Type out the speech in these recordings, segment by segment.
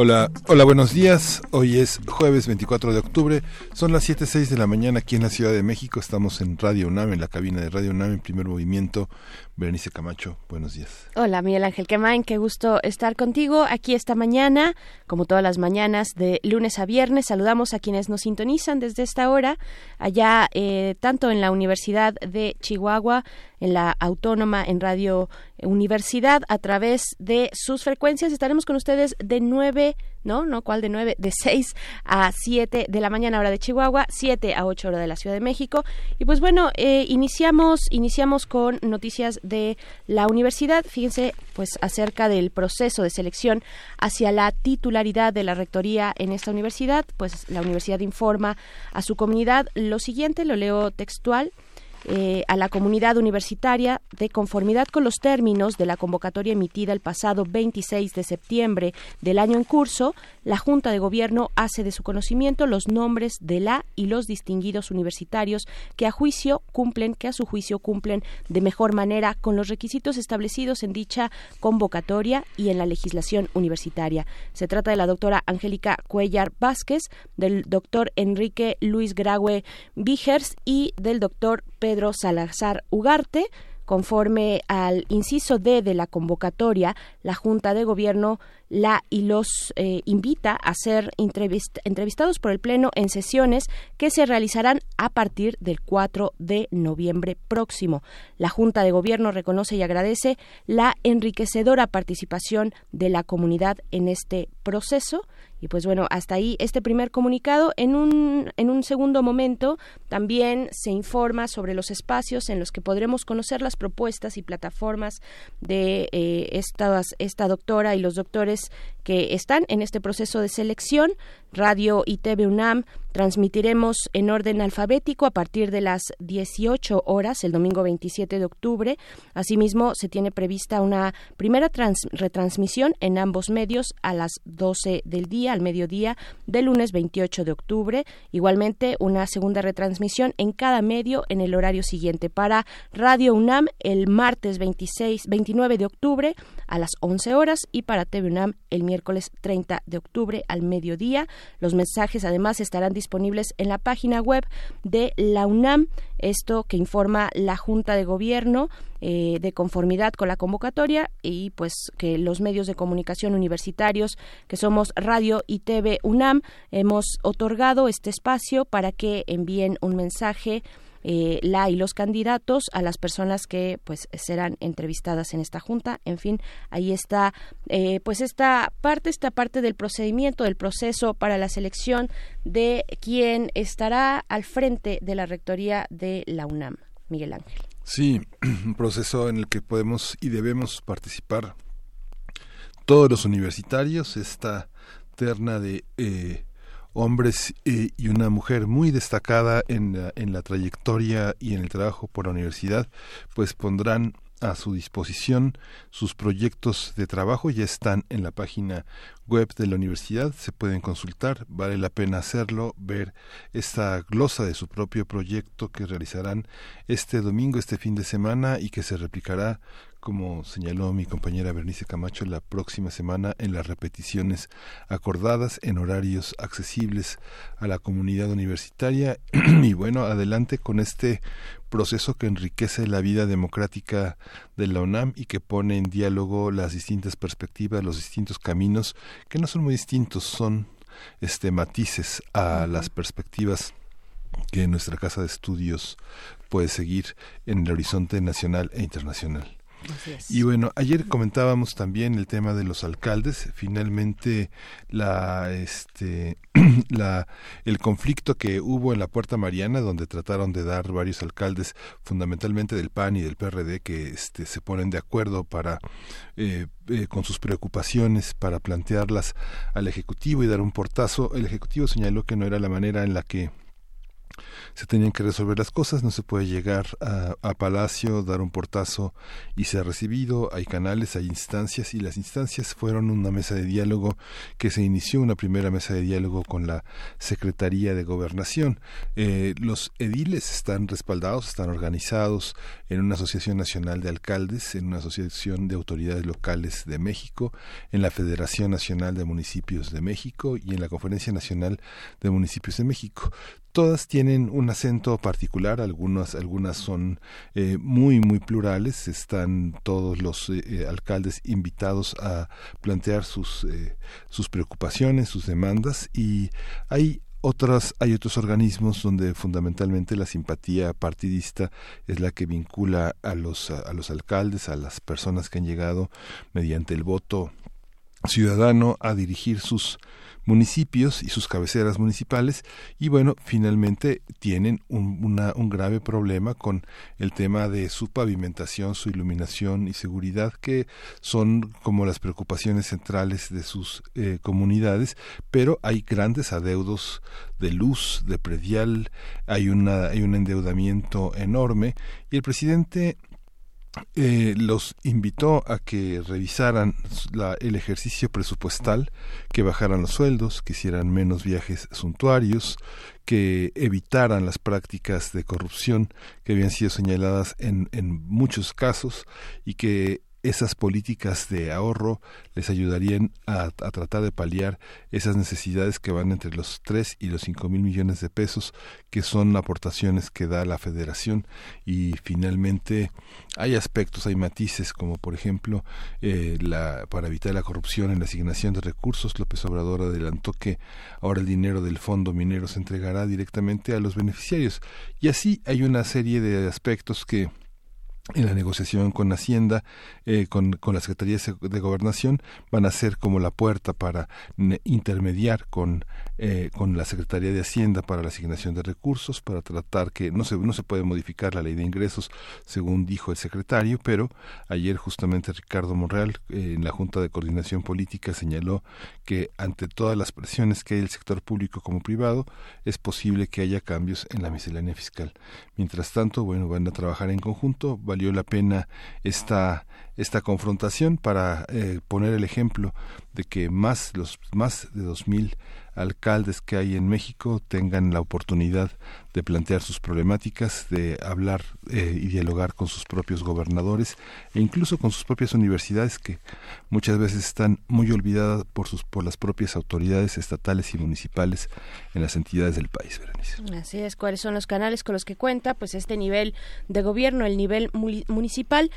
Hola, hola, buenos días. Hoy es jueves 24 de octubre. Son las 7.06 de la mañana aquí en la Ciudad de México. Estamos en Radio UNAM, en la cabina de Radio UNAM, en primer movimiento. Berenice Camacho, buenos días. Hola, Miguel Ángel Quemain, qué gusto estar contigo aquí esta mañana, como todas las mañanas de lunes a viernes. Saludamos a quienes nos sintonizan desde esta hora, allá eh, tanto en la Universidad de Chihuahua, en la Autónoma, en Radio Universidad, a través de sus frecuencias. Estaremos con ustedes de 9 ¿no? ¿No? ¿Cuál de nueve? De 6 a 7 de la mañana hora de Chihuahua, 7 a 8 hora de la Ciudad de México. Y pues bueno, eh, iniciamos, iniciamos con noticias de la universidad. Fíjense, pues acerca del proceso de selección hacia la titularidad de la rectoría en esta universidad, pues la universidad informa a su comunidad lo siguiente, lo leo textual. Eh, a la comunidad universitaria de conformidad con los términos de la convocatoria emitida el pasado 26 de septiembre del año en curso, la Junta de Gobierno hace de su conocimiento los nombres de la y los distinguidos universitarios que a juicio cumplen, que a su juicio cumplen de mejor manera con los requisitos establecidos en dicha convocatoria y en la legislación universitaria. Se trata de la doctora Angélica Cuellar Vázquez, del doctor Enrique Luis Graue Vigers y del doctor Pedro Salazar Ugarte. Conforme al inciso D de la convocatoria, la Junta de Gobierno la y los eh, invita a ser entrevistados por el Pleno en sesiones que se realizarán a partir del 4 de noviembre próximo. La Junta de Gobierno reconoce y agradece la enriquecedora participación de la comunidad en este proceso y pues bueno, hasta ahí este primer comunicado. En un, en un segundo momento también se informa sobre los espacios en los que podremos conocer las propuestas y plataformas de eh, esta doctora y los doctores que están en este proceso de selección. Radio y TV UNAM transmitiremos en orden alfabético a partir de las 18 horas el domingo 27 de octubre. Asimismo, se tiene prevista una primera retransmisión en ambos medios a las 12 del día, al mediodía, del lunes 28 de octubre. Igualmente, una segunda retransmisión en cada medio en el horario siguiente para Radio UNAM el martes 26, 29 de octubre a las 11 horas y para TV UNAM el miércoles 30 de octubre al mediodía. Los mensajes además estarán disponibles en la página web de la UNAM, esto que informa la Junta de Gobierno eh, de conformidad con la convocatoria y pues que los medios de comunicación universitarios que somos Radio y TV UNAM hemos otorgado este espacio para que envíen un mensaje eh, la y los candidatos a las personas que pues serán entrevistadas en esta junta. En fin ahí está eh, pues esta parte esta parte del procedimiento del proceso para la selección de quien estará al frente de la rectoría de la UNAM Miguel Ángel. Sí un proceso en el que podemos y debemos participar todos los universitarios esta terna de eh, hombres y una mujer muy destacada en la, en la trayectoria y en el trabajo por la universidad, pues pondrán a su disposición sus proyectos de trabajo. Ya están en la página web de la universidad se pueden consultar vale la pena hacerlo ver esta glosa de su propio proyecto que realizarán este domingo este fin de semana y que se replicará como señaló mi compañera Bernice Camacho, la próxima semana en las repeticiones acordadas en horarios accesibles a la comunidad universitaria. y bueno, adelante con este proceso que enriquece la vida democrática de la UNAM y que pone en diálogo las distintas perspectivas, los distintos caminos, que no son muy distintos, son este matices a las perspectivas que nuestra casa de estudios puede seguir en el horizonte nacional e internacional. Y bueno, ayer comentábamos también el tema de los alcaldes. Finalmente, la, este, la, el conflicto que hubo en la Puerta Mariana, donde trataron de dar varios alcaldes, fundamentalmente del PAN y del PRD, que este, se ponen de acuerdo para eh, eh, con sus preocupaciones para plantearlas al Ejecutivo y dar un portazo. El Ejecutivo señaló que no era la manera en la que se tenían que resolver las cosas, no se puede llegar a, Palacio, dar un portazo y ser recibido, hay canales, hay instancias y las instancias fueron una mesa de diálogo que se inició, una primera mesa de diálogo con la Secretaría de Gobernación. Eh, los ediles están respaldados, están organizados en una Asociación Nacional de Alcaldes, en una Asociación de Autoridades Locales de México, en la Federación Nacional de Municipios de México y en la Conferencia Nacional de Municipios de México todas tienen un acento particular, algunas, algunas son eh, muy, muy plurales, están todos los eh, eh, alcaldes invitados a plantear sus, sus preocupaciones, sus demandas y hay otras, hay otros organismos donde fundamentalmente la simpatía partidista es la que vincula a los, a los alcaldes, a las personas que han llegado mediante el voto ciudadano a dirigir sus municipios y sus cabeceras municipales y bueno, finalmente tienen un, un grave problema con el tema de su pavimentación, su iluminación y seguridad que son como las preocupaciones centrales de sus eh, comunidades, pero hay grandes adeudos de luz, de predial, hay, una, hay un endeudamiento enorme y el presidente eh, los invitó a que revisaran el ejercicio presupuestal, que bajaran los sueldos, que hicieran menos viajes suntuarios, que evitaran las prácticas de corrupción que habían sido señaladas en, en muchos casos y que esas políticas de ahorro les ayudarían a, tratar de paliar esas necesidades que van entre los 3 y los 5 mil millones de pesos, que son aportaciones que da la federación. Y finalmente hay aspectos, hay matices, como por ejemplo, eh, para evitar la corrupción en la asignación de recursos, López Obrador adelantó que ahora el dinero del fondo minero se entregará directamente a los beneficiarios. Y así hay una serie de aspectos que en la negociación con Hacienda, eh, con, con la Secretaría de Gobernación, van a ser como la puerta para intermediar con, eh, con la Secretaría de Hacienda para la asignación de recursos, para tratar que no se, no se puede modificar la ley de ingresos, según dijo el secretario, pero ayer justamente Ricardo Monreal, eh, en la Junta de Coordinación Política, señaló que ante todas las presiones que hay del sector público como privado, es posible que haya cambios en la miscelánea fiscal. Mientras tanto, bueno, van a trabajar en conjunto, valió la pena esta esta confrontación para eh, poner el ejemplo de que más los más de dos mil alcaldes que hay en México tengan la oportunidad de plantear sus problemáticas, de hablar eh, y dialogar con sus propios gobernadores e incluso con sus propias universidades que muchas veces están muy olvidadas por sus por las propias autoridades estatales y municipales en las entidades del país. Así es, ¿cuáles son los canales con los que cuenta? Pues este nivel de gobierno, el nivel municipal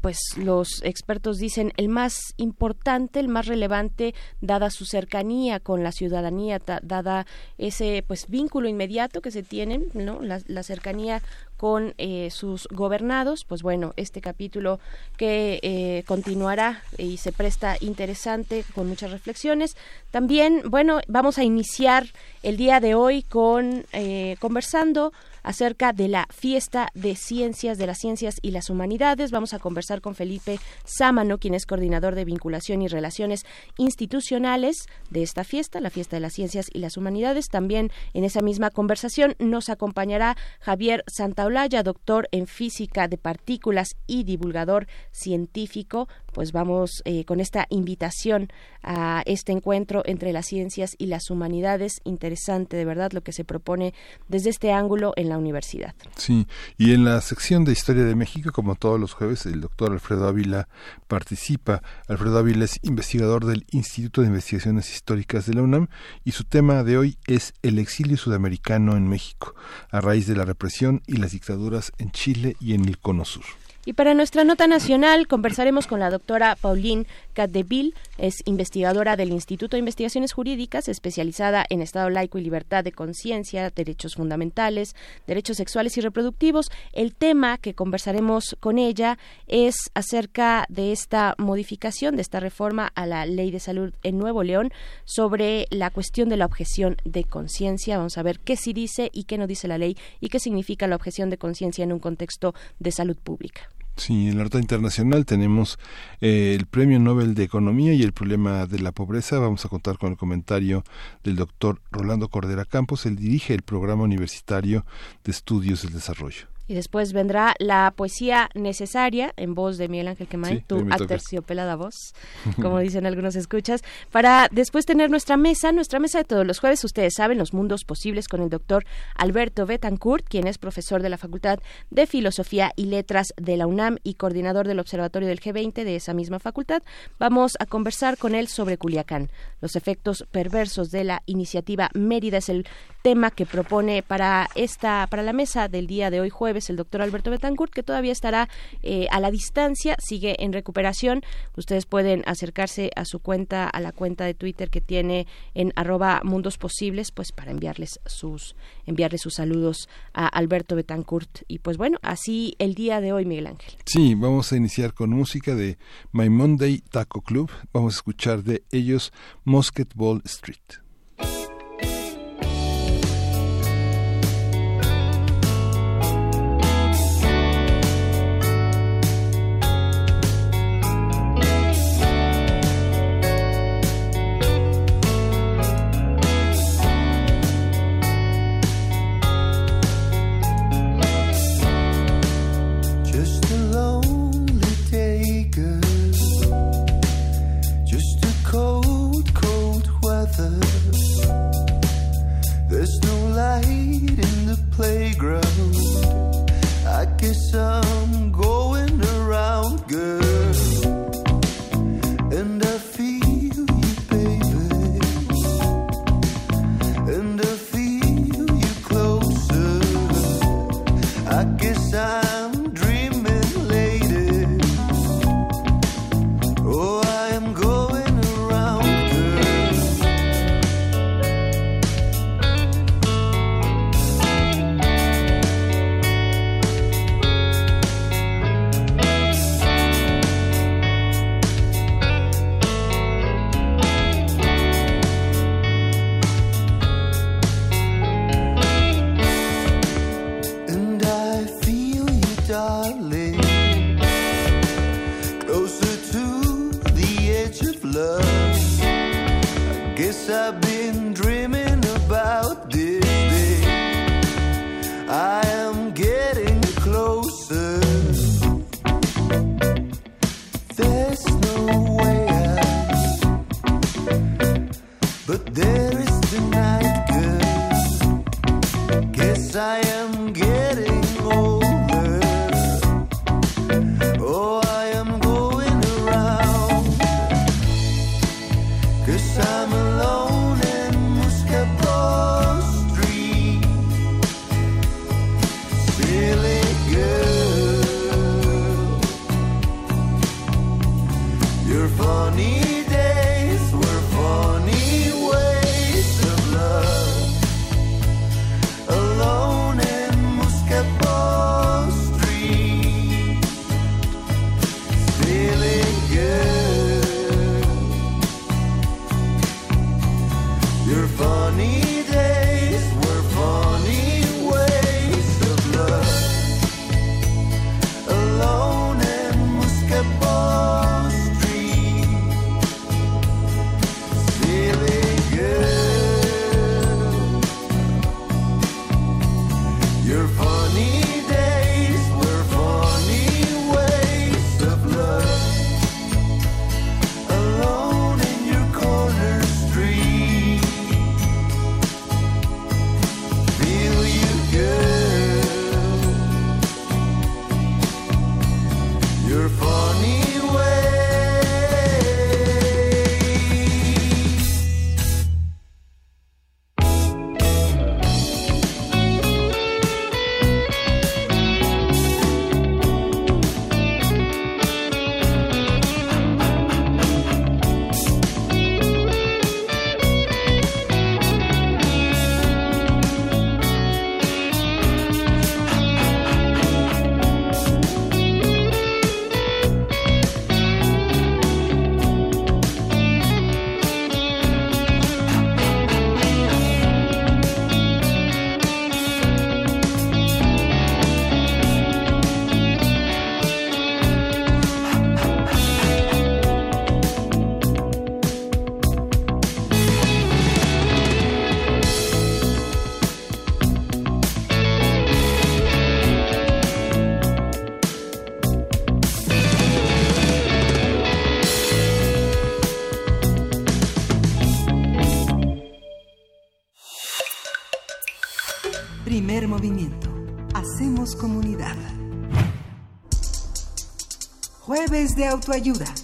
pues los expertos dicen el más importante, el más relevante, dada su cercanía con la ciudadanía, dada ese pues vínculo inmediato que se tienen, ¿no? La, cercanía con eh, sus gobernados, pues bueno, este capítulo que eh, continuará y se presta interesante con muchas reflexiones. También, bueno, vamos a iniciar el día de hoy con eh, conversando acerca de la fiesta de ciencias, de las ciencias y las humanidades. Vamos a conversar con Felipe Sámano, quien es coordinador de vinculación y relaciones institucionales de esta fiesta, la fiesta de las ciencias y las humanidades. También en esa misma conversación nos acompañará Javier Santaolalla, doctor en física de partículas y divulgador científico. Pues vamos eh, con esta invitación a este encuentro entre las ciencias y las humanidades. Interesante, de verdad, lo que se propone desde este ángulo en la universidad. Sí, y en la sección de Historia de México, como todos los jueves, el doctor Alfredo Ávila participa. Alfredo Ávila es investigador del Instituto de Investigaciones Históricas de la UNAM y su tema de hoy es el exilio sudamericano en México, a raíz de la represión y las dictaduras en Chile y en el Cono Sur. Y para nuestra nota nacional conversaremos con la doctora Pauline Catdeville, es investigadora del Instituto de Investigaciones Jurídicas, especializada en Estado laico y libertad de conciencia, derechos fundamentales, derechos sexuales y reproductivos. El tema que conversaremos con ella es acerca de esta modificación, de esta reforma a la Ley de Salud en Nuevo León sobre la cuestión de la objeción de conciencia. Vamos a ver qué sí dice y qué no dice la ley y qué significa la objeción de conciencia en un contexto de salud pública. Sí, en la nota internacional tenemos eh, el Premio Nobel de Economía y el problema de la pobreza. Vamos a contar con el comentario del doctor Rolando Cordera Campos. Él dirige el programa universitario de estudios del desarrollo. Y después vendrá la poesía necesaria en voz de Miguel Ángel Quemay, tu aterciopelada voz, como dicen algunos escuchas, para después tener nuestra mesa, nuestra mesa de todos los jueves, ustedes saben, los mundos posibles con el doctor Alberto Betancourt, quien es profesor de la Facultad de Filosofía y Letras de la UNAM y coordinador del Observatorio del G20 de esa misma facultad. Vamos a conversar con él sobre Culiacán. Los efectos perversos de la iniciativa Mérida es el tema que propone para esta para la mesa del día de hoy jueves el doctor Alberto Betancourt que todavía estará eh, a la distancia sigue en recuperación. Ustedes pueden acercarse a su cuenta a la cuenta de Twitter que tiene en arroba mundos posibles pues para enviarles sus enviarles sus saludos a Alberto Betancourt. Y pues bueno así el día de hoy Miguel Ángel. Sí vamos a iniciar con música de My Monday Taco Club. Vamos a escuchar de ellos Musket Ball Street de autoayuda.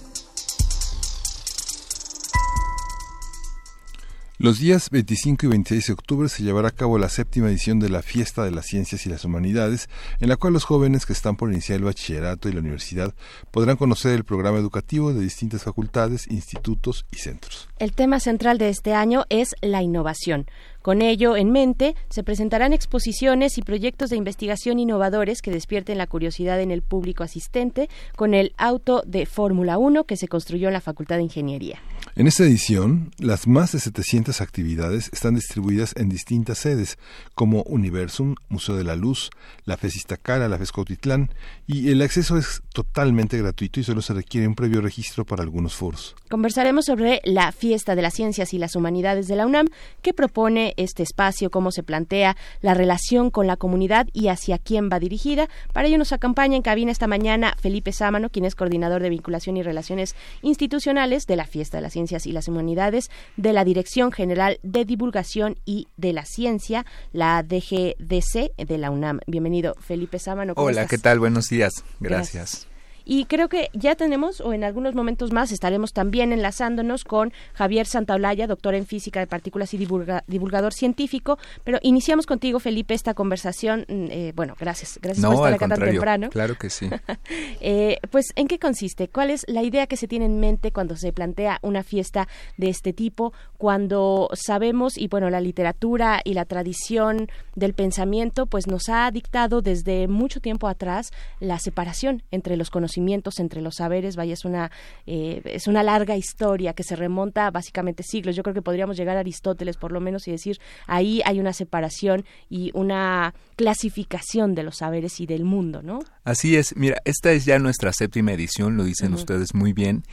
Los días 25 y 26 de octubre se llevará a cabo la séptima edición de la Fiesta de las Ciencias y las Humanidades, en la cual los jóvenes que están por iniciar el bachillerato y la universidad podrán conocer el programa educativo de distintas facultades, institutos y centros. El tema central de este año es la innovación. Con ello en mente, se presentarán exposiciones y proyectos de investigación innovadores que despierten la curiosidad en el público asistente con el auto de Fórmula 1 que se construyó en la Facultad de Ingeniería. En esta edición, las más de 700 actividades están distribuidas en distintas sedes, como Universum, Museo de la Luz, la Cara, la Fescotitlán, y el acceso es totalmente gratuito y solo se requiere un previo registro para algunos foros. Conversaremos sobre la Fiesta de las Ciencias y las Humanidades de la UNAM, que propone este espacio, cómo se plantea la relación con la comunidad y hacia quién va dirigida. Para ello nos acompaña en cabina esta mañana Felipe Sámano, quien es coordinador de vinculación y relaciones institucionales de la Fiesta de las Ciencias y las Humanidades de la Dirección General de Divulgación y de la Ciencia, la DGDC de la UNAM. Bienvenido, Felipe Sámano. Hola, ¿qué tal? Buenos días. Gracias. Y creo que ya tenemos, o en algunos momentos más, estaremos también enlazándonos con Javier Santaolalla, doctor en física de partículas y divulgador científico. Pero iniciamos contigo, Felipe, esta conversación. Mm, eh, bueno, gracias. Gracias por estar acá tan temprano. Claro que sí. eh, pues, ¿en qué consiste? ¿Cuál es la idea que se tiene en mente cuando se plantea una fiesta de este tipo? Cuando sabemos, y bueno, la literatura y la tradición del pensamiento, pues nos ha dictado desde mucho tiempo atrás la separación entre los conocimientos entre los saberes, vaya, es una, eh, es una larga historia que se remonta básicamente siglos. Yo creo que podríamos llegar a Aristóteles por lo menos y decir, ahí hay una separación y una clasificación de los saberes y del mundo, ¿no? Así es, mira, esta es ya nuestra séptima edición, lo dicen ustedes muy bien,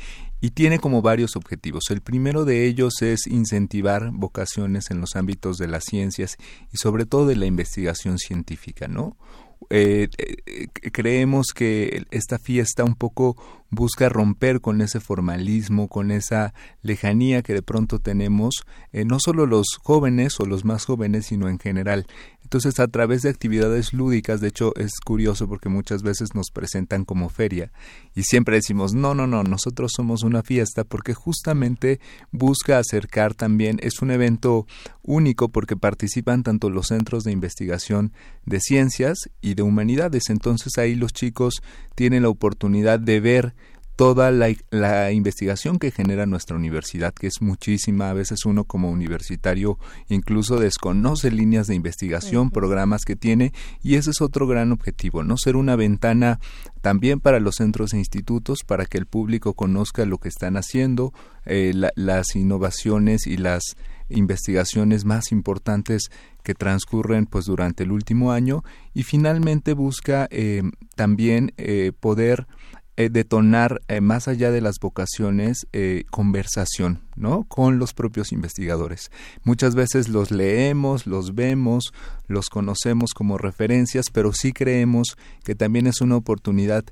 y tiene como varios objetivos. El primero de ellos es incentivar vocaciones en los ámbitos de las ciencias y sobre todo de la investigación científica, ¿no? Eh, eh, creemos que esta fiesta un poco busca romper con ese formalismo, con esa lejanía que de pronto tenemos, eh, no solo los jóvenes o los más jóvenes, sino en general. Entonces, a través de actividades lúdicas, de hecho es curioso porque muchas veces nos presentan como feria y siempre decimos, no, no, no, nosotros somos una fiesta porque justamente busca acercar también, es un evento único porque participan tanto los centros de investigación de ciencias y de humanidades. Entonces ahí los chicos tienen la oportunidad de ver toda la, investigación que genera nuestra universidad, que es muchísima. A veces uno como universitario incluso desconoce líneas de investigación, programas que tiene, y ese es otro gran objetivo, ¿no? Ser una ventana también para los centros e institutos, para que el público conozca lo que están haciendo, eh, las innovaciones y las investigaciones más importantes que transcurren pues durante el último año y finalmente busca eh, también eh, poder eh, detonar eh, más allá de las vocaciones eh, conversación no con los propios investigadores muchas veces los leemos los vemos los conocemos como referencias pero sí creemos que también es una oportunidad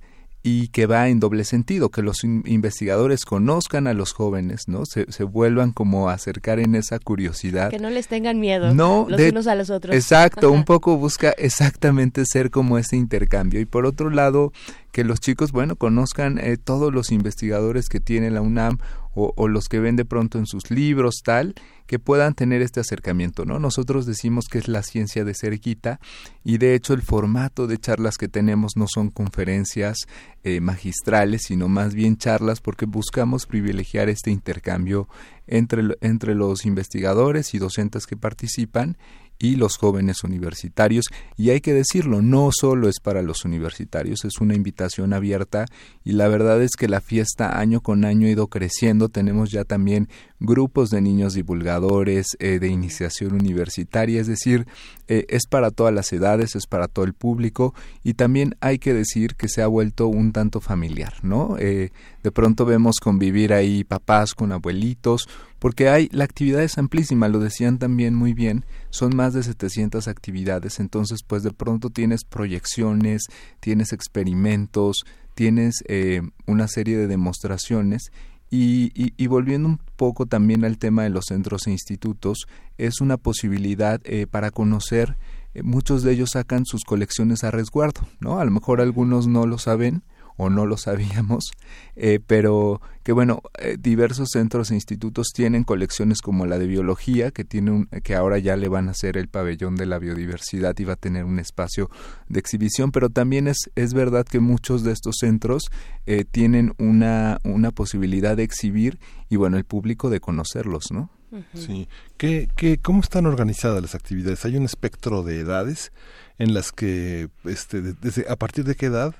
y que va en doble sentido, que los investigadores conozcan a los jóvenes, ¿no? Se, se, vuelvan como a acercar en esa curiosidad. Que no les tengan miedo no, los unos a los otros. Exacto, un poco busca exactamente ser como ese intercambio. Y por otro lado, que los chicos, bueno, conozcan eh, todos los investigadores que tiene la UNAM o, o, los que ven de pronto en sus libros, tal, que puedan tener este acercamiento, ¿no? Nosotros decimos que es la ciencia de cerquita y de hecho el formato de charlas que tenemos no son conferencias eh, magistrales, sino más bien charlas porque buscamos privilegiar este intercambio entre, entre los investigadores y docentes que participan y los jóvenes universitarios. Y hay que decirlo, no solo es para los universitarios, es una invitación abierta y la verdad es que la fiesta año con año ha ido creciendo. Tenemos ya también grupos de niños divulgadores eh, de iniciación universitaria, es decir, eh, es para todas las edades, es para todo el público y también hay que decir que se ha vuelto un tanto familiar, ¿no? Eh, de pronto vemos convivir ahí papás con abuelitos, porque hay, la actividad es amplísima, lo decían también muy bien, son más de 700 actividades, entonces pues de pronto tienes proyecciones, tienes experimentos, tienes eh, una serie de demostraciones y, y, volviendo un poco también al tema de los centros e institutos, es una posibilidad eh, para conocer muchos de ellos sacan sus colecciones a resguardo, ¿no? A lo mejor algunos no lo saben, o no lo sabíamos, eh, pero que bueno, eh, diversos centros e institutos tienen colecciones como la de biología, que tiene un, que ahora ya le van a hacer el pabellón de la biodiversidad y va a tener un espacio de exhibición, pero también es, es verdad que muchos de estos centros eh, tienen una, una posibilidad de exhibir y bueno, el público de conocerlos, ¿no? Sí. ¿Qué, qué, ¿Cómo están organizadas las actividades? ¿Hay un espectro de edades en las que, este, desde, a partir de qué edad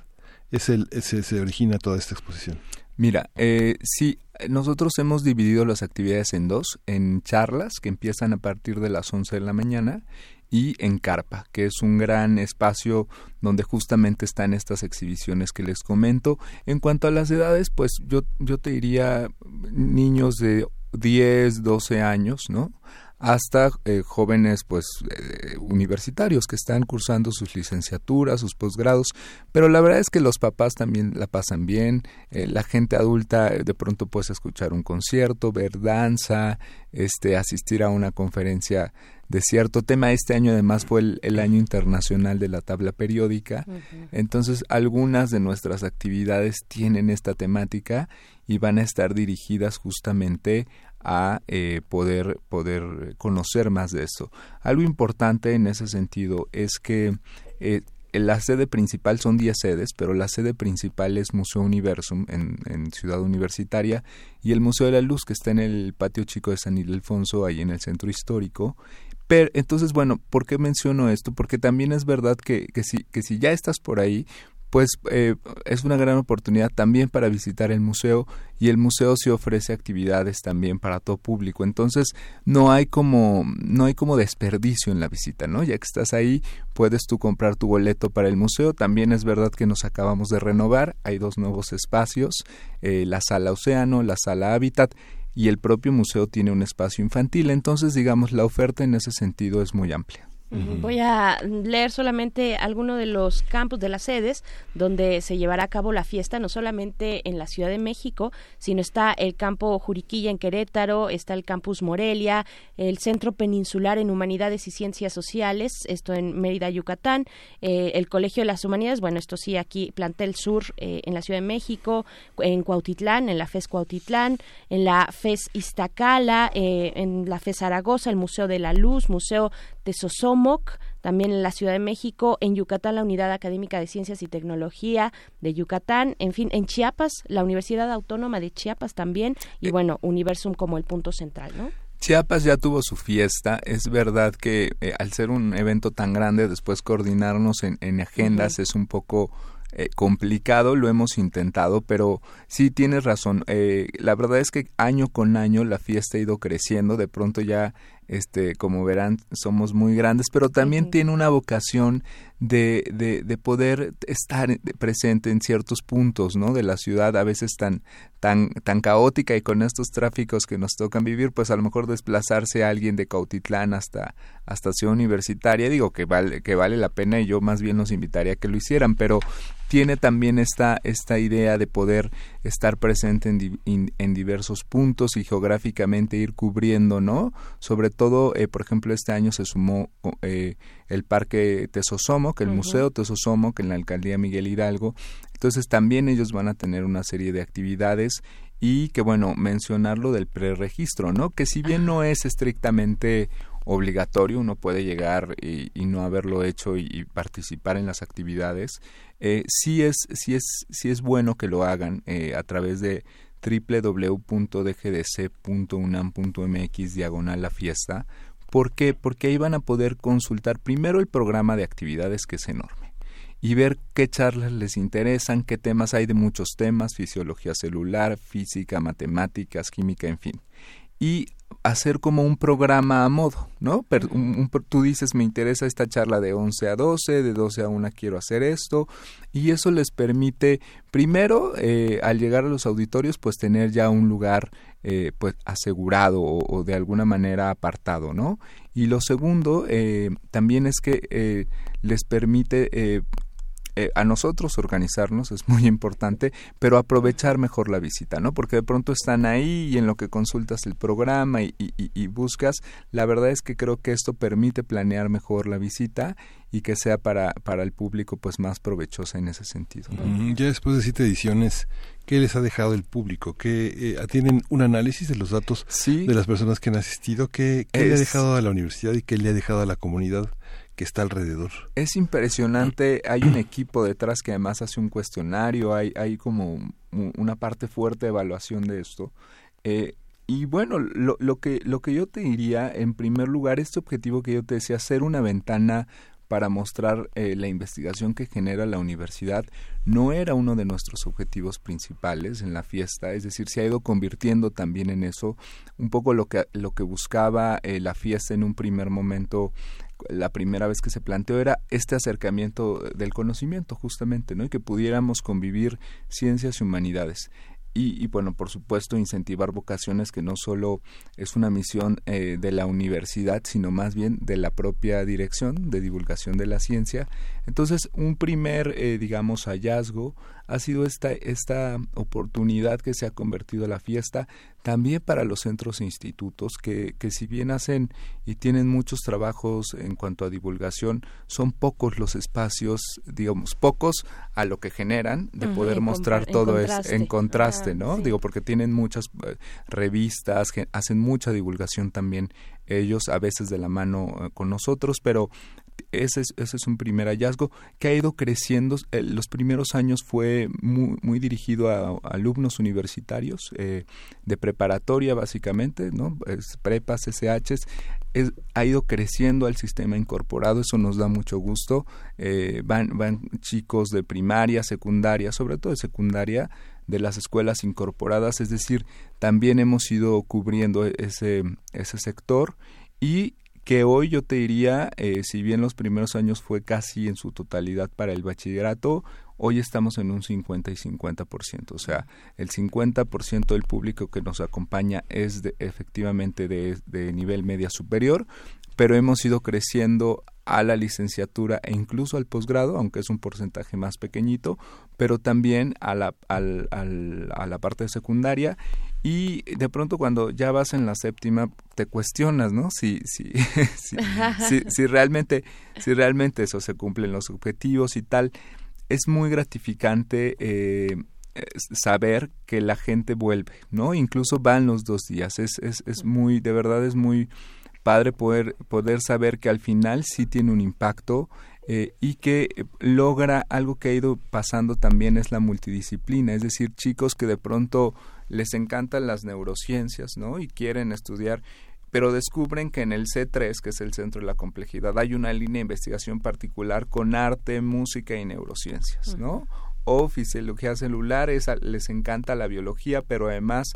es el, se origina toda esta exposición? Mira, eh, sí, nosotros hemos dividido las actividades en dos, en charlas que empiezan a partir de las 11 de la mañana y en Carpa, que es un gran espacio donde justamente están estas exhibiciones que les comento. En cuanto a las edades, pues yo, yo te diría niños de 10, 12 años, ¿no? Hasta eh, jóvenes pues eh, universitarios que están cursando sus licenciaturas, sus posgrados, pero la verdad es que los papás también la pasan bien, eh, la gente adulta de pronto puede escuchar un concierto, ver danza, este asistir a una conferencia de cierto tema. Este año además fue el, año internacional de la tabla periódica, entonces algunas de nuestras actividades tienen esta temática y van a estar dirigidas justamente a eh, poder, poder conocer más de eso. Algo importante en ese sentido es que eh, la sede principal son 10 sedes, pero la sede principal es Museo Universum en, en, Ciudad Universitaria y el Museo de la Luz que está en el patio chico de San Ildefonso, ahí en el centro histórico. Pero entonces, bueno, ¿por qué menciono esto? Porque también es verdad que, que, si, que si ya estás por ahí, pues eh, es una gran oportunidad también para visitar el museo y el museo se ofrece actividades también para todo público. Entonces no hay como no hay como desperdicio en la visita no ya que estás ahí puedes tú comprar tu boleto para el museo. También es verdad que nos acabamos de renovar. Hay dos nuevos espacios eh, la sala océano la sala hábitat y el propio museo tiene un espacio infantil. Entonces digamos la oferta en ese sentido es muy amplia Voy a leer solamente algunos de los campos de las sedes donde se llevará a cabo la fiesta, no solamente en la Ciudad de México, sino está el campo Juriquilla en Querétaro, está el campus Morelia, el Centro Peninsular en Humanidades y Ciencias Sociales, esto en Mérida, Yucatán, eh, el Colegio de las Humanidades, bueno, esto sí, aquí Plantel Sur eh, en la Ciudad de México, en Cuautitlán, en la FES Cuautitlán, en la FES Iztacala, eh, en la FES Zaragoza, el Museo de la Luz, Museo de Sosomoc, también en la Ciudad de México, en Yucatán la Unidad Académica de Ciencias y Tecnología de Yucatán, en fin, en Chiapas, la Universidad Autónoma de Chiapas también, y eh, bueno, Universum como el punto central, ¿no? Chiapas ya tuvo su fiesta. Es verdad que eh, al ser un evento tan grande, después coordinarnos en, agendas es un poco eh, complicado, lo hemos intentado, pero sí tienes razón. la verdad es que año con año la fiesta ha ido creciendo. De pronto ya este, como verán, somos muy grandes, pero también tiene una vocación de, de, de, poder estar presente en ciertos puntos, ¿no? De la ciudad, a veces tan, tan, tan caótica y con estos tráficos que nos tocan vivir, pues a lo mejor desplazarse a alguien de Cautitlán hasta, hasta Ciudad Universitaria, digo que vale, que vale la pena y yo más bien los invitaría a que lo hicieran, pero tiene también esta, esta idea de poder estar presente en, en diversos puntos y geográficamente ir cubriendo, ¿no? Sobre todo, eh, por ejemplo, este año se sumó eh, el Parque Tesosomo, que el Museo Tesosomo, que en la Alcaldía Miguel Hidalgo. Entonces también ellos van a tener una serie de actividades y que bueno, mencionar lo del preregistro, ¿no? Que si bien no es estrictamente obligatorio, uno puede llegar y, no haberlo hecho y, participar en las actividades, eh, sí, es, sí, es, sí es bueno que lo hagan eh, a través de www.dgdc.unam.mx diagonal la fiesta. ¿Por qué? Porque ahí van a poder consultar primero el programa de actividades que es enorme y ver qué charlas les interesan, qué temas hay de muchos temas, fisiología celular, física, matemáticas, química, en fin. Y hacer como un programa a modo, ¿no? Pero tú dices, me interesa esta charla de 11 a 12, de 12 a 1 quiero hacer esto, y eso les permite, primero, eh, al llegar a los auditorios, pues tener ya un lugar eh, pues asegurado o, de alguna manera apartado, ¿no? Y lo segundo, eh, también es que les permite eh, a nosotros organizarnos es muy importante, pero aprovechar mejor la visita, ¿no? Porque de pronto están ahí y en lo que consultas el programa y, y buscas, la verdad es que creo que esto permite planear mejor la visita y que sea para, para el público pues más provechosa en ese sentido. Ya después de siete ediciones, ¿qué les ha dejado el público? ¿Qué, eh, ¿Tienen un análisis de los datos de las personas que han asistido? ¿Qué, le ha dejado a la universidad y qué le ha dejado a la comunidad? Que está alrededor. Es impresionante, hay un equipo detrás que además hace un cuestionario, hay, hay como una parte fuerte de evaluación de esto. Eh, y bueno, lo, lo, que, lo que yo te diría, en primer lugar, este objetivo que yo te decía, hacer una ventana para mostrar eh, la investigación que genera la universidad no era uno de nuestros objetivos principales en la fiesta, es decir, se ha ido convirtiendo también en eso, un poco lo que, lo que buscaba eh, la fiesta en un primer momento la primera vez que se planteó era este acercamiento del conocimiento justamente, ¿no? Y que pudiéramos convivir ciencias y humanidades y, bueno, por supuesto, incentivar vocaciones que no solo es una misión eh, de la universidad, sino más bien de la propia dirección de divulgación de la ciencia. Entonces, un primer, eh, digamos, hallazgo ha sido esta, esta oportunidad que se ha convertido la fiesta también para los centros e institutos que, que si bien hacen y tienen muchos trabajos en cuanto a divulgación, son pocos los espacios, digamos, pocos a lo que generan de poder mostrar todo es en contraste, ¿no? Digo, porque tienen muchas eh, revistas, que hacen mucha divulgación también ellos a veces de la mano eh, con nosotros, pero ese es, ese es un primer hallazgo que ha ido creciendo. Eh, los primeros años fue muy, muy dirigido a, alumnos universitarios eh, de preparatoria, básicamente, ¿no? prepas, SHs. ha ido creciendo al sistema incorporado, eso nos da mucho gusto. Eh, van, van chicos de primaria, secundaria, sobre todo de secundaria, de las escuelas incorporadas, es decir, también hemos ido cubriendo ese, ese sector y que hoy yo te diría, eh, si bien los primeros años fue casi en su totalidad para el bachillerato, hoy estamos en un 50 y 50%, o sea, el 50% del público que nos acompaña es de, efectivamente de, nivel media superior, pero hemos ido creciendo a la licenciatura e incluso al posgrado, aunque es un porcentaje más pequeñito, pero también a la, al, al, a la parte secundaria y de pronto cuando ya vas en la séptima te cuestionas, ¿no? Si, si, si, realmente, si realmente eso se cumplen los objetivos y tal. Es muy gratificante eh, saber que la gente vuelve, ¿no? Incluso van los dos días. Es, es, es muy, de verdad es muy padre poder, poder saber que al final sí tiene un impacto eh, y que logra algo que ha ido pasando también es la multidisciplina, es decir, chicos que de pronto les encantan las neurociencias, ¿no? Y quieren estudiar pero descubren que en el C3, que es el centro de la complejidad, hay una línea de investigación particular con arte, música y neurociencias, ¿no? O fisiología celular, les encanta la biología, pero además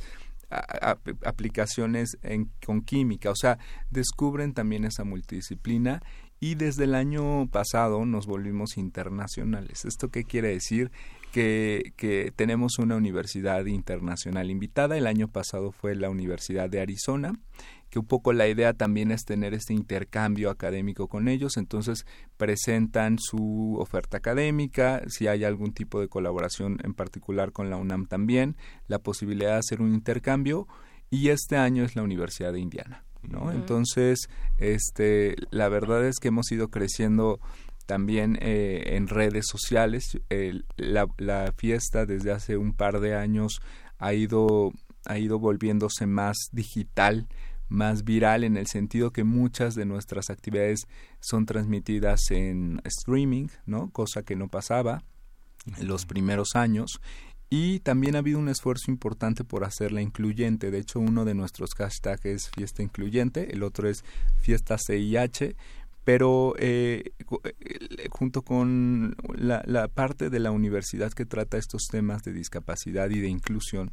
aplicaciones en, con química, o sea, descubren también esa multidisciplina y desde el año pasado nos volvimos internacionales. ¿Esto qué quiere decir? Que, que, tenemos una universidad internacional invitada. El año pasado fue la Universidad de Arizona que un poco la idea también es tener este intercambio académico con ellos, entonces presentan su oferta académica, si hay algún tipo de colaboración en particular con la UNAM también, la posibilidad de hacer un intercambio y este año es la Universidad de Indiana, ¿no? Entonces, este, la verdad es que hemos ido creciendo también eh, en redes sociales. la, la, fiesta desde hace un par de años ha ido, ha ido volviéndose más digital más viral en el sentido que muchas de nuestras actividades son transmitidas en streaming, ¿no? Cosa que no pasaba en los primeros años. Y también ha habido un esfuerzo importante por hacerla incluyente. De hecho, uno de nuestros hashtags es fiesta incluyente, el otro es fiesta CIH, pero eh, eh, junto con la, la, parte de la universidad que trata estos temas de discapacidad y de inclusión,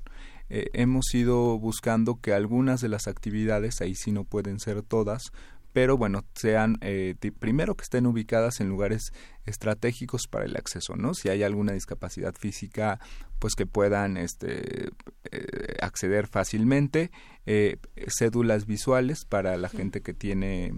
eh, hemos ido buscando que algunas de las actividades, ahí sí no pueden ser todas, pero bueno, sean eh, primero que estén ubicadas en lugares estratégicos para el acceso, ¿no? Si hay alguna discapacidad física, pues que puedan este, eh, acceder fácilmente, eh, cédulas visuales para la gente que tiene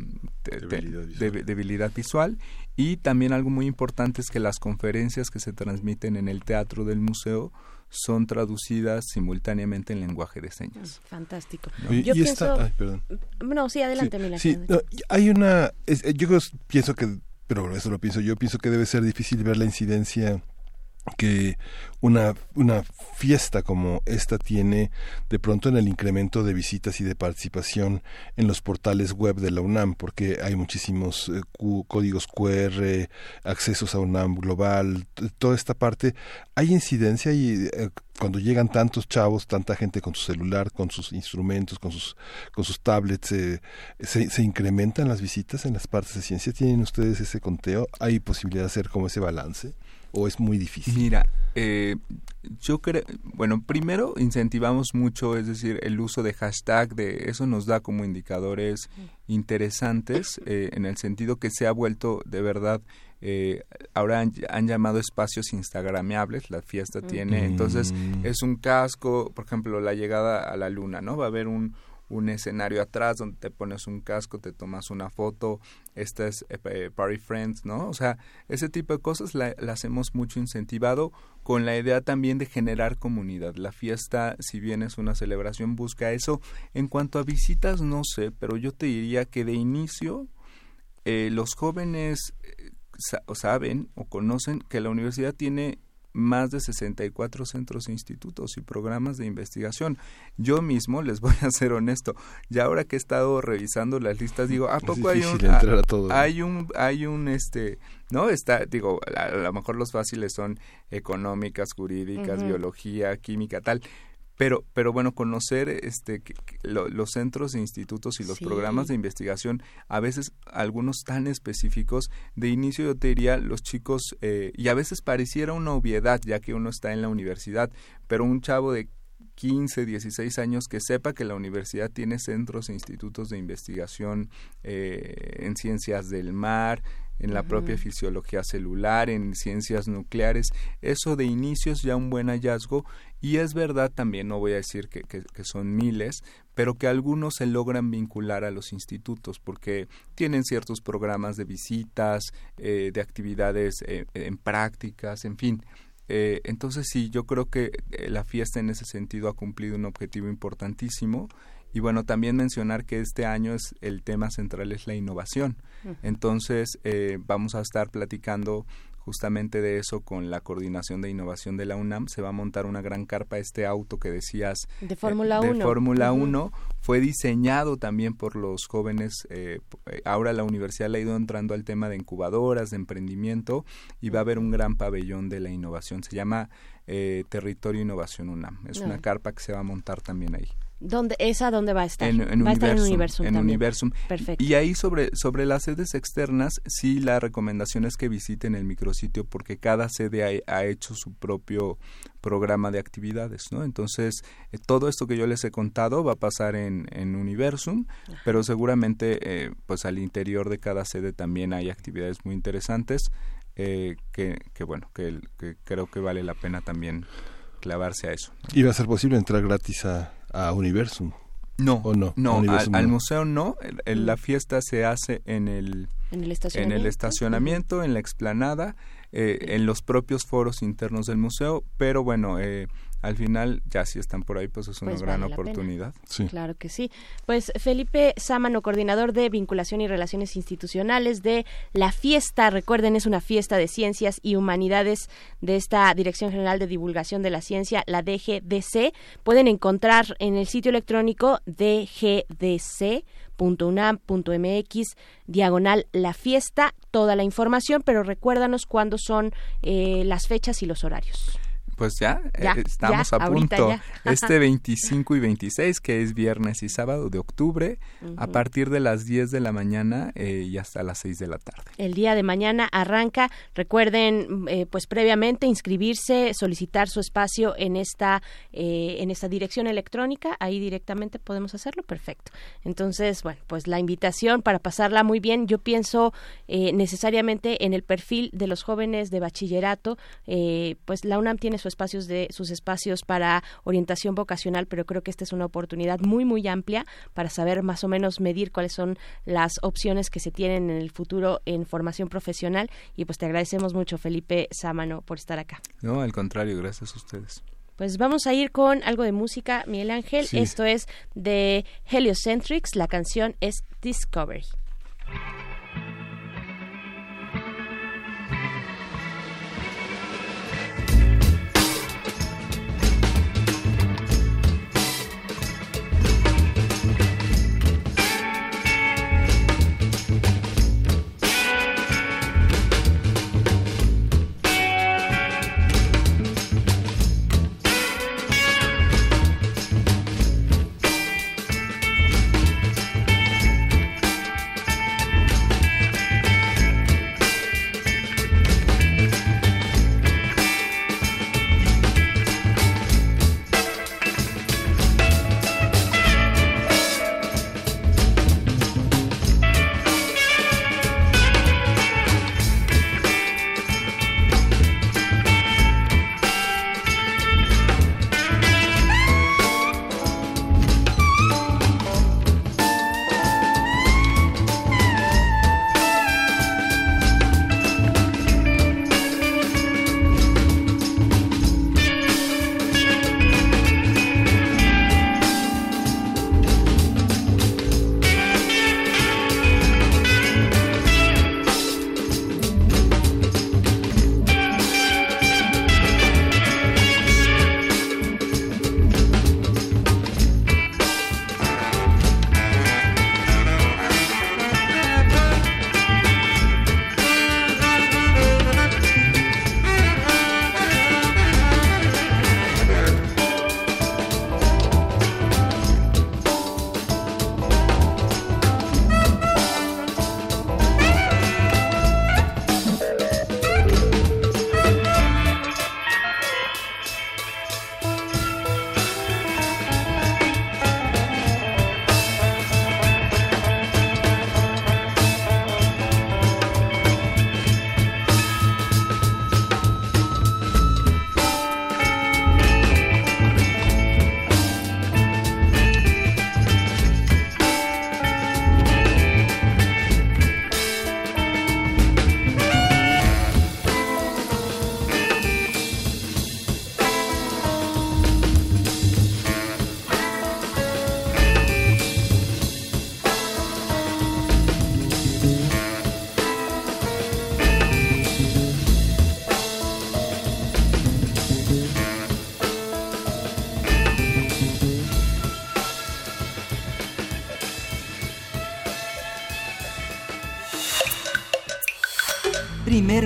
debilidad visual. y también algo muy importante es que las conferencias que se transmiten en el teatro del museo son traducidas simultáneamente en lenguaje de señas. Fantástico. Yo pienso... perdón. No, sí, adelante, sí, hay una... yo pienso que, pero eso lo pienso yo, pienso que debe ser difícil ver la incidencia que una, una fiesta como esta tiene de pronto en el incremento de visitas y de participación en los portales web de la UNAM, porque hay muchísimos eh, códigos QR, accesos a UNAM global, toda esta parte. ¿Hay incidencia y eh, cuando llegan tantos chavos, tanta gente con su celular, con sus instrumentos, con sus, con sus tablets, se, se, incrementan las visitas en las partes de ciencia? ¿Tienen ustedes ese conteo? ¿Hay posibilidad de hacer como ese balance? O es muy difícil? Mira, eh, yo creo, bueno, primero incentivamos mucho, es decir, el uso de hashtag, de eso nos da como indicadores interesantes eh, en el sentido que se ha vuelto de verdad eh, ahora han, llamado espacios instagramiables, la fiesta tiene, entonces mm. es un casco, por ejemplo, la llegada a la luna, ¿no? Va a haber un, un escenario atrás donde te pones un casco, te tomas una foto, esta es eh, eh, Party Friends, ¿no? O sea, ese tipo de cosas las hemos mucho incentivado con la idea también de generar comunidad. La fiesta, si bien es una celebración, busca eso. En cuanto a visitas, no sé, pero yo te diría que de inicio eh, los jóvenes saben o conocen que la universidad tiene más de 64 centros e institutos y programas de investigación. Yo mismo, les voy a ser honesto, ya ahora que he estado revisando las listas, digo, ¿a poco hay un, hay un, hay un, este, no, está, digo, a, lo mejor los fáciles son económicas, jurídicas, biología, química, tal, pero pero bueno conocer este los centros e institutos y los programas de investigación a veces algunos tan específicos de inicio yo te diría los chicos eh, y a veces pareciera una obviedad ya que uno está en la universidad pero un chavo de 15, 16 años que sepa que la universidad tiene centros e institutos de investigación eh, en ciencias del mar, en la propia fisiología celular, en ciencias nucleares. Eso de inicio es ya un buen hallazgo y es verdad también, no voy a decir que, que, son miles, pero que algunos se logran vincular a los institutos porque tienen ciertos programas de visitas, eh, de actividades eh, en prácticas, en fin. Eh, entonces sí, yo creo que la fiesta en ese sentido ha cumplido un objetivo importantísimo y bueno, también mencionar que este año es el tema central es la innovación. Entonces, eh, vamos a estar platicando justamente de eso con la coordinación de innovación de la UNAM. Se va a montar una gran carpa. Este auto que decías de Fórmula 1. De Fórmula 1 fue diseñado también por los jóvenes. Eh, ahora la universidad le ha ido entrando al tema de incubadoras, de emprendimiento y va a haber un gran pabellón de la innovación. Se llama eh, Territorio Innovación UNAM. Es una carpa que se va a montar también ahí. ¿Dónde, ¿Esa dónde va a estar? En, va a estar en Universum. En Universum. Perfecto. Y ahí sobre, sobre las sedes externas, sí la recomendación es que visiten el micrositio porque cada sede ha, hecho su propio programa de actividades, ¿no? Entonces, eh, todo esto que yo les he contado va a pasar en, en Universum, pero seguramente, eh, pues al interior de cada sede también hay actividades muy interesantes eh, que, que, bueno, que, que creo que vale la pena también clavarse a eso. ¿Y va a ser posible entrar gratis a, a Universum? No, no, no, al, museo no. la fiesta se hace en el, ¿En el estacionamiento, en, el estacionamiento, en la explanada, eh, en los propios foros internos del museo, pero bueno, eh, al final ya si están por ahí pues es una pues gran oportunidad. Claro que sí. Pues Felipe Sámano, coordinador de vinculación y relaciones institucionales de La Fiesta, recuerden es una fiesta de ciencias y humanidades de esta Dirección General de Divulgación de la Ciencia, la DGDC. Pueden encontrar en el sitio electrónico dgdc.unam.mx diagonal la fiesta toda la información, pero recuérdanos cuándo son eh, las fechas y los horarios. Pues ya, eh, estamos a punto. Este 25 y 26, que es viernes y sábado de octubre, a partir de las 10 de la mañana eh, y hasta las 6 de la tarde. El día de mañana arranca. Recuerden, eh, pues previamente inscribirse, solicitar su espacio en esta, en esta dirección electrónica. Ahí directamente podemos hacerlo. Perfecto. Entonces, bueno, pues la invitación para pasarla muy bien. Yo pienso necesariamente en el perfil de los jóvenes de bachillerato. pues la UNAM tiene su espacios de sus espacios para orientación vocacional, pero creo que esta es una oportunidad muy muy amplia para saber más o menos medir cuáles son las opciones que se tienen en el futuro en formación profesional y pues te agradecemos mucho Felipe Sámano por estar acá. No, al contrario, gracias a ustedes. Pues vamos a ir con algo de música, Miguel Ángel. Esto es de Heliocentrics, la canción es Discovery.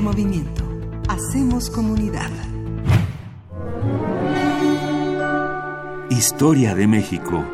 Movimiento. Hacemos comunidad. Historia de México.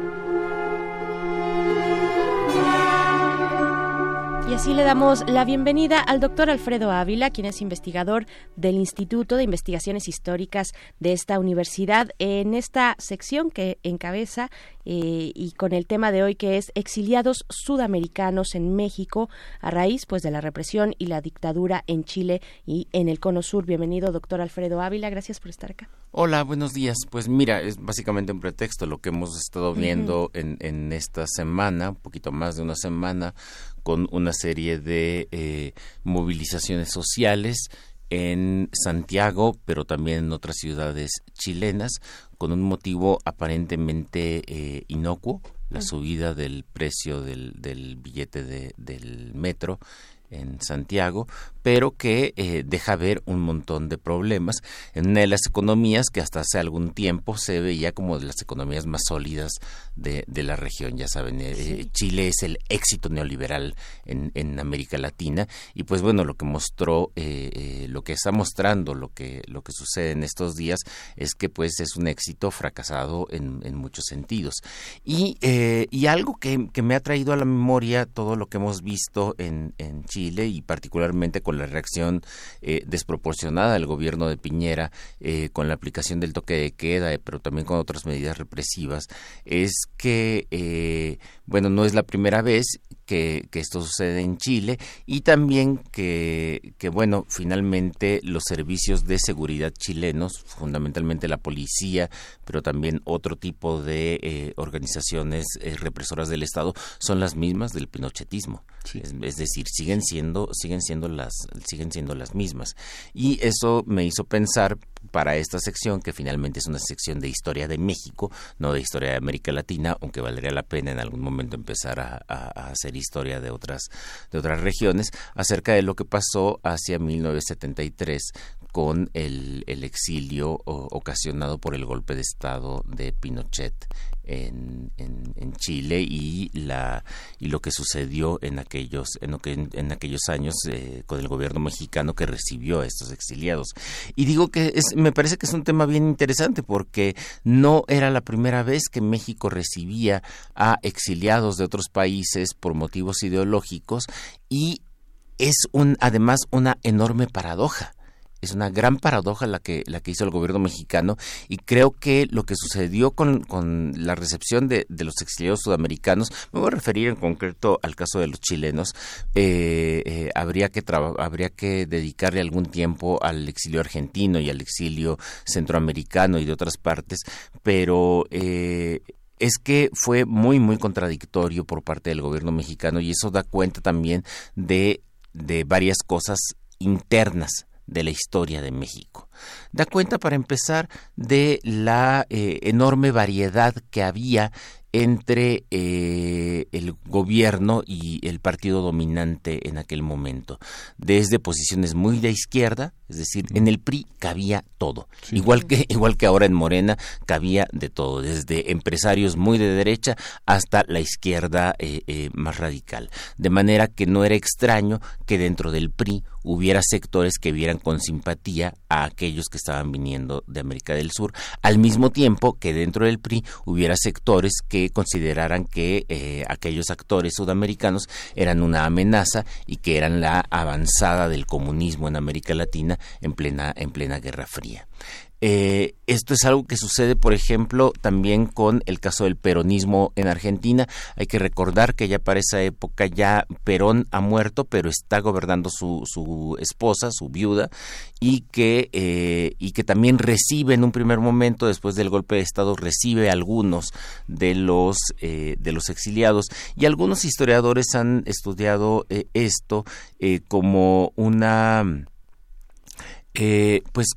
Y así le damos la bienvenida al doctor Alfredo Ávila, quien es investigador del Instituto de Investigaciones Históricas de esta universidad, en esta sección que encabeza eh, y con el tema de hoy que es exiliados sudamericanos en México a raíz pues de la represión y la dictadura en Chile y en el Cono Sur. Bienvenido, doctor Alfredo Ávila, gracias por estar acá. Hola, buenos días. Pues mira, es básicamente un pretexto lo que hemos estado viendo en, en esta semana, un poquito más de una semana, con una serie de eh, movilizaciones sociales en Santiago, pero también en otras ciudades chilenas, con un motivo aparentemente eh, inocuo, la subida del precio del, del billete de, del metro en Santiago, pero que eh, deja ver un montón de problemas en una de las economías que hasta hace algún tiempo se veía como de las economías más sólidas de, la región. Ya saben, eh, Chile es el éxito neoliberal en, en, América Latina y pues bueno, lo que mostró, eh, lo que está mostrando, lo que, lo que sucede en estos días es que pues es un éxito fracasado en, en muchos sentidos. Y, y algo que, que, me ha traído a la memoria todo lo que hemos visto en, en Chile y particularmente con la reacción eh, desproporcionada del gobierno de Piñera eh, con la aplicación del toque de queda, eh, pero también con otras medidas represivas, es que, bueno, no es la primera vez que, esto sucede en Chile y también que, que, bueno, finalmente los servicios de seguridad chilenos, fundamentalmente la policía, pero también otro tipo de organizaciones represoras del Estado, son las mismas del pinochetismo. Es, decir, siguen siendo, siguen siendo las, siguen siendo las mismas. Y eso me hizo pensar para esta sección, que finalmente es una sección de historia de México, no de historia de América Latina, aunque valdría la pena en algún momento empezar a, hacer historia de otras, de otras regiones, acerca de lo que pasó hacia 1973 con el, exilio ocasionado por el golpe de Estado de Pinochet en, en, Chile y la y lo que sucedió en aquellos en, en aquellos años eh, con el gobierno mexicano que recibió a estos exiliados. Y digo que es, me parece que es un tema bien interesante porque no era la primera vez que México recibía a exiliados de otros países por motivos ideológicos y es un además una enorme paradoja es una gran paradoja la que, la que hizo el gobierno mexicano y creo que lo que sucedió con, con la recepción de, de, los exiliados sudamericanos, me voy a referir en concreto al caso de los chilenos, eh, eh, habría, que habría que dedicarle algún tiempo al exilio argentino y al exilio centroamericano y de otras partes, pero eh, es que fue muy, muy contradictorio por parte del gobierno mexicano y eso da cuenta también de, de varias cosas internas de la historia de México. Da cuenta, para empezar, de la eh, enorme variedad que había entre eh, el gobierno y el partido dominante en aquel momento, desde posiciones muy de izquierda, es decir, en el PRI cabía todo, igual que igual que ahora en Morena cabía de todo, desde empresarios muy de derecha hasta la izquierda eh, eh, más radical, de manera que no era extraño que dentro del PRI hubiera sectores que vieran con simpatía a aquellos que estaban viniendo de América del Sur, al mismo tiempo que dentro del PRI hubiera sectores que consideraran que eh, aquellos actores sudamericanos eran una amenaza y que eran la avanzada del comunismo en América Latina en plena, en plena Guerra Fría. Eh, esto es algo que sucede, por ejemplo, también con el caso del peronismo en Argentina. Hay que recordar que ya para esa época ya Perón ha muerto, pero está gobernando su, su esposa, su viuda, y que, eh, y que también recibe en un primer momento, después del golpe de Estado, recibe algunos de los, eh, de los exiliados. Y algunos historiadores han estudiado esto como una... pues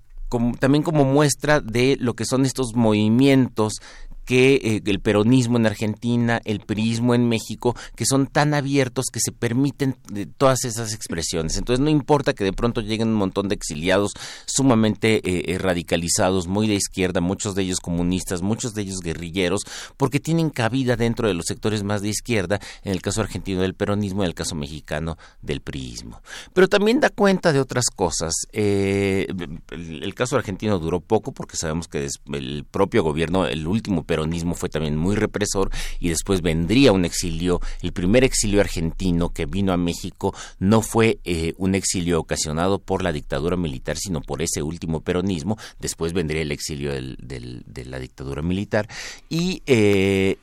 también como muestra de lo que son estos movimientos que eh, el peronismo en Argentina, el priismo en México, que son tan abiertos que se permiten todas esas expresiones. Entonces no importa que de pronto lleguen un montón de exiliados sumamente eh, eh, radicalizados, muy de izquierda, muchos de ellos comunistas, muchos de ellos guerrilleros, porque tienen cabida dentro de los sectores más de izquierda, en el caso argentino del peronismo, en el caso mexicano del priismo. Pero también da cuenta de otras cosas. el, caso argentino duró poco porque sabemos que el propio gobierno, el último peronismo fue también muy represor y después vendría un exilio, el primer exilio argentino que vino a México no fue eh, un exilio ocasionado por la dictadura militar, sino por ese último peronismo, después vendría el exilio de la dictadura militar y eh,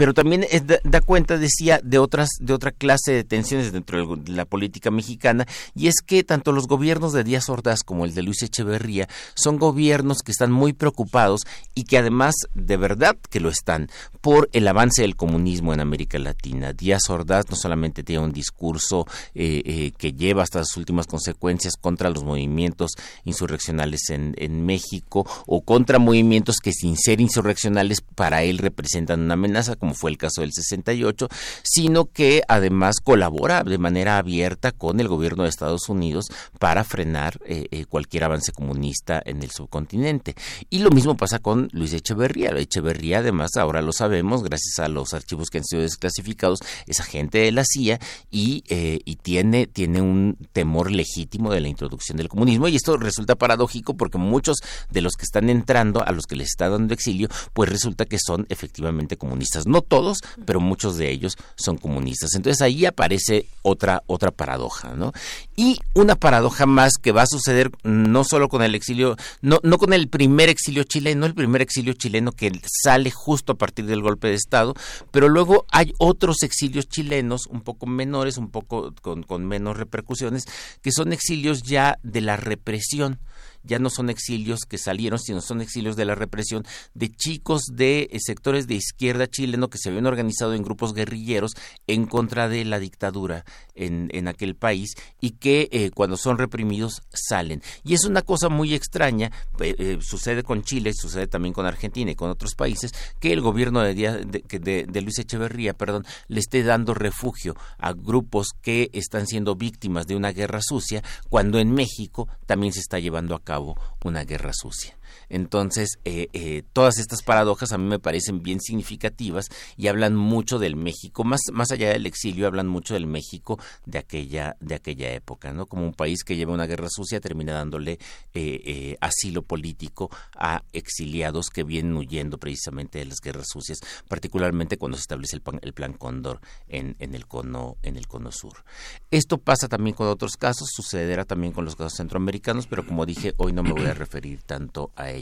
pero también da, cuenta, decía, de otras, de otra clase de tensiones dentro de la política mexicana, y es que tanto los gobiernos de Díaz Ordaz como el de Luis Echeverría son gobiernos que están muy preocupados y que además de verdad que lo están por el avance del comunismo en América Latina. Díaz Ordaz no solamente tiene un discurso eh, eh, que lleva hasta las últimas consecuencias contra los movimientos insurreccionales en, México o contra movimientos que sin ser insurreccionales para él representan una amenaza, como fue el caso del 68, sino que además colabora de manera abierta con el gobierno de Estados Unidos para frenar eh, eh, cualquier avance comunista en el subcontinente. Y lo mismo pasa con Luis Echeverría. Echeverría, además, ahora lo sabemos, gracias a los archivos que han sido desclasificados, es agente de la CIA y, eh, y tiene, tiene un temor legítimo de la introducción del comunismo. Y esto resulta paradójico porque muchos de los que están entrando, a los que les está dando exilio, pues resulta que son efectivamente comunistas. Todos, pero muchos de ellos son comunistas. Entonces ahí aparece otra, otra paradoja, ¿no? Y una paradoja más que va a suceder no solo con el exilio, no, no con el primer exilio chileno, el primer exilio chileno que sale justo a partir del golpe de Estado, pero luego hay otros exilios chilenos un poco menores, un poco con, con menos repercusiones, que son exilios ya de la represión ya no son exilios que salieron, sino son exilios de la represión de chicos de eh, sectores de izquierda chileno que se habían organizado en grupos guerrilleros en contra de la dictadura en, en aquel país y que eh, cuando son reprimidos salen. Y es una cosa muy extraña, eh, sucede con Chile, sucede también con Argentina y con otros países, que el gobierno de, de, de Luis Echeverría perdón, le esté dando refugio a grupos que están siendo víctimas de una guerra sucia, cuando en México también se está llevando a cabo cabo una guerra sucia. Entonces, eh, eh, todas estas paradojas a mí me parecen bien significativas y hablan mucho del México, más, más allá del exilio, hablan mucho del México de aquella, de aquella época, ¿no? Como un país que lleva una guerra sucia termina dándole eh, asilo político a exiliados que vienen huyendo precisamente de las guerras sucias, particularmente cuando se establece el, plan, el plan Cóndor en, en, el cono, en el cono sur. Esto pasa también con otros casos, sucederá también con los casos centroamericanos, pero como dije, hoy no me voy a referir tanto a ellos.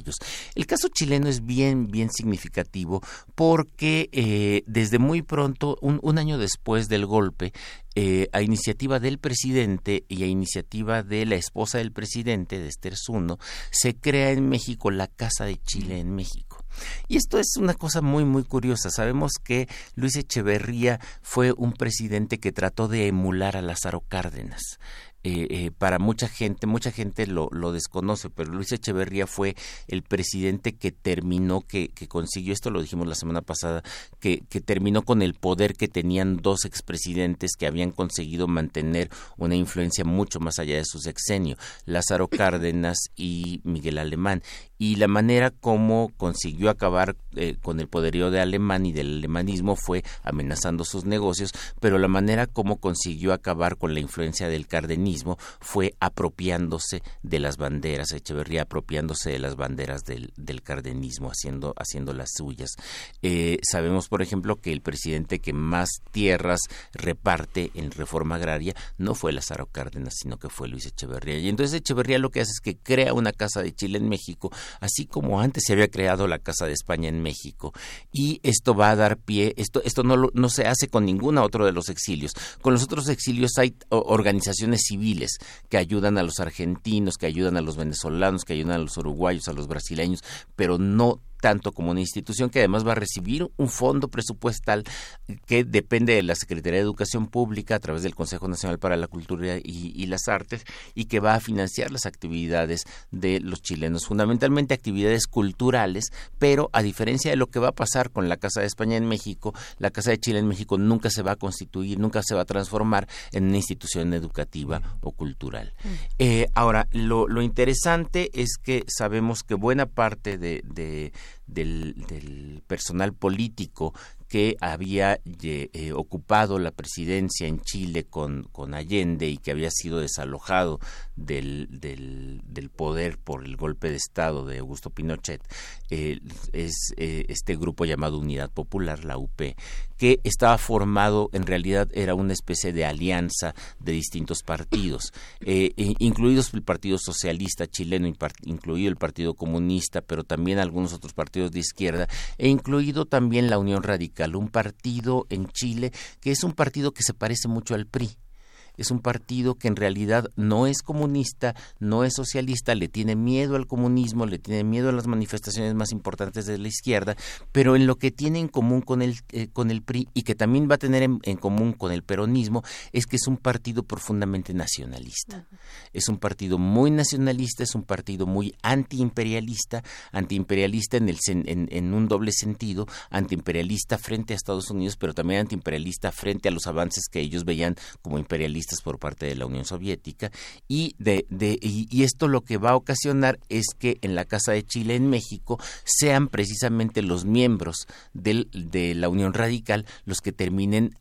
El caso chileno es bien, bien significativo porque eh, desde muy pronto, un, año después del golpe, eh, a iniciativa del presidente y a iniciativa de la esposa del presidente, de Esther Zuno, se crea en México la Casa de Chile en México. Y esto es una cosa muy, muy curiosa. Sabemos que Luis Echeverría fue un presidente que trató de emular a Lázaro Cárdenas. Eh, eh, para mucha gente, mucha gente lo, desconoce, pero Luis Echeverría fue el presidente que terminó, que, que consiguió, esto lo dijimos la semana pasada, que, que, terminó con el poder que tenían dos expresidentes que habían conseguido mantener una influencia mucho más allá de su sexenio, Lázaro Cárdenas y Miguel Alemán y la manera como consiguió acabar eh, con el poderío de Alemán y del alemanismo fue amenazando sus negocios, pero la manera como consiguió acabar con la influencia del cardenismo fue apropiándose de las banderas, Echeverría apropiándose de las banderas del, del cardenismo, haciendo, haciendo las suyas. Eh, sabemos, por ejemplo, que el presidente que más tierras reparte en reforma agraria no fue Lázaro Cárdenas, sino que fue Luis Echeverría. Y entonces Echeverría lo que hace es que crea una casa de Chile en México, así como antes se había creado la Casa de España en México. Y esto va a dar pie, esto, esto no, no se hace con ninguna otro de los exilios. Con los otros exilios hay organizaciones civiles que ayudan a los argentinos, que ayudan a los venezolanos, que ayudan a los uruguayos, a los brasileños, pero no tanto como una institución que además va a recibir un fondo presupuestal que depende de la Secretaría de Educación Pública a través del Consejo Nacional para la Cultura y, las Artes y que va a financiar las actividades de los chilenos, fundamentalmente actividades culturales, pero a diferencia de lo que va a pasar con la Casa de España en México, la Casa de Chile en México nunca se va a constituir, nunca se va a transformar en una institución educativa o cultural. Mm. Eh, ahora, lo, interesante es que sabemos que buena parte de del, personal político que había eh, ocupado la presidencia en Chile con, Allende y que había sido desalojado del, del, poder por el golpe de Estado de Augusto Pinochet, eh, es eh, este grupo llamado Unidad Popular, la UP, que estaba formado, en realidad era una especie de alianza de distintos partidos, incluidos el Partido Socialista chileno, incluido el Partido Comunista, pero también algunos otros partidos de izquierda, e incluido también la Unión Radical un partido en Chile que es un partido que se parece mucho al PRI. Es un partido que en realidad no es comunista, no es socialista, le tiene miedo al comunismo, le tiene miedo a las manifestaciones más importantes de la izquierda, pero en lo que tiene en común con el, eh, con el PRI y que también va a tener en, común con el peronismo es que es un partido profundamente nacionalista. Es un partido muy nacionalista, es un partido muy antiimperialista, antiimperialista en, el, en, en un doble sentido, antiimperialista frente a Estados Unidos, pero también antiimperialista frente a los avances que ellos veían como imperialistas por parte de la Unión Soviética y de, y, esto lo que va a ocasionar es que en la Casa de Chile en México sean precisamente los miembros del, de la Unión Radical los que terminen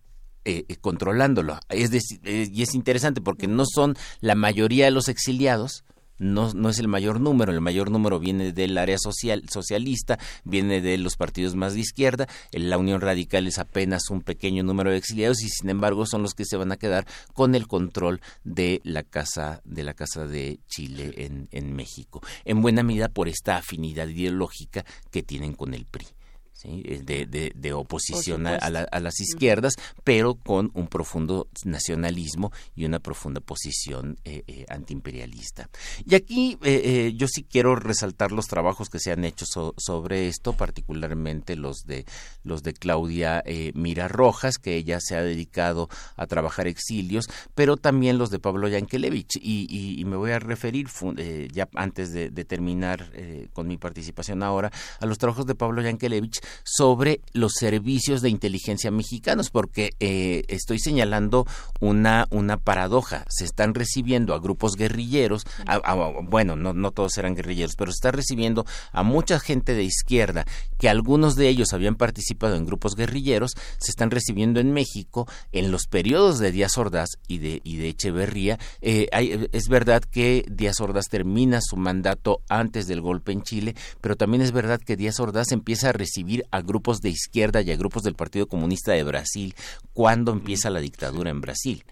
eh, eh, controlándolo. Es decir, eh, y es interesante porque no son la mayoría de los exiliados, no, no es el mayor número, el mayor número viene del área social, socialista, viene de los partidos más de izquierda, la Unión Radical es apenas un pequeño número de exiliados y sin embargo son los que se van a quedar con el control de la casa de la casa de Chile en, en México, en buena medida por esta afinidad ideológica que tienen con el PRI. Eh, de, de, oposición a, las izquierdas, pero con un profundo nacionalismo y una profunda posición eh, eh, antiimperialista. Y aquí yo sí quiero resaltar los trabajos que se han hecho sobre esto, particularmente los de los de Claudia Mira Rojas, que ella se ha dedicado a trabajar exilios, pero también los de Pablo Yankelevich. Y, me voy a referir, ya antes de, terminar con mi participación ahora, a los trabajos de Pablo Yankelevich sobre los servicios de inteligencia mexicanos, porque eh, estoy señalando una, una paradoja. Se están recibiendo a grupos guerrilleros, bueno, no, no todos eran guerrilleros, pero se está recibiendo a mucha gente de izquierda, que algunos de ellos habían participado en grupos guerrilleros, se están recibiendo en México en los periodos de Díaz Ordaz y de, y de Echeverría. Eh, es verdad que Díaz Ordaz termina su mandato antes del golpe en Chile, pero también es verdad que Díaz Ordaz empieza a recibir a grupos de izquierda y a grupos del Partido Comunista de Brasil cuando empieza la dictadura en Brasil.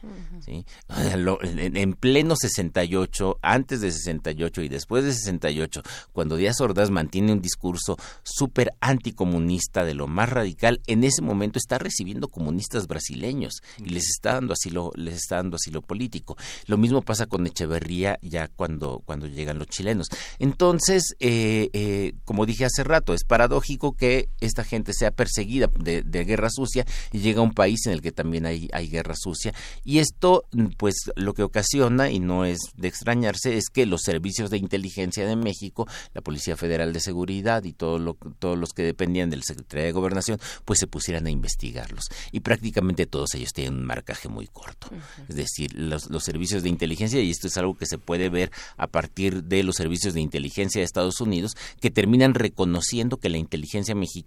En pleno 68, antes de 68 y después de 68, cuando Díaz Ordaz mantiene un discurso súper anticomunista de lo más radical, en ese momento está recibiendo comunistas brasileños y les está dando asilo, les está dando asilo político. Lo mismo pasa con Echeverría ya cuando, cuando llegan los chilenos. Entonces, eh, eh, como dije hace rato, es paradójico que esta gente sea perseguida de, guerra sucia y llega a un país en el que también hay, hay guerra sucia. Y esto, pues, lo que ocasiona, y no es de extrañarse, es que los servicios de inteligencia de México, la Policía Federal de Seguridad y todo lo, todos los que dependían del Secretaría de Gobernación, pues se pusieran a investigarlos. Y prácticamente todos ellos tienen un marcaje muy corto. Es decir, los, los servicios de inteligencia, y esto es algo que se puede ver a partir de los servicios de inteligencia de Estados Unidos, que terminan reconociendo que la inteligencia mexicana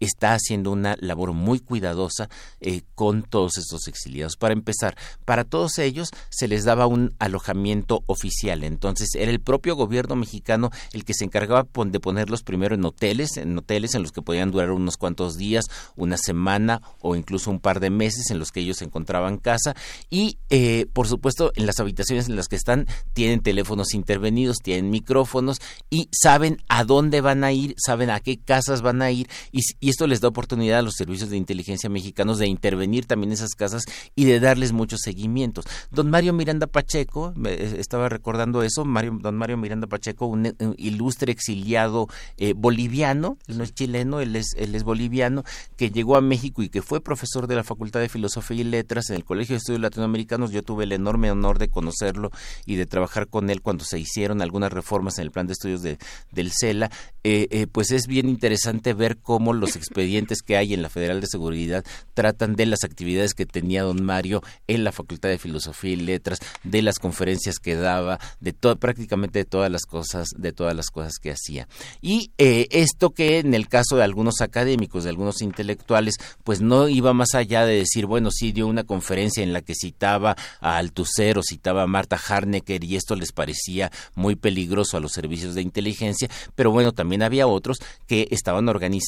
está haciendo una labor muy cuidadosa eh, con todos estos exiliados. Para empezar, para todos ellos se les daba un alojamiento oficial, entonces era el propio gobierno mexicano el que se encargaba de ponerlos primero en hoteles, en hoteles en los que podían durar unos cuantos días, una semana o incluso un par de meses en los que ellos encontraban casa y eh, por supuesto en las habitaciones en las que están tienen teléfonos intervenidos, tienen micrófonos y saben a dónde van a ir, saben a qué casas van a ir y, esto les da oportunidad a los servicios de inteligencia mexicanos de intervenir también en esas casas y de darles muchos seguimientos. Don Mario Miranda Pacheco, eh, estaba recordando eso, Mario, don Mario Miranda Pacheco, un, ilustre exiliado eh, boliviano, él no es chileno, él es, él es boliviano, que llegó a México y que fue profesor de la Facultad de Filosofía y Letras en el Colegio de Estudios Latinoamericanos. Yo tuve el enorme honor de conocerlo y de trabajar con él cuando se hicieron algunas reformas en el plan de estudios de, del CELA. Eh, pues es bien interesante ver cómo los expedientes que hay en la Federal de Seguridad tratan de las actividades que tenía don Mario en la Facultad de Filosofía y Letras, de las conferencias que daba, de todo, prácticamente de todas las cosas, de todas las cosas que hacía. Y eh, esto que en el caso de algunos académicos, de algunos intelectuales, pues no iba más allá de decir, bueno, sí dio una conferencia en la que citaba a Althusser o citaba a Marta Harnecker y esto les parecía muy peligroso a los servicios de inteligencia, pero bueno, también había otros que estaban organizados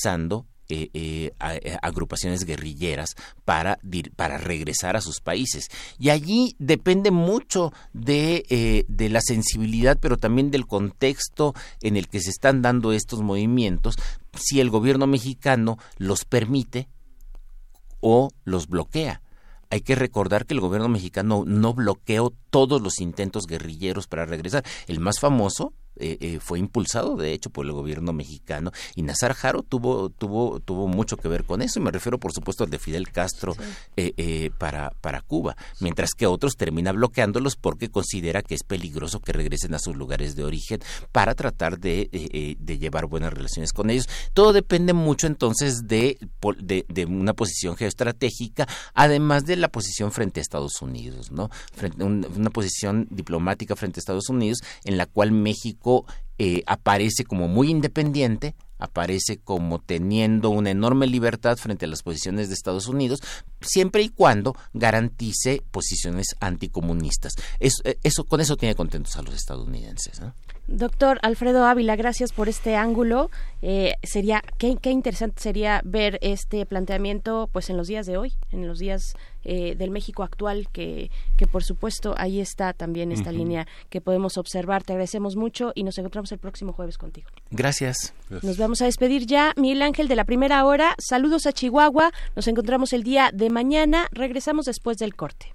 eh, eh, eh, agrupaciones guerrilleras para, para regresar a sus países. Y allí depende mucho de, de la sensibilidad, pero también del contexto en el que se están dando estos movimientos, si el gobierno mexicano los permite o los bloquea hay que recordar que el gobierno mexicano no bloqueó todos los intentos guerrilleros para regresar. El más famoso eh, eh, fue impulsado de hecho por el gobierno mexicano y Nazar Jaro tuvo tuvo tuvo mucho que ver con eso y me refiero por supuesto al de Fidel Castro eh, para para Cuba mientras que otros termina bloqueándolos porque considera que es peligroso que regresen a sus lugares de origen para tratar de, de llevar buenas relaciones con ellos. Todo depende mucho entonces de, de, una posición geoestratégica además de la posición frente a Estados Unidos no frente, una posición diplomática frente a Estados Unidos en la cual México eh, aparece como muy independiente, aparece como teniendo una enorme libertad frente a las posiciones de Estados Unidos, siempre y cuando garantice posiciones anticomunistas. Eso, eh, eso con eso tiene contentos a los estadounidenses. Doctor Alfredo Ávila, gracias por este ángulo. Eh, sería qué, qué, interesante sería ver este planteamiento, pues en los días de hoy, en los días eh, del México actual, que, que por supuesto ahí está también esta línea que podemos observar. Te agradecemos mucho y nos encontramos el próximo jueves contigo. Gracias. Nos vamos a despedir ya. Miguel Ángel de la primera hora. Saludos a Chihuahua. Nos encontramos el día de mañana. Regresamos después del corte.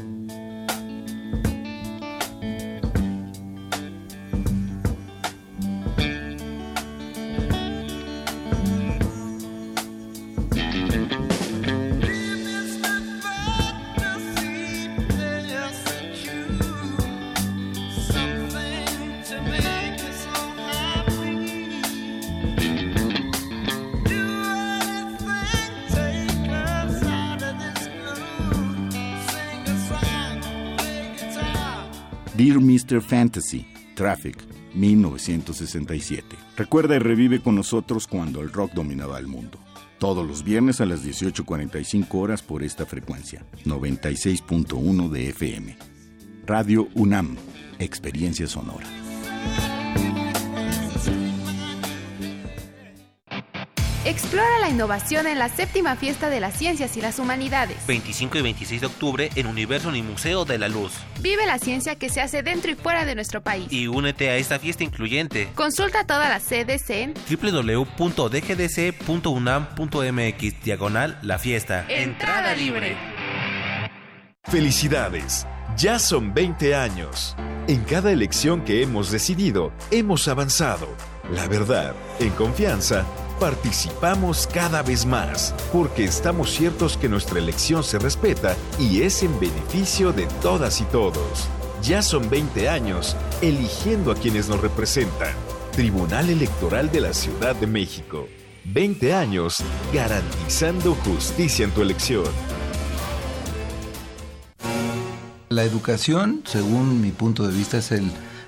Fantasy, Traffic, 1967. Recuerda y revive con nosotros cuando el rock dominaba el mundo. Todos los viernes a las 18.45 horas por esta frecuencia, 96.1 de FM. Radio UNAM, Experiencia Sonora. Explora la innovación en la séptima fiesta de las ciencias y las humanidades. 25 y 26 de octubre en Universo y Museo de la Luz. Vive la ciencia que se hace dentro y fuera de nuestro país. Y únete a esta fiesta incluyente. Consulta todas las sedes en www.dgdc.unam.mx diagonal la fiesta. Entrada libre. Felicidades. Ya son 20 años. En cada elección que hemos decidido, hemos avanzado. La verdad, en confianza, participamos cada vez más, porque estamos ciertos que nuestra elección se respeta y es en beneficio de todas y todos. Ya son 20 años eligiendo a quienes nos representan. Tribunal Electoral de la Ciudad de México. 20 años garantizando justicia en tu elección. La educación, según mi punto de vista, es el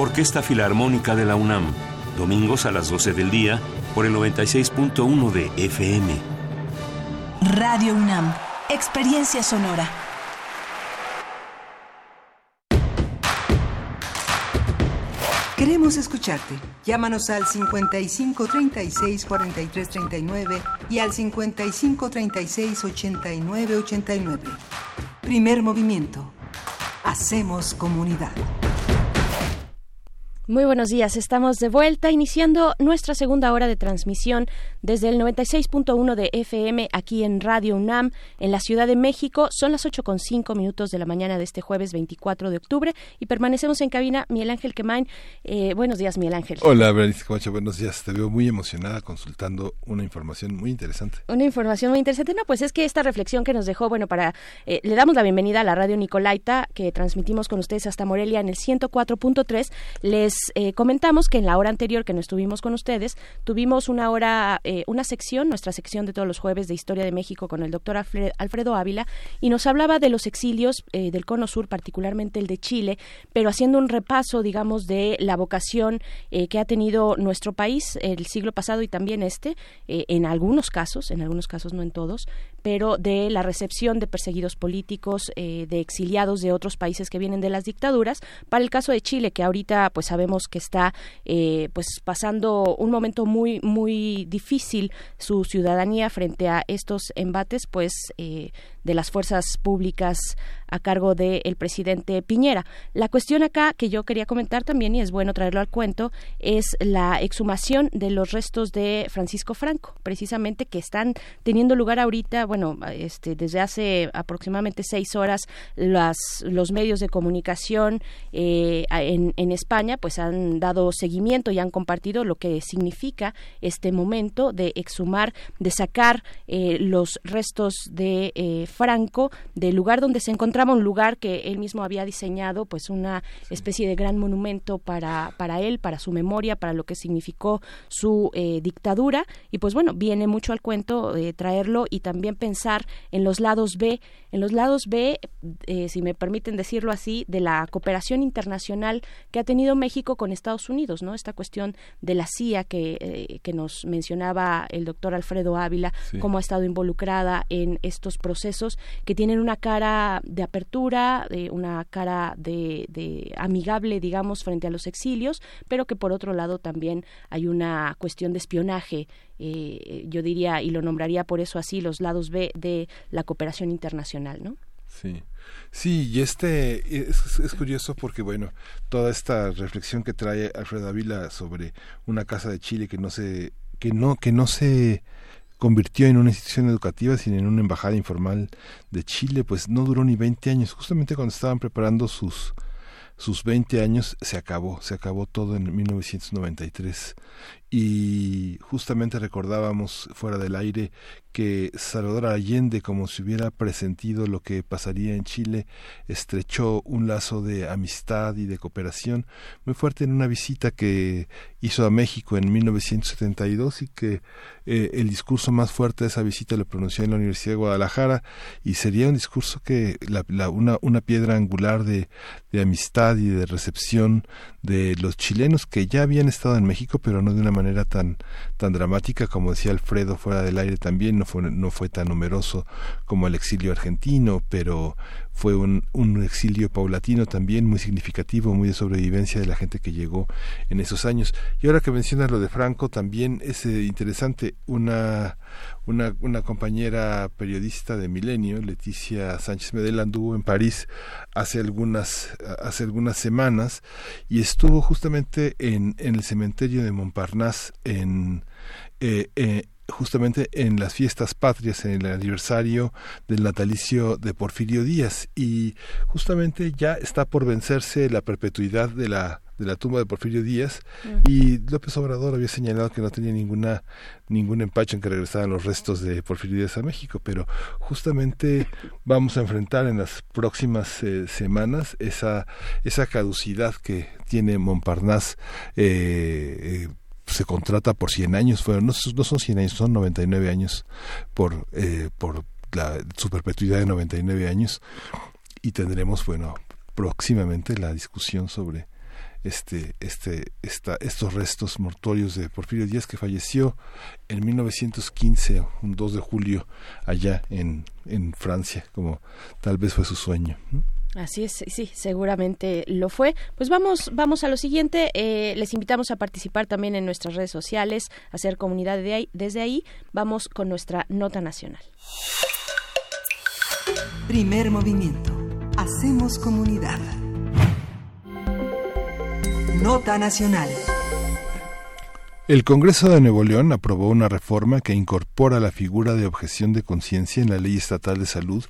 Orquesta Filarmónica de la UNAM, domingos a las 12 del día por el 96.1 de FM. Radio UNAM, experiencia sonora. Queremos escucharte. Llámanos al 55 36 43 39 y al 55 36 89 89. Primer movimiento. Hacemos comunidad. Muy buenos días, estamos de vuelta iniciando nuestra segunda hora de transmisión desde el 96.1 de FM aquí en Radio UNAM en la Ciudad de México. Son las 8.5 minutos de la mañana de este jueves 24 de octubre y permanecemos en cabina Miguel Ángel Quemain. Eh, buenos días, Miguel Ángel. Hola, Berenice Camacho, buenos días. Te veo muy emocionada consultando una información muy interesante. Una información muy interesante. No, pues es que esta reflexión que nos dejó, bueno, para eh, le damos la bienvenida a la Radio Nicolaita que transmitimos con ustedes hasta Morelia en el 104.3. Les eh, comentamos que en la hora anterior que no estuvimos con ustedes, tuvimos una hora, eh, una sección, nuestra sección de todos los jueves de Historia de México con el doctor Alfredo Ávila, y nos hablaba de los exilios eh, del Cono Sur, particularmente el de Chile, pero haciendo un repaso, digamos, de la vocación que ha tenido nuestro país el siglo pasado y también este, en algunos casos, en algunos casos no en todos, pero de la recepción de perseguidos políticos, de exiliados de otros países que vienen de las dictaduras. Para el caso de Chile, que ahorita pues sabemos que está eh, pues pasando un momento muy muy difícil su ciudadanía frente a estos embates pues eh, de las fuerzas públicas a cargo del presidente Piñera. La cuestión acá que yo quería comentar también, y es bueno traerlo al cuento, es la exhumación de los restos de Francisco Franco, precisamente que están teniendo lugar ahorita, bueno, este, desde hace aproximadamente seis horas, las, los medios de comunicación eh, en, en España pues han dado seguimiento y han compartido lo que significa este momento de exhumar, de sacar eh, los restos de eh, Franco del lugar donde se encontraba un lugar que él mismo había diseñado, pues una especie de gran monumento para, para él, para su memoria, para lo que significó su eh, dictadura. Y pues bueno, viene mucho al cuento de traerlo y también pensar en los lados B, en los lados B, eh, si me permiten decirlo así, de la cooperación internacional que ha tenido México con Estados Unidos, ¿no? Esta cuestión de la CIA que, eh, que nos mencionaba el doctor Alfredo Ávila, cómo ha estado involucrada en estos procesos que tienen una cara de apertura, una cara de, amigable, digamos, frente a los exilios, pero que por otro lado también hay una cuestión de espionaje eh, yo diría y lo nombraría por eso así los lados B de la cooperación internacional, ¿no? Sí. Sí, y este es, curioso porque, bueno, toda esta reflexión que trae Alfredo Ávila sobre una casa de Chile que no se, que no, que no se convirtió en una institución educativa, sino en una embajada informal de Chile, pues no duró ni 20 años. Justamente cuando estaban preparando sus sus 20 años se acabó, se acabó todo en 1993 y justamente recordábamos fuera del aire que Salvador Allende, como si hubiera presentido lo que pasaría en Chile, estrechó un lazo de amistad y de cooperación muy fuerte en una visita que hizo a México en 1972 y que eh, el discurso más fuerte de esa visita lo pronunció en la Universidad de Guadalajara y sería un discurso que la, una, una piedra angular de, de amistad y de recepción de los chilenos que ya habían estado en México pero no de una manera tan tan dramática como decía Alfredo fuera del aire también no fue no fue tan numeroso como el exilio argentino pero fue un, un exilio paulatino también muy significativo muy de sobrevivencia de la gente que llegó en esos años. Y ahora que mencionas lo de Franco también es eh, interesante una una, una compañera periodista de Milenio, Leticia Sánchez Medel, anduvo en París hace algunas, hace algunas semanas y estuvo justamente en, en el cementerio de Montparnasse en, justamente en las fiestas patrias, en el aniversario del natalicio de Porfirio Díaz. Y justamente ya está por vencerse la perpetuidad de la de la tumba de Porfirio Díaz. Y López Obrador había señalado que no tenía ninguna ningún empacho en que regresaran los restos de Porfirio Díaz a México, pero justamente vamos a enfrentar en las próximas eh, semanas esa esa caducidad que tiene Montparnasse eh, eh, se contrata por 100 años, fueron, no, no son 100 años, son 99 años por, por la, su perpetuidad de 99 años y tendremos, bueno, próximamente la discusión sobre este, este, esta, estos restos mortuorios de Porfirio Díaz que falleció en 1915, un 2 de julio, allá en, en Francia, como tal vez fue su sueño. Así es, sí, seguramente lo fue. Pues vamos, vamos a lo siguiente. Eh, les invitamos a participar también en nuestras redes sociales, a hacer comunidad de ahí, desde ahí. Vamos con nuestra nota nacional. Primer movimiento. Hacemos comunidad. Nota nacional. El Congreso de Nuevo León aprobó una reforma que incorpora la figura de objeción de conciencia en la Ley Estatal de Salud,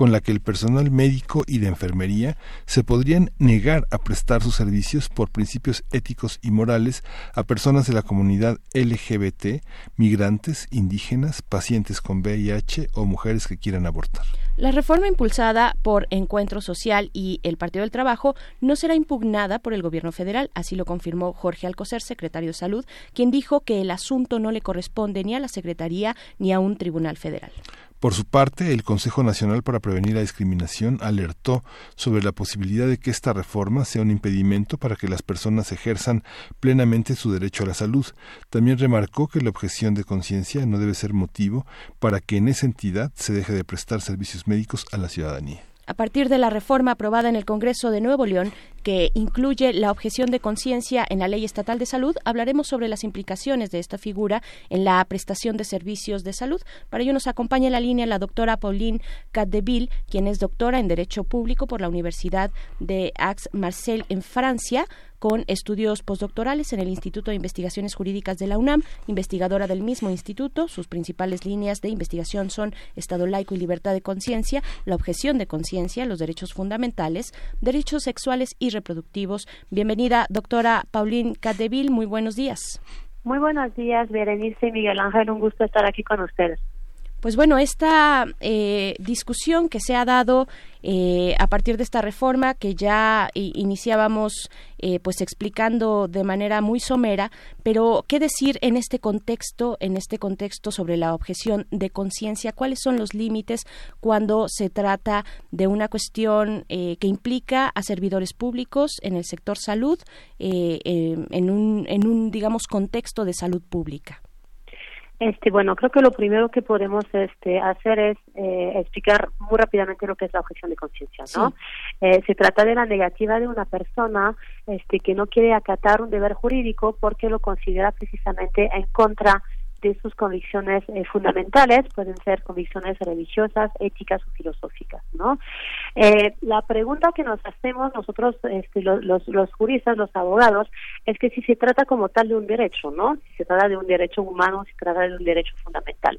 con la que el personal médico y de enfermería se podrían negar a prestar sus servicios por principios éticos y morales a personas de la comunidad LGBT, migrantes, indígenas, pacientes con VIH o mujeres que quieran abortar. La reforma impulsada por Encuentro Social y el Partido del Trabajo no será impugnada por el Gobierno federal, así lo confirmó Jorge Alcocer, secretario de Salud, quien dijo que el asunto no le corresponde ni a la Secretaría ni a un tribunal federal. Por su parte, el Consejo Nacional para Prevenir la Discriminación alertó sobre la posibilidad de que esta reforma sea un impedimento para que las personas ejerzan plenamente su derecho a la salud. También remarcó que la objeción de conciencia no debe ser motivo para que en esa entidad se deje de prestar servicios médicos a la ciudadanía a partir de la reforma aprobada en el Congreso de Nuevo León, que incluye la objeción de conciencia en la Ley Estatal de Salud, hablaremos sobre las implicaciones de esta figura en la prestación de servicios de salud. Para ello nos acompaña en la línea la doctora Pauline Catdeville, quien es doctora en Derecho Público por la Universidad de Aix-Marseille en Francia con estudios postdoctorales en el Instituto de Investigaciones Jurídicas de la UNAM, investigadora del mismo instituto. Sus principales líneas de investigación son Estado laico y libertad de conciencia, la objeción de conciencia, los derechos fundamentales, derechos sexuales y reproductivos. Bienvenida, doctora Pauline Cadeville. Muy buenos días. Muy buenos días, Berenice y Miguel Ángel. Un gusto estar aquí con ustedes. Pues bueno, esta eh, discusión que se ha dado eh, a partir de esta reforma que ya iniciábamos eh, pues explicando de manera muy somera, pero qué decir en este contexto, en este contexto sobre la objeción de conciencia, cuáles son los límites cuando se trata de una cuestión que implica a servidores públicos en el sector salud en un en un digamos contexto de salud pública. Este, bueno, creo que lo primero que podemos este, hacer es eh, explicar muy rápidamente lo que es la objeción de conciencia, ¿no? Eh, se trata de la negativa de una persona este, que no quiere acatar un deber jurídico porque lo considera precisamente en contra de sus convicciones eh, fundamentales, pueden ser convicciones religiosas, éticas o filosóficas, ¿no? Eh, la pregunta que nos hacemos nosotros, este, los, los, juristas, los abogados, es que si se trata como tal de un derecho, ¿no? Si se trata de un derecho humano, si se trata de un derecho fundamental.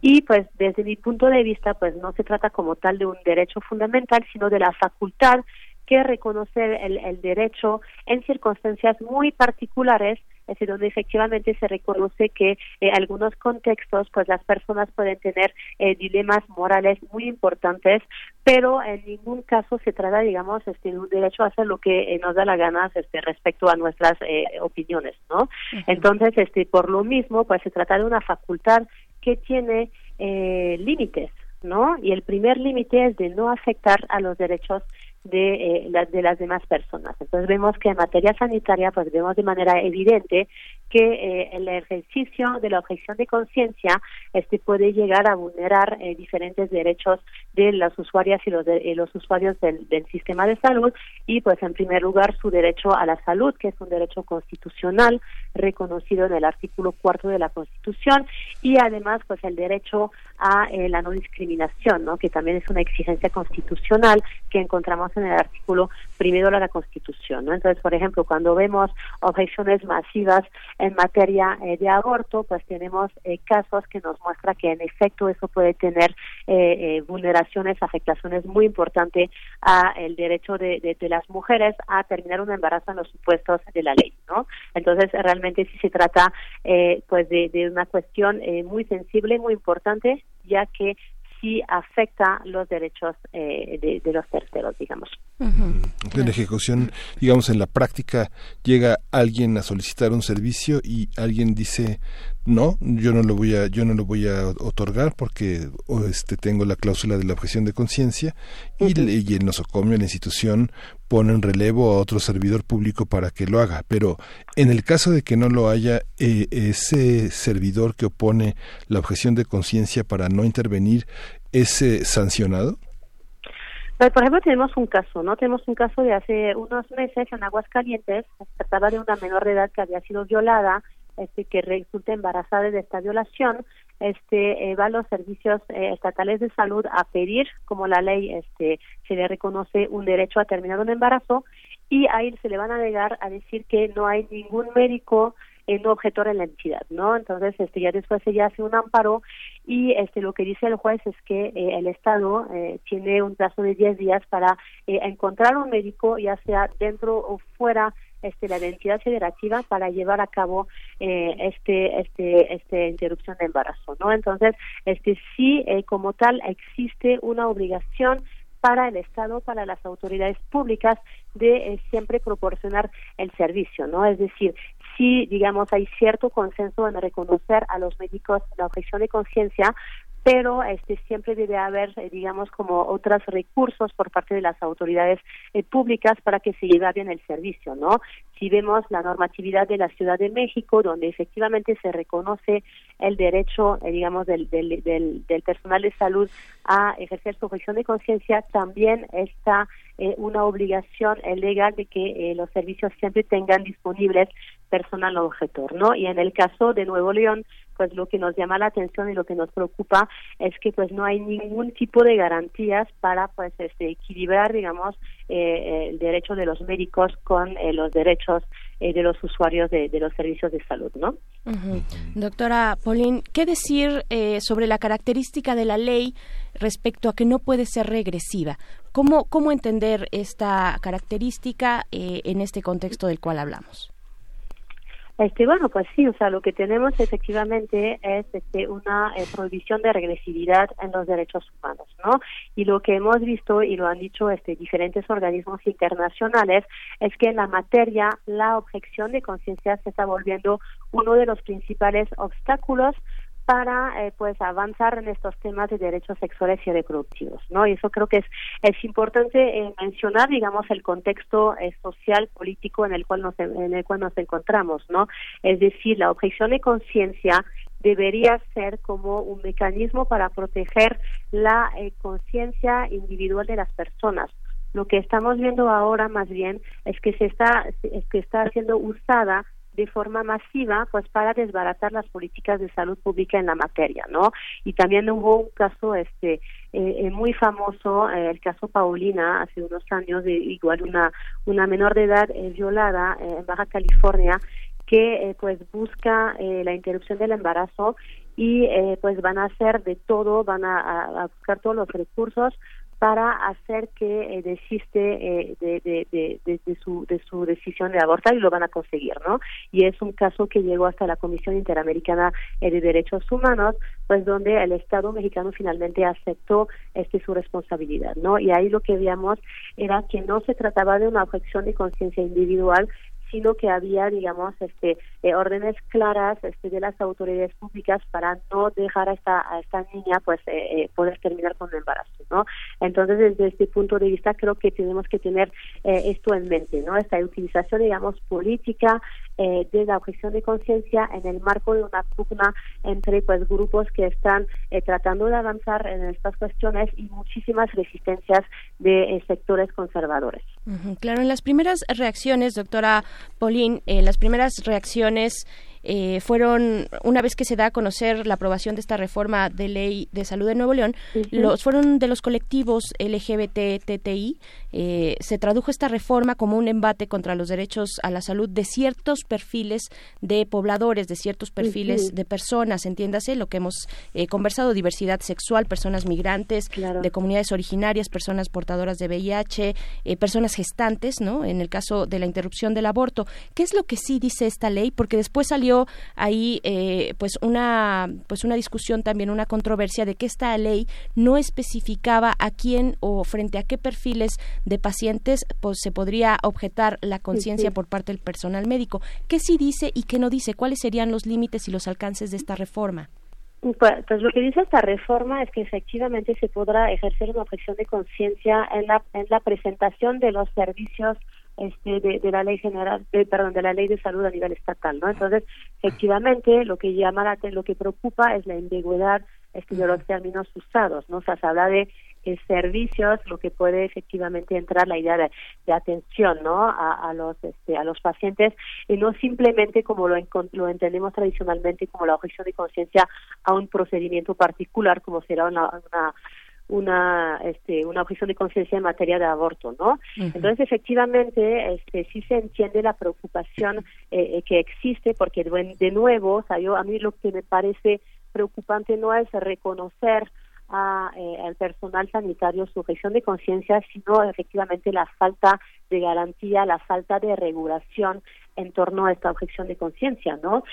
Y pues desde mi punto de vista, pues no se trata como tal de un derecho fundamental, sino de la facultad que reconocer el, el derecho en circunstancias muy particulares es decir, donde efectivamente se reconoce que en algunos contextos pues las personas pueden tener eh, dilemas morales muy importantes, pero en ningún caso se trata, digamos, este, de un derecho a hacer lo que eh, nos da la gana este, respecto a nuestras eh, opiniones, ¿no? Entonces, este, por lo mismo, pues se trata de una facultad que tiene límites, ¿no? Y el primer límite es de no afectar a los derechos de, eh, de las demás personas. Entonces vemos que en materia sanitaria, pues vemos de manera evidente que eh, el ejercicio de la objeción de conciencia este puede llegar a vulnerar eh, diferentes derechos de las usuarias y los, de, los usuarios del, del, sistema de salud. Y pues en primer lugar su derecho a la salud que es un derecho constitucional reconocido en el artículo cuarto de la Constitución. Y además pues el derecho a la no discriminación no que también es una exigencia constitucional que encontramos en el artículo primero de la Constitución. ¿no? Entonces, por ejemplo, cuando vemos objeciones masivas en materia eh, de aborto, pues tenemos eh, casos que nos muestra que en efecto eso puede tener eh, vulneraciones, afectaciones muy importantes a el derecho de, de, las mujeres a terminar un embarazo en los supuestos de la ley, ¿no? Entonces, realmente sí se trata pues de, de una cuestión muy sensible, muy importante, ya que sí afecta los derechos eh, de, los terceros, digamos. En la ejecución, digamos, en la práctica llega alguien a solicitar un servicio y alguien dice no, yo no lo voy a, yo no lo voy a otorgar porque este tengo la cláusula de la objeción de conciencia y, y el nosocomio, la institución, pone en relevo a otro servidor público para que lo haga. Pero en el caso de que no lo haya, eh, ese servidor que opone la objeción de conciencia para no intervenir, ¿es eh, sancionado? Por ejemplo, tenemos un caso, ¿no? Tenemos un caso de hace unos meses en Aguascalientes, se trataba de una menor de edad que había sido violada, este, que resulta embarazada de esta violación, este, eh, va a los servicios eh, estatales de salud a pedir, como la ley este, se le reconoce un derecho a terminar un embarazo, y ahí se le van a negar a decir que no hay ningún médico en objetor en la entidad, ¿no? Entonces, este, ya después ella hace un amparo y este, lo que dice el juez es que eh, el Estado eh, tiene un plazo de 10 días para eh, encontrar un médico, ya sea dentro o fuera este, la entidad federativa para llevar a cabo eh, este, este, este interrupción de embarazo, ¿no? Entonces, este, sí, como tal, existe una obligación para el Estado, para las autoridades públicas, de siempre proporcionar el servicio, ¿no? Es decir, sí, digamos, hay cierto consenso en reconocer a los médicos la objeción de conciencia, pero este siempre debe haber eh, digamos como otros recursos por parte de las autoridades eh, públicas para que se lleve bien el servicio no si vemos la normatividad de la Ciudad de México donde efectivamente se reconoce el derecho eh, digamos del, del, del, personal de salud a ejercer su objeción de conciencia también está una obligación legal de que los servicios siempre tengan disponibles personal objetor no y en el caso de Nuevo León pues lo que nos llama la atención y lo que nos preocupa es que pues no hay ningún tipo de garantías para pues este equilibrar digamos eh, el derecho de los médicos con eh, los derechos eh, de los usuarios de, los servicios de salud, ¿no? Doctora Paulín, ¿qué decir sobre la característica de la ley respecto a que no puede ser regresiva? ¿Cómo, cómo entender esta característica en este contexto del cual hablamos? Este, bueno, pues sí, o sea, lo que tenemos efectivamente es este, una eh, prohibición de regresividad en los derechos humanos, ¿no? Y lo que hemos visto y lo han dicho este, diferentes organismos internacionales es que en la materia la objeción de conciencia se está volviendo uno de los principales obstáculos para eh, pues avanzar en estos temas de derechos sexuales y reproductivos no y eso creo que es es importante eh, mencionar digamos el contexto eh, social político en el cual nos en el cual nos encontramos no es decir la objeción de conciencia debería ser como un mecanismo para proteger la conciencia individual de las personas. Lo que estamos viendo ahora más bien es que se está es que está siendo usada de forma masiva pues para desbaratar las políticas de salud pública en la materia no y también hubo un caso este eh, eh, muy famoso eh, el caso Paulina hace unos años de igual una una menor de edad violada en Baja California que pues busca la interrupción del embarazo y pues van a hacer de todo, van a, buscar todos los recursos para hacer que eh, desiste eh, de, su, de su decisión de abortar y lo van a conseguir, ¿no? Y es un caso que llegó hasta la Comisión Interamericana eh, de Derechos Humanos, pues donde el Estado mexicano finalmente aceptó este su responsabilidad, ¿no? Y ahí lo que veíamos era que no se trataba de una objeción de conciencia individual, sino que había, digamos, este, eh, órdenes claras este, de las autoridades públicas para no dejar a esta, a esta niña pues eh, eh, poder terminar con el embarazo, ¿no? Entonces, desde este punto de vista, creo que tenemos que tener esto en mente, ¿no? Esta utilización, digamos, política de la objeción de conciencia en el marco de una pugna entre pues grupos que están tratando de avanzar en estas cuestiones y muchísimas resistencias de sectores conservadores. Claro, en las primeras reacciones, doctora Paulín, en las primeras reacciones eh, fueron, una vez que se da a conocer la aprobación de esta reforma de ley de salud de Nuevo León, los fueron de los colectivos LGBT-TTI. Eh, se tradujo esta reforma como un embate contra los derechos a la salud de ciertos perfiles de pobladores, de ciertos perfiles de personas, entiéndase lo que hemos eh, conversado, diversidad sexual, personas migrantes, de comunidades originarias, personas portadoras de VIH, personas gestantes, ¿no? En el caso de la interrupción del aborto. ¿Qué es lo que sí dice esta ley? Porque después salió ahí eh, pues una pues una discusión también una controversia de que esta ley no especificaba a quién o frente a qué perfiles de pacientes pues se podría objetar la conciencia por parte del personal médico. ¿Qué sí dice y qué no dice? ¿Cuáles serían los límites y los alcances de esta reforma? Pues, pues, lo que dice esta reforma es que efectivamente se podrá ejercer una objeción de conciencia en la, en la presentación de los servicios este, de, la ley general, perdón, de la ley de salud a nivel estatal, ¿no? Entonces, efectivamente, lo que llama la, lo que preocupa es la ambigüedad este, de los términos usados, ¿no? O sea, se habla de servicios, lo que puede efectivamente entrar la idea de, atención, ¿no? A, los este, a los pacientes y no simplemente como lo, lo entendemos tradicionalmente como la objeción de conciencia a un procedimiento particular como será una, una este, una objeción de conciencia en materia de aborto, ¿no? Entonces, efectivamente, este, sí se entiende la preocupación eh, eh, que existe, porque de, nuevo, o sea, yo, a mí lo que me parece preocupante no es reconocer a, eh, al personal sanitario su objeción de conciencia, sino efectivamente la falta de garantía, la falta de regulación en torno a esta objeción de conciencia, ¿no?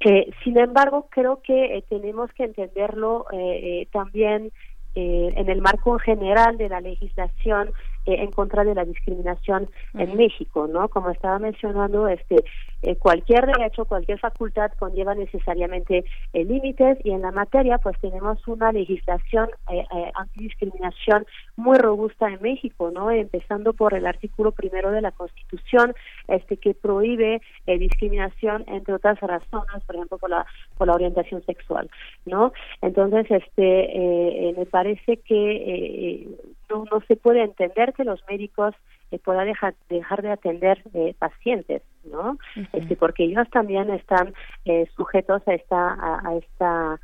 Eh, sin embargo, creo que eh, tenemos que entenderlo eh, eh también eh, en el marco general de la legislación eh, en contra de la discriminación en México, ¿no? Como estaba mencionando, este eh, cualquier derecho, cualquier facultad conlleva necesariamente eh, límites y en la materia pues tenemos una legislación antidiscriminación muy robusta en México, ¿no? Empezando por el artículo primero de la Constitución, este que prohíbe discriminación entre otras razones, por ejemplo por la por la orientación sexual, ¿no? Entonces, este me parece que no, no se puede entender que los médicos eh, puedan dejar, dejar de atender eh, pacientes, ¿no? este, porque ellos también están eh, sujetos a esta, a esta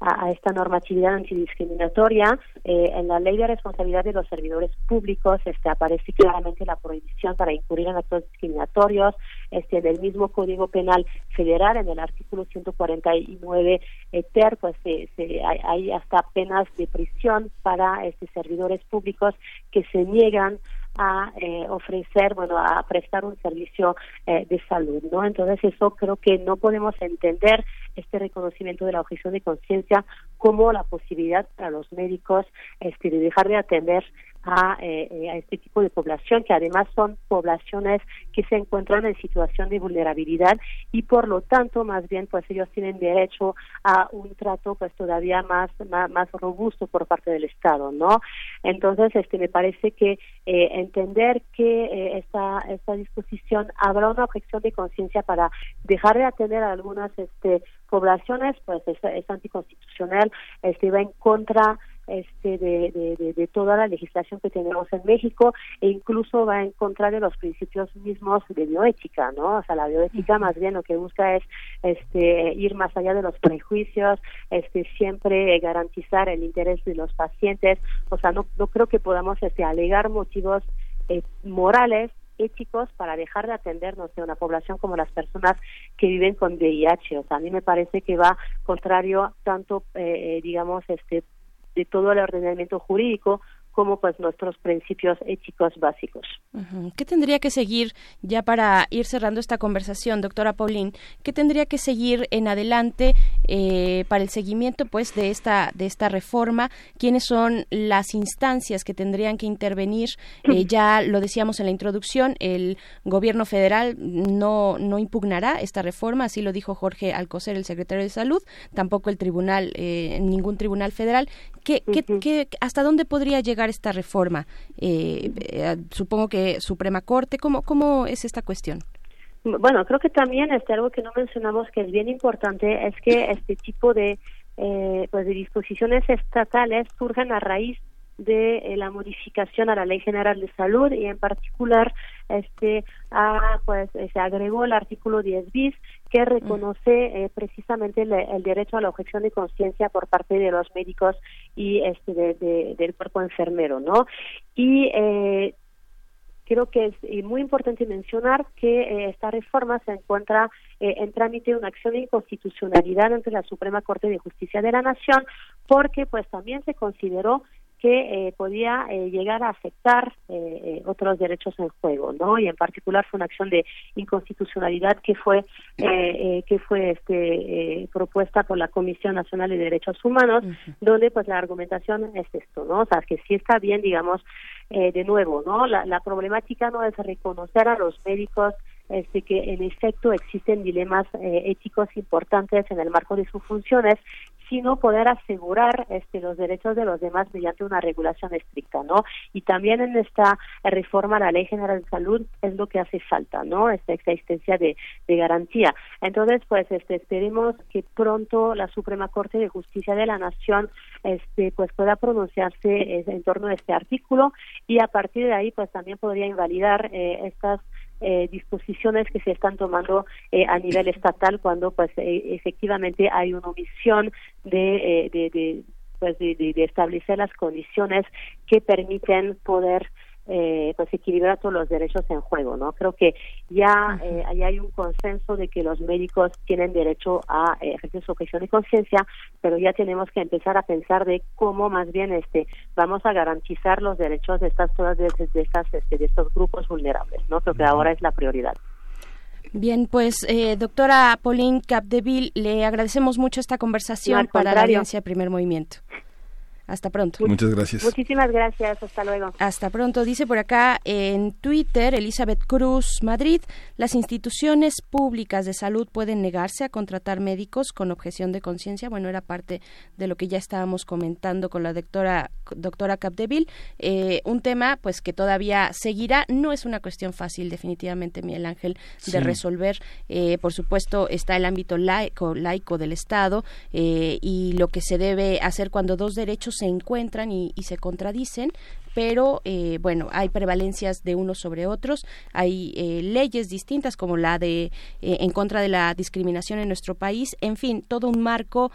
a, esta normatividad antidiscriminatoria. Eh, en la ley de responsabilidad de los servidores públicos este, aparece claramente la prohibición para incurrir en actos discriminatorios. Este, en el mismo Código Penal Federal, en el artículo 149 eh, ter, pues se, hay, hay, hasta penas de prisión para este, servidores públicos que se niegan a eh, ofrecer, bueno, a prestar un servicio eh, de salud, ¿no? Entonces eso creo que no podemos entender este reconocimiento de la objeción de conciencia como la posibilidad para los médicos este, de dejar de atender a, eh, a, este tipo de población, que además son poblaciones que se encuentran en situación de vulnerabilidad y por lo tanto más bien pues ellos tienen derecho a un trato pues todavía más más, robusto por parte del Estado, ¿no? Entonces este me parece que eh, entender que eh, esta esta disposición habrá una objeción de conciencia para dejar de atender a algunas este poblaciones pues es, es anticonstitucional, este va en contra este, de, de, toda la legislación que tenemos en México e incluso va en contra de los principios mismos de bioética, ¿no? O sea, la bioética más bien lo que busca es este, ir más allá de los prejuicios, este, siempre garantizar el interés de los pacientes, o sea, no, no creo que podamos este, alegar motivos eh, morales éticos para dejar de atendernos de una población como las personas que viven con VIH. O sea, a mí me parece que va contrario tanto, eh, eh digamos, este de todo el ordenamiento jurídico como pues nuestros principios éticos básicos. ¿Qué tendría que seguir ya para ir cerrando esta conversación, doctora Paulín? ¿Qué tendría que seguir en adelante eh, para el seguimiento pues de esta de esta reforma? ¿Quiénes son las instancias que tendrían que intervenir? Eh, ya lo decíamos en la introducción, el gobierno federal no no impugnará esta reforma, así lo dijo Jorge Alcocer, el secretario de Salud, tampoco el tribunal, eh, ningún tribunal federal. ¿Qué, qué, hasta dónde podría llegar esta reforma? Eh, eh, supongo que Suprema Corte, ¿cómo, ¿cómo es esta cuestión? Bueno, creo que también este algo que no mencionamos que es bien importante es que este tipo de eh, pues de disposiciones estatales surgen a raíz de eh, la modificación a la Ley General de Salud y en particular este pues se agregó el artículo 10 bis que reconoce eh, precisamente el, derecho a la objeción de conciencia por parte de los médicos y este de, del cuerpo enfermero, ¿no? Y eh, creo que es muy importante mencionar que esta reforma se encuentra en trámite una acción de inconstitucionalidad ante la Suprema Corte de Justicia de la Nación porque pues también se consideró que eh, podía eh, llegar a afectar otros derechos en juego, ¿no? Y en particular fue una acción de inconstitucionalidad que fue que fue este propuesta por la Comisión Nacional de Derechos Humanos, donde pues la argumentación es esto, ¿no? O sea, que sí está bien, digamos, de nuevo, ¿no? La, la problemática no es reconocer a los médicos este, que en efecto existen dilemas eh, éticos importantes en el marco de sus funciones, sino poder asegurar este, los derechos de los demás mediante una regulación estricta, ¿no? Y también en esta reforma a la Ley General de Salud es lo que hace falta, ¿no? Esta existencia de, de garantía. Entonces, pues, este, esperemos que pronto la Suprema Corte de Justicia de la Nación, este, pues, pueda pronunciarse en torno a este artículo y a partir de ahí, pues, también podría invalidar eh, estas eh, disposiciones que se están tomando eh, a nivel estatal cuando pues eh, efectivamente hay una omisión de, de, de pues de, establecer las condiciones que permiten poder eh, pues equilibrar todos los derechos en juego, ¿no? Creo que ya eh, hay un consenso de que los médicos tienen derecho a eh, ejercer su objeción de conciencia, pero ya tenemos que empezar a pensar de cómo más bien este vamos a garantizar los derechos de estas todas de, estas este, de estos grupos vulnerables, ¿no? Creo que ahora es la prioridad. Bien, pues eh, doctora Pauline Capdeville, le agradecemos mucho esta conversación para la audiencia Primer Movimiento. Hasta pronto. Muchas gracias. Muchísimas gracias. Hasta luego. Hasta pronto. Dice por acá en Twitter Elizabeth Cruz Madrid, las instituciones públicas de salud pueden negarse a contratar médicos con objeción de conciencia. Bueno, era parte de lo que ya estábamos comentando con la doctora doctora Capdeville. Eh, un tema pues que todavía seguirá. No es una cuestión fácil definitivamente, Miguel Ángel, de resolver. Eh, por supuesto está el ámbito laico, laico del Estado eh, y lo que se debe hacer cuando dos derechos se encuentran y, se contradicen, pero eh, bueno, hay prevalencias de unos sobre otros, hay eh, leyes distintas como la de eh, en contra de la discriminación en nuestro país, en fin, todo un marco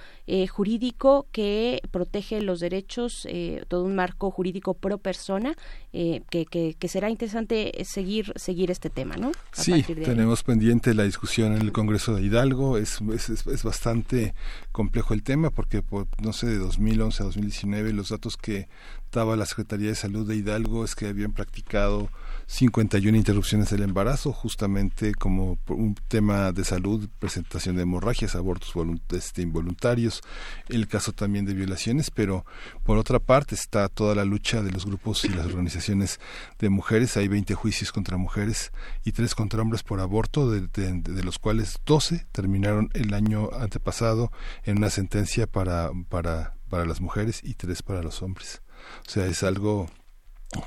jurídico que protege los derechos, todo un marco jurídico pro persona, que, que, será interesante seguir seguir este tema, ¿no? sí, tenemos pendiente la discusión en el Congreso de Hidalgo, es, es, es bastante complejo el tema porque, por, no sé, de 2011 a 2019 los datos que daba la Secretaría de Salud de Hidalgo es que habían practicado 51 interrupciones del embarazo, justamente como un tema de salud, presentación de hemorragias, abortos este, involuntarios, el caso también de violaciones, pero por otra parte está toda la lucha de los grupos y las organizaciones de mujeres. Hay 20 juicios contra mujeres y 3 contra hombres por aborto, de, de los cuales 12 terminaron el año antepasado en una sentencia para, para, para las mujeres y 3 para los hombres. O sea, es algo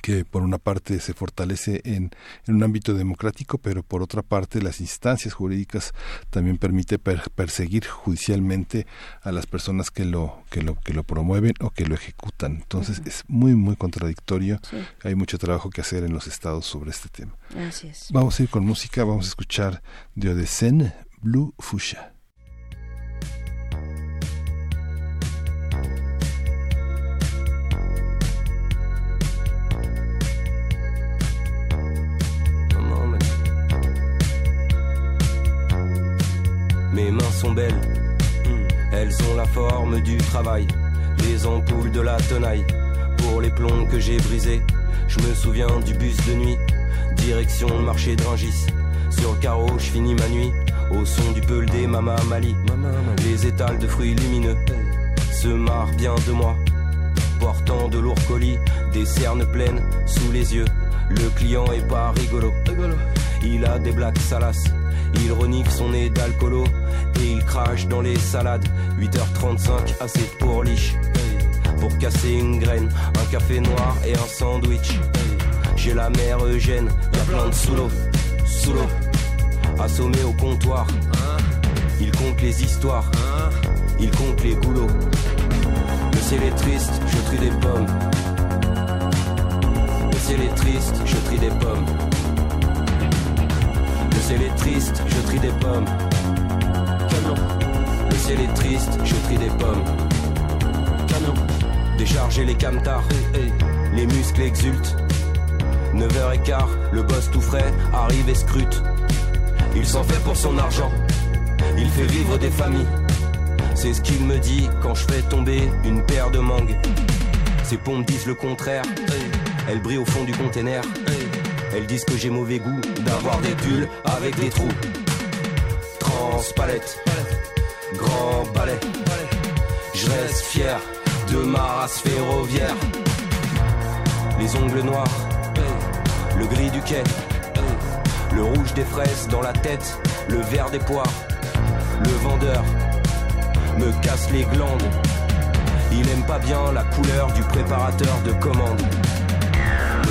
que por una parte se fortalece en, en, un ámbito democrático, pero por otra parte las instancias jurídicas también permite perseguir judicialmente a las personas que lo que lo que lo promueven o que lo ejecutan. Entonces es muy muy contradictorio. Hay mucho trabajo que hacer en los estados sobre este tema. Vamos a ir con música, vamos a escuchar de Odesen Blue Fuchsia. Mains sont belles, elles ont la forme du travail, les ampoules de la tenaille, pour les plombs que j'ai brisés. Je me souviens du bus de nuit, direction marché de Sur carreau, je finis ma nuit, au son du peul des Mama Mali. Les étals de fruits lumineux se marrent bien de moi, portant de lourds colis, des cernes pleines sous les yeux. Le client est pas rigolo, il a des blagues salaces il renifle son nez d'alcoolo et il crache dans les salades. 8h35, assez pour liche. Pour casser une graine, un café noir et un sandwich. J'ai la mère Eugène, y a plein de sous l'eau, sous. Assommé au comptoir, il compte les histoires, il compte les goulots. Le ciel est triste, je trie des pommes. Le ciel est triste, je trie des pommes ciel est triste, je trie des pommes. Canon. Le ciel est triste, je trie des pommes. Canon. Décharger les camtars, les muscles exultent. 9h15, le boss tout frais arrive et scrute. Il s'en fait pour son argent, il fait vivre des familles. C'est ce qu'il me dit quand je fais tomber une paire de mangues. Ces pompes disent le contraire. Elles brillent au fond du container. Elles disent que j'ai mauvais goût d'avoir des pulls avec des trous. Transpalette, grand balai. Je reste fier de ma race ferroviaire. Les ongles noirs, le gris du quai, le rouge des fraises dans la tête, le vert des poires. Le vendeur me casse les glandes. Il aime pas bien la couleur du préparateur de commande.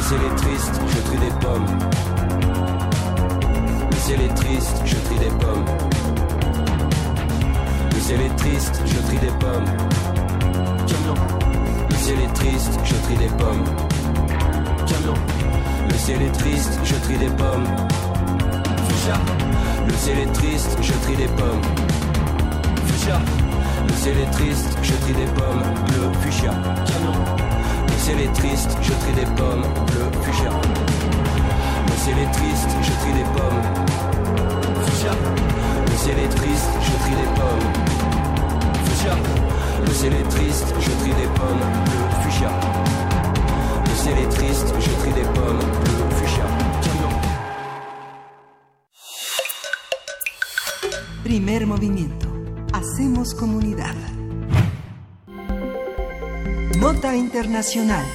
Mais c'est les tristes, je trie des pommes. Mais c'est les tristes, je trie des pommes. Mais c'est les tristes, je trie des pommes. Mais c'est les tristes, je trie des pommes. Le ciel est triste, je trie des pommes. Le ciel est triste, je trie des pommes. Le ciel est triste, je trie des pommes. Bleu, fuchsia. Le ciel est triste, je trie des pommes. Bleu, fuchsia. Le ciel est triste, je trie des pommes. Fuchsia. Le ciel est triste, je trie des pommes. Fuchsia. Le ciel est triste, je trie des pommes. Bleu, fuchsia. Le ciel est triste, je trie des pommes. Bleu, fuchsia. Primer movimiento. Hacemos comunidad. Nota Internacional.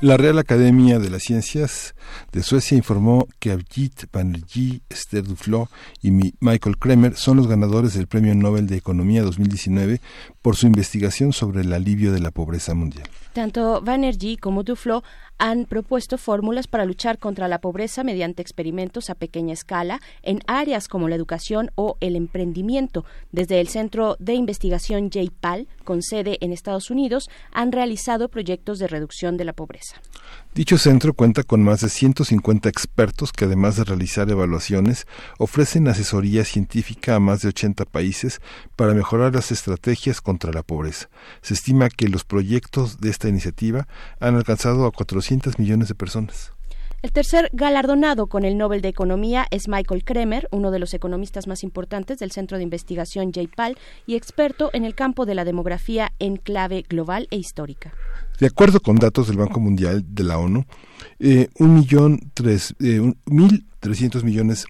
La Real Academia de las Ciencias de Suecia informó que Abhijit Banerjee, Esther Duflo y Michael Kremer son los ganadores del Premio Nobel de Economía 2019 por su investigación sobre el alivio de la pobreza mundial. Tanto Banerjee como Duflo han propuesto fórmulas para luchar contra la pobreza mediante experimentos a pequeña escala en áreas como la educación o el emprendimiento. Desde el Centro de Investigación JPAL, con sede en Estados Unidos, han realizado proyectos de reducción de la pobreza. Dicho centro cuenta con más de 150 expertos que además de realizar evaluaciones, ofrecen asesoría científica a más de 80 países para mejorar las estrategias contra la pobreza. Se estima que los proyectos de esta iniciativa han alcanzado a 400 millones de personas. El tercer galardonado con el Nobel de Economía es Michael Kremer, uno de los economistas más importantes del Centro de Investigación JPAL y experto en el campo de la demografía en clave global e histórica. De acuerdo con datos del Banco Mundial de la ONU, eh, un millón tres, eh, un, mil trescientos millones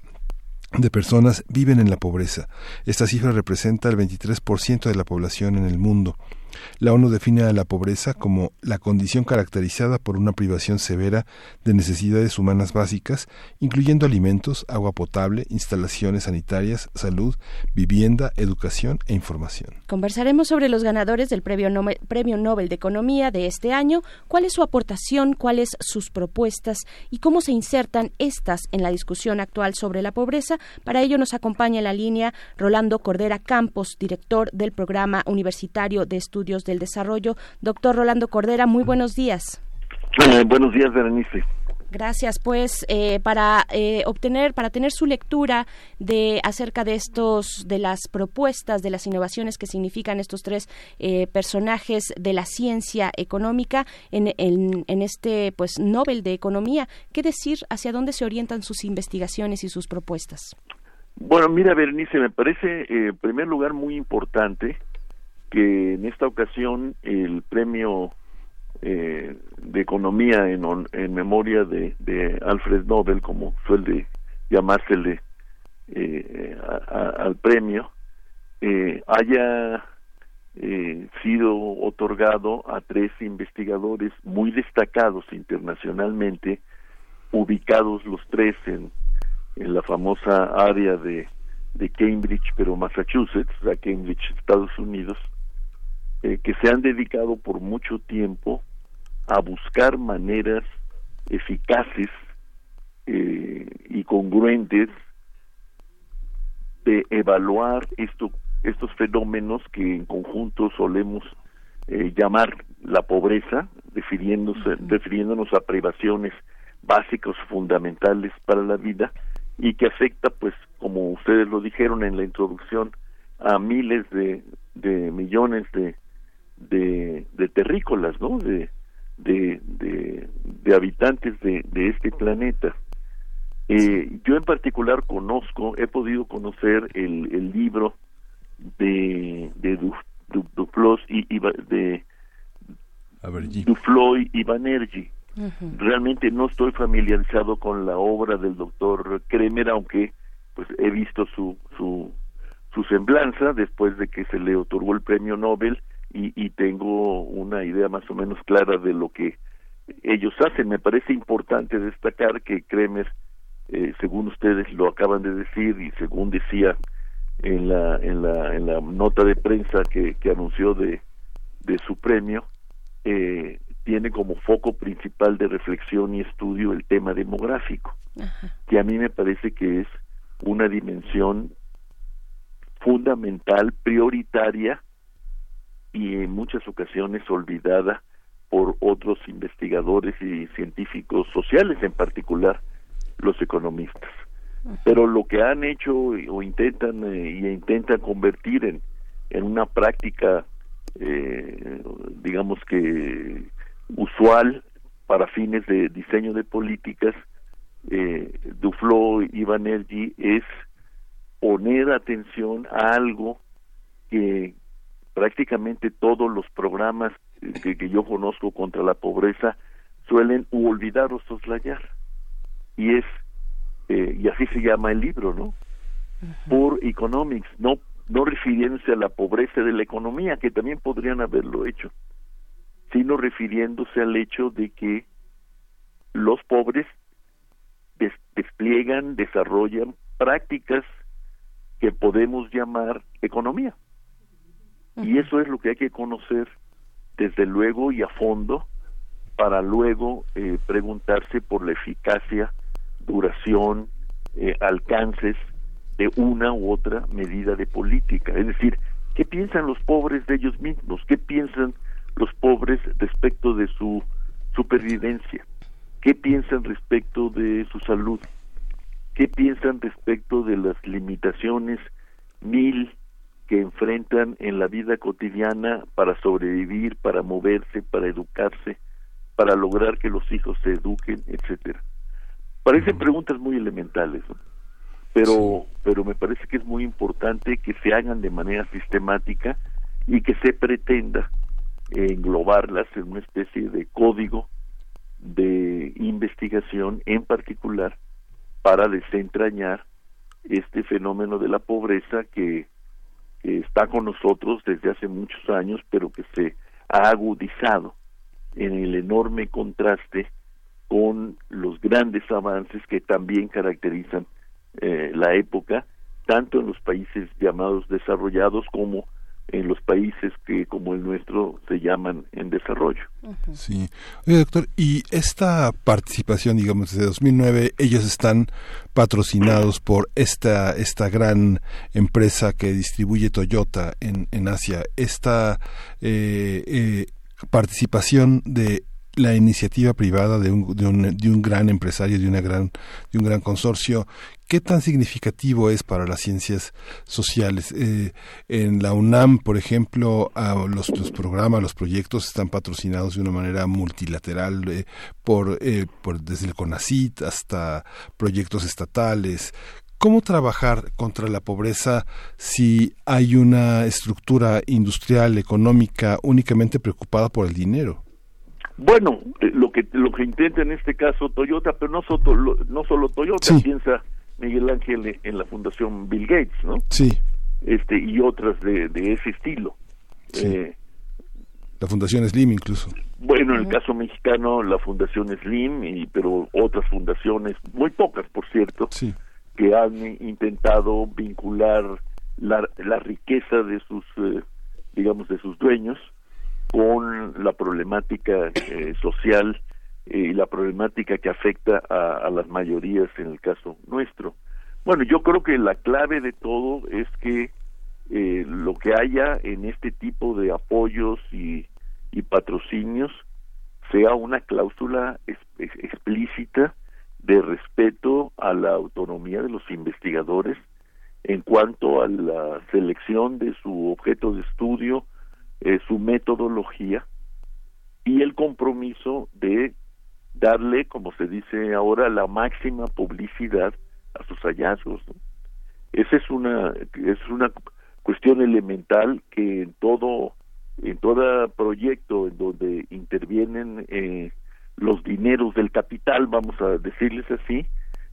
de personas viven en la pobreza. Esta cifra representa el 23% de la población en el mundo. La ONU define a la pobreza como la condición caracterizada por una privación severa de necesidades humanas básicas, incluyendo alimentos, agua potable, instalaciones sanitarias, salud, vivienda, educación e información. Conversaremos sobre los ganadores del Premio Nobel, de Economía de este año, cuál es su aportación, cuáles sus propuestas y cómo se insertan estas en la discusión actual sobre la pobreza. Para ello nos acompaña en la línea Rolando Cordera Campos, director del Programa Universitario de Estudios del Desarrollo. Doctor Rolando Cordera, muy buenos días. Eh, buenos días, Berenice. Gracias, pues, eh, para eh, obtener, para tener su lectura de acerca de estos, de las propuestas, de las innovaciones que significan estos tres personajes de la ciencia económica en, en, en, este, pues, Nobel de Economía. ¿Qué decir? ¿Hacia dónde se orientan sus investigaciones y sus propuestas? Bueno, mira, Berenice, me parece, en primer lugar, muy importante que en esta ocasión el premio eh, de economía en, en memoria de, Alfred Nobel, como suele llamársele eh, al premio, eh, haya eh, sido otorgado a tres investigadores muy destacados internacionalmente, ubicados los tres en, en la famosa área de, de Cambridge, pero Massachusetts, a Cambridge, Estados Unidos, eh, que se han dedicado por mucho tiempo a buscar maneras eficaces eh, y congruentes de evaluar esto, estos fenómenos que en conjunto solemos eh, llamar la pobreza, refiriéndose, refiriéndonos a privaciones básicas fundamentales para la vida y que afecta, pues, como ustedes lo dijeron en la introducción, a miles de, de millones de, de, de terrícolas, ¿no? De, de, de, habitantes de, de este planeta. Eh, yo en particular conozco, he podido conocer el, el libro de, de Duplos y, y de Duflo y Banerjee. Realmente no estoy familiarizado con la obra del doctor Kremer, aunque pues he visto su, su, su semblanza después de que se le otorgó el premio Nobel y, y tengo una idea más o menos clara de lo que ellos hacen. Me parece importante destacar que Kremer, eh, según ustedes lo acaban de decir y según decía en la, en la, en la nota de prensa que, que anunció de, de su premio, eh, tiene como foco principal de reflexión y estudio el tema demográfico, que a mí me parece que es una dimensión fundamental, prioritaria y en muchas ocasiones olvidada por otros investigadores y científicos sociales, en particular los economistas. Pero lo que han hecho o intentan eh, y intentan convertir en, en una práctica, eh, digamos que usual para fines de diseño de políticas, eh, Duflo y Banerjee es poner atención a algo que prácticamente todos los programas que, que yo conozco contra la pobreza suelen olvidar o soslayar. Y es, eh, y así se llama el libro, ¿no? Por Economics, no, no refiriéndose a la pobreza de la economía, que también podrían haberlo hecho, sino refiriéndose al hecho de que los pobres despliegan, desarrollan prácticas que podemos llamar economía. Y eso es lo que hay que conocer desde luego y a fondo para luego eh, preguntarse por la eficacia, duración, eh, alcances de una u otra medida de política. Es decir, ¿qué piensan los pobres de ellos mismos? ¿Qué piensan los pobres respecto de su supervivencia? ¿Qué piensan respecto de su salud? ¿Qué piensan respecto de las limitaciones mil que enfrentan en la vida cotidiana para sobrevivir, para moverse, para educarse, para lograr que los hijos se eduquen, etcétera. Parecen preguntas muy elementales, pero pero me parece que es muy importante que se hagan de manera sistemática y que se pretenda englobarlas en una especie de código de investigación en particular para desentrañar este fenómeno de la pobreza que que está con nosotros desde hace muchos años, pero que se ha agudizado en el enorme contraste con los grandes avances que también caracterizan eh, la época, tanto en los países llamados desarrollados como en los países que como el nuestro se llaman en desarrollo. Sí. Oye, doctor, y esta participación, digamos, desde 2009, ellos están patrocinados por esta, esta gran empresa que distribuye Toyota en, en Asia. Esta eh, eh, participación de la iniciativa privada de un, de un, de un gran empresario, de, una gran, de un gran consorcio, ¿qué tan significativo es para las ciencias sociales? Eh, en la UNAM, por ejemplo, los, programas, los proyectos están patrocinados de una manera multilateral eh, por, eh, por desde el CONACIT hasta proyectos estatales. ¿Cómo trabajar contra la pobreza si hay una estructura industrial, económica, únicamente preocupada por el dinero? Bueno, eh, lo que lo que intenta en este caso Toyota, pero no solo no solo Toyota, piensa Miguel Ángel en la fundación Bill Gates, ¿no? Sí. Este y otras de, de ese estilo. Eh, la fundación Slim incluso. Bueno, en el caso mexicano la fundación Slim y pero otras fundaciones muy pocas, por cierto, sí. que han intentado vincular la, la riqueza de sus eh, digamos de sus dueños con la problemática eh, social y la problemática que afecta a, las mayorías en el caso nuestro. Bueno, yo creo que la clave de todo es que eh, lo que haya en este tipo de apoyos y, patrocinios sea una cláusula es, explícita de respeto a la autonomía de los investigadores en cuanto a la selección de su objeto de estudio, eh, su metodología y el compromiso de darle, como se dice ahora, la máxima publicidad a sus hallazgos. ¿no? Esa es una es una cuestión elemental que en todo en todo proyecto en donde intervienen eh, los dineros del capital, vamos a decirles así,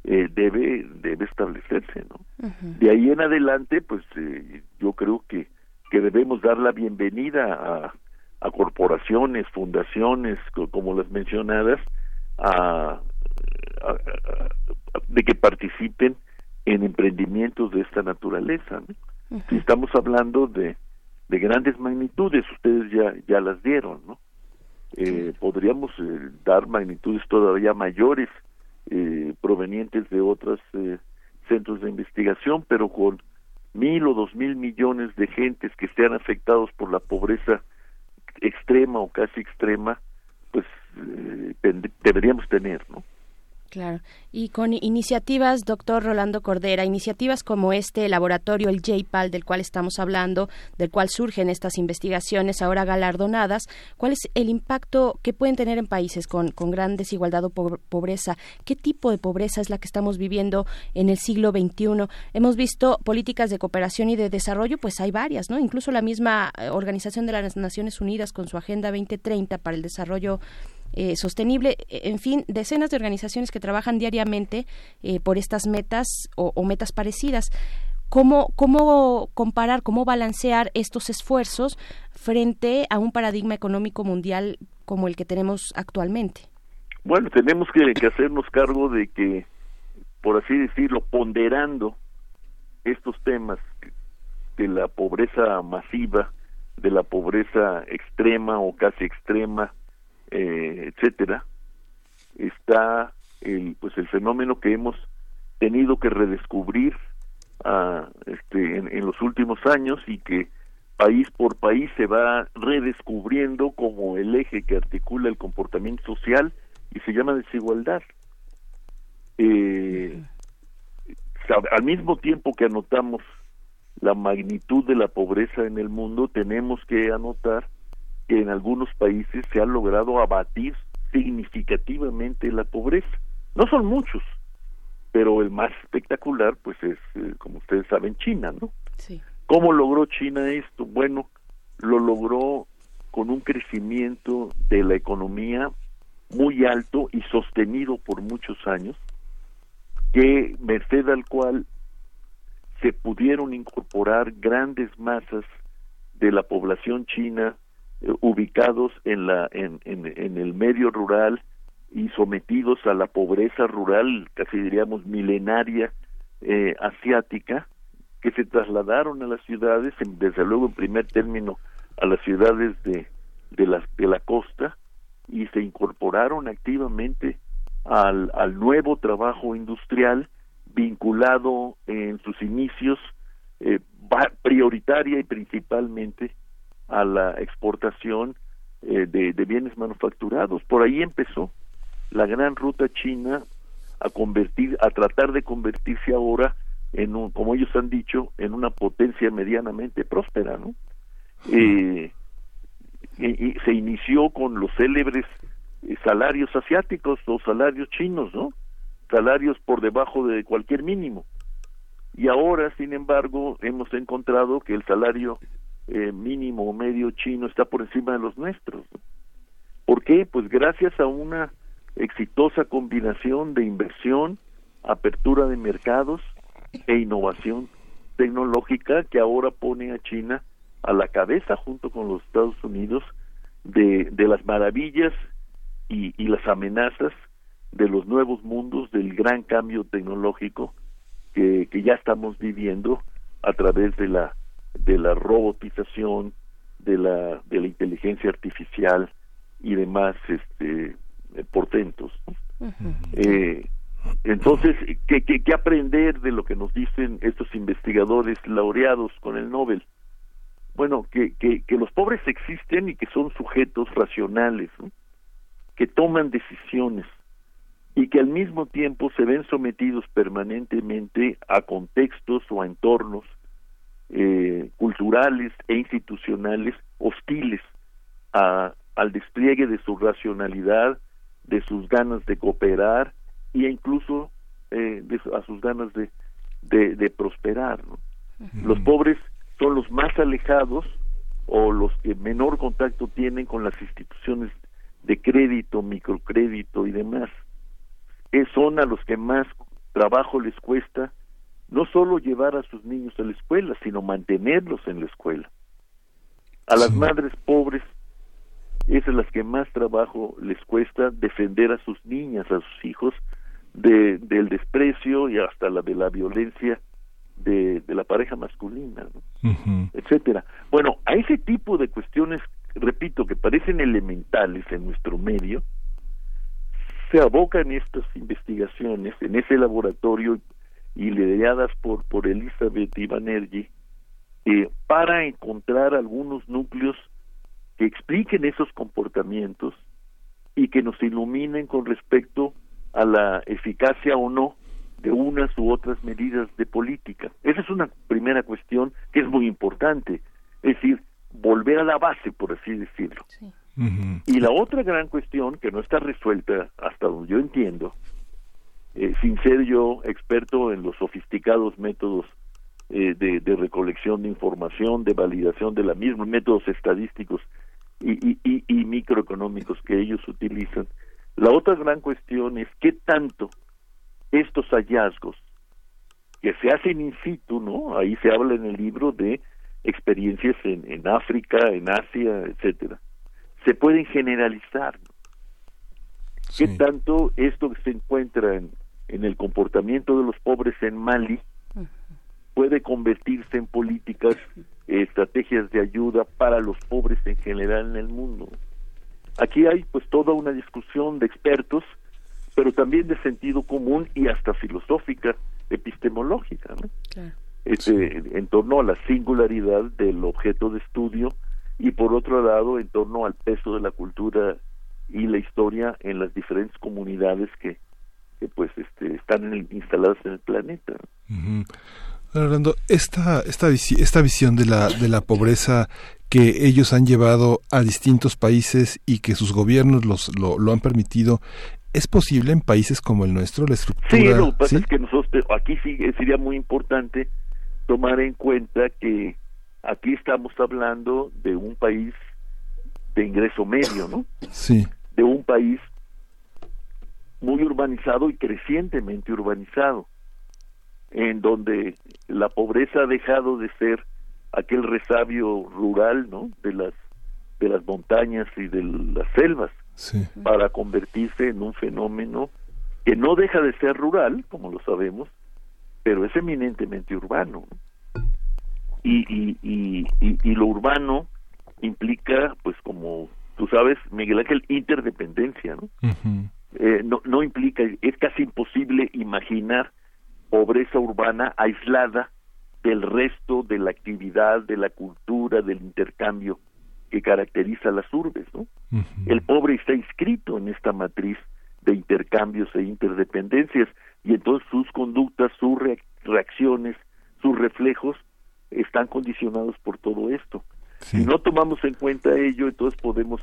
eh, debe debe establecerse, ¿no? De ahí en adelante, pues eh, yo creo que que debemos dar la bienvenida a, a corporaciones, fundaciones, como las mencionadas, a, de que participen en emprendimientos de esta naturaleza. Si estamos hablando de, de grandes magnitudes, ustedes ya, ya las dieron, ¿no? Eh, podríamos eh, dar magnitudes todavía mayores eh, provenientes de otros centros de investigación, pero con mil o dos mil millones de gentes que estén afectados por la pobreza extrema o casi extrema, pues deberíamos tener, ¿no? Claro. Y con iniciativas, doctor Rolando Cordera, iniciativas como este laboratorio, el JPAL, del cual estamos hablando, del cual surgen estas investigaciones ahora galardonadas, ¿cuál es el impacto que pueden tener en países con, con gran desigualdad o pobreza? ¿Qué tipo de pobreza es la que estamos viviendo en el siglo XXI? Hemos visto políticas de cooperación y de desarrollo, pues hay varias, ¿no? Incluso la misma eh, Organización de las Naciones Unidas con su Agenda 2030 para el Desarrollo eh, sostenible, en fin, decenas de organizaciones que trabajan diariamente eh, por estas metas o, metas parecidas. ¿Cómo, ¿Cómo comparar, cómo balancear estos esfuerzos frente a un paradigma económico mundial como el que tenemos actualmente? Bueno, tenemos que, que hacernos cargo de que, por así decirlo, ponderando estos temas de la pobreza masiva, de la pobreza extrema o casi extrema, eh, etcétera, está el, pues el fenómeno que hemos tenido que redescubrir ah, este, en, los últimos años y que país por país se va redescubriendo como el eje que articula el comportamiento social y se llama desigualdad. Eh, al mismo tiempo que anotamos la magnitud de la pobreza en el mundo, tenemos que anotar que en algunos países se ha logrado abatir significativamente la pobreza. No son muchos, pero el más espectacular, pues es, eh, como ustedes saben, China, ¿no? Sí. ¿Cómo logró China esto? Bueno, lo logró con un crecimiento de la economía muy alto y sostenido por muchos años, que merced al cual se pudieron incorporar grandes masas de la población china ubicados en la en, en, el medio rural y sometidos a la pobreza rural casi diríamos milenaria eh, asiática que se trasladaron a las ciudades desde luego en primer término a las ciudades de de la de la costa y se incorporaron activamente al, al nuevo trabajo industrial vinculado en sus inicios eh, prioritaria y principalmente a la exportación eh, de, bienes manufacturados. Por ahí empezó la gran ruta china a convertir, a tratar de convertirse ahora en un, como ellos han dicho, en una potencia medianamente próspera, ¿no? Eh, y, se inició con los célebres eh, salarios asiáticos o salarios chinos, ¿no? Salarios por debajo de cualquier mínimo. Y ahora, sin embargo, hemos encontrado que el salario eh, mínimo o medio chino está por encima de los nuestros. ¿Por qué? Pues gracias a una exitosa combinación de inversión, apertura de mercados e innovación tecnológica que ahora pone a China a la cabeza junto con los Estados Unidos de, de las maravillas y, y las amenazas de los nuevos mundos del gran cambio tecnológico que, que ya estamos viviendo a través de la de la robotización, de la, de la inteligencia artificial y demás este, portentos. eh, entonces, ¿qué, ¿qué, qué, aprender de lo que nos dicen estos investigadores laureados con el Nobel? Bueno, que, que, que los pobres existen y que son sujetos racionales, que toman decisiones y que al mismo tiempo se ven sometidos permanentemente a contextos o a entornos eh, culturales e institucionales hostiles a, al despliegue de su racionalidad, de sus ganas de cooperar e incluso eh, de, a sus ganas de, de, prosperar. Los pobres son los más alejados o los que menor contacto tienen con las instituciones de crédito, microcrédito y demás. Son a los que más trabajo les cuesta no solo llevar a sus niños a la escuela, sino mantenerlos en la escuela. A las madres pobres es a las que más trabajo les cuesta defender a sus niñas, a sus hijos, de, del desprecio y hasta la de la violencia de, de la pareja masculina, etcétera. Bueno, a ese tipo de cuestiones, repito, que parecen elementales en nuestro medio, se abocan estas investigaciones en ese laboratorio y lideradas por, por Elizabeth Ivanergi eh, para encontrar algunos núcleos que expliquen esos comportamientos y que nos iluminen con respecto a la eficacia o no de unas u otras medidas de política. Esa es una primera cuestión que es muy importante, es decir, volver a la base, por así decirlo. Y la otra gran cuestión que no está resuelta hasta donde yo entiendo, eh, sin ser yo experto en los sofisticados métodos eh, de, de, recolección de información, de validación de la misma, métodos estadísticos y, y, y, y microeconómicos que ellos utilizan, la otra gran cuestión es qué tanto estos hallazgos que se hacen in situ, ¿no? Ahí se habla en el libro de experiencias en, en África, en Asia, etcétera. Se pueden generalizar. ¿Qué tanto esto que se encuentra en, en el comportamiento de los pobres en Mali puede convertirse en políticas, estrategias de ayuda para los pobres en general en el mundo? Aquí hay pues toda una discusión de expertos, pero también de sentido común y hasta filosófica, epistemológica, ¿no? Este, en torno a la singularidad del objeto de estudio y por otro lado en torno al peso de la cultura y la historia en las diferentes comunidades que, que pues este, están instaladas en el planeta. Orlando, esta, esta, esta visión de la, de la pobreza que ellos han llevado a distintos países y que sus gobiernos los, lo, lo han permitido, ¿es posible en países como el nuestro la estructura? Sí, lo que pasa es que nosotros, aquí sí sería muy importante tomar en cuenta que aquí estamos hablando de un país de ingreso medio, ¿no? Sí. De un país muy urbanizado y crecientemente urbanizado en donde la pobreza ha dejado de ser aquel resabio rural, ¿no? De las de las montañas y de las selvas para convertirse en un fenómeno que no deja de ser rural, como lo sabemos, pero es eminentemente urbano. Y, y, y, y, lo urbano implica, pues como tú sabes, Miguel Ángel, interdependencia, ¿no? Eh, no, no implica, es casi imposible imaginar pobreza urbana aislada del resto de la actividad, de la cultura, del intercambio que caracteriza las urbes, ¿no? El pobre está inscrito en esta matriz de intercambios e interdependencias y entonces sus conductas, sus reacciones, sus reflejos están condicionados por todo esto. Si no tomamos en cuenta ello, entonces podemos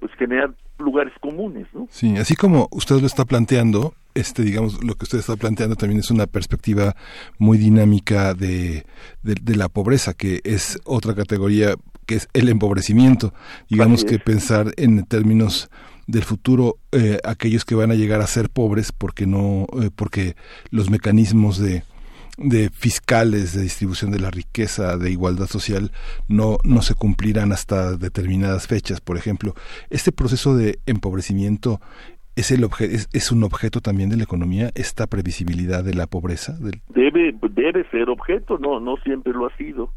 pues generar lugares comunes, ¿no? Sí, así como usted lo está planteando, este, digamos, lo que usted está planteando también es una perspectiva muy dinámica de, de, la pobreza, que es otra categoría, que es el empobrecimiento. Digamos que pensar en términos del futuro eh, aquellos que van a llegar a ser pobres porque no eh, porque los mecanismos de de fiscales de distribución de la riqueza, de igualdad social, no, no se cumplirán hasta determinadas fechas. Por ejemplo, este proceso de empobrecimiento es, el es, es, un objeto también de la economía, esta previsibilidad de la pobreza. Debe, debe ser objeto, no, no siempre lo ha sido.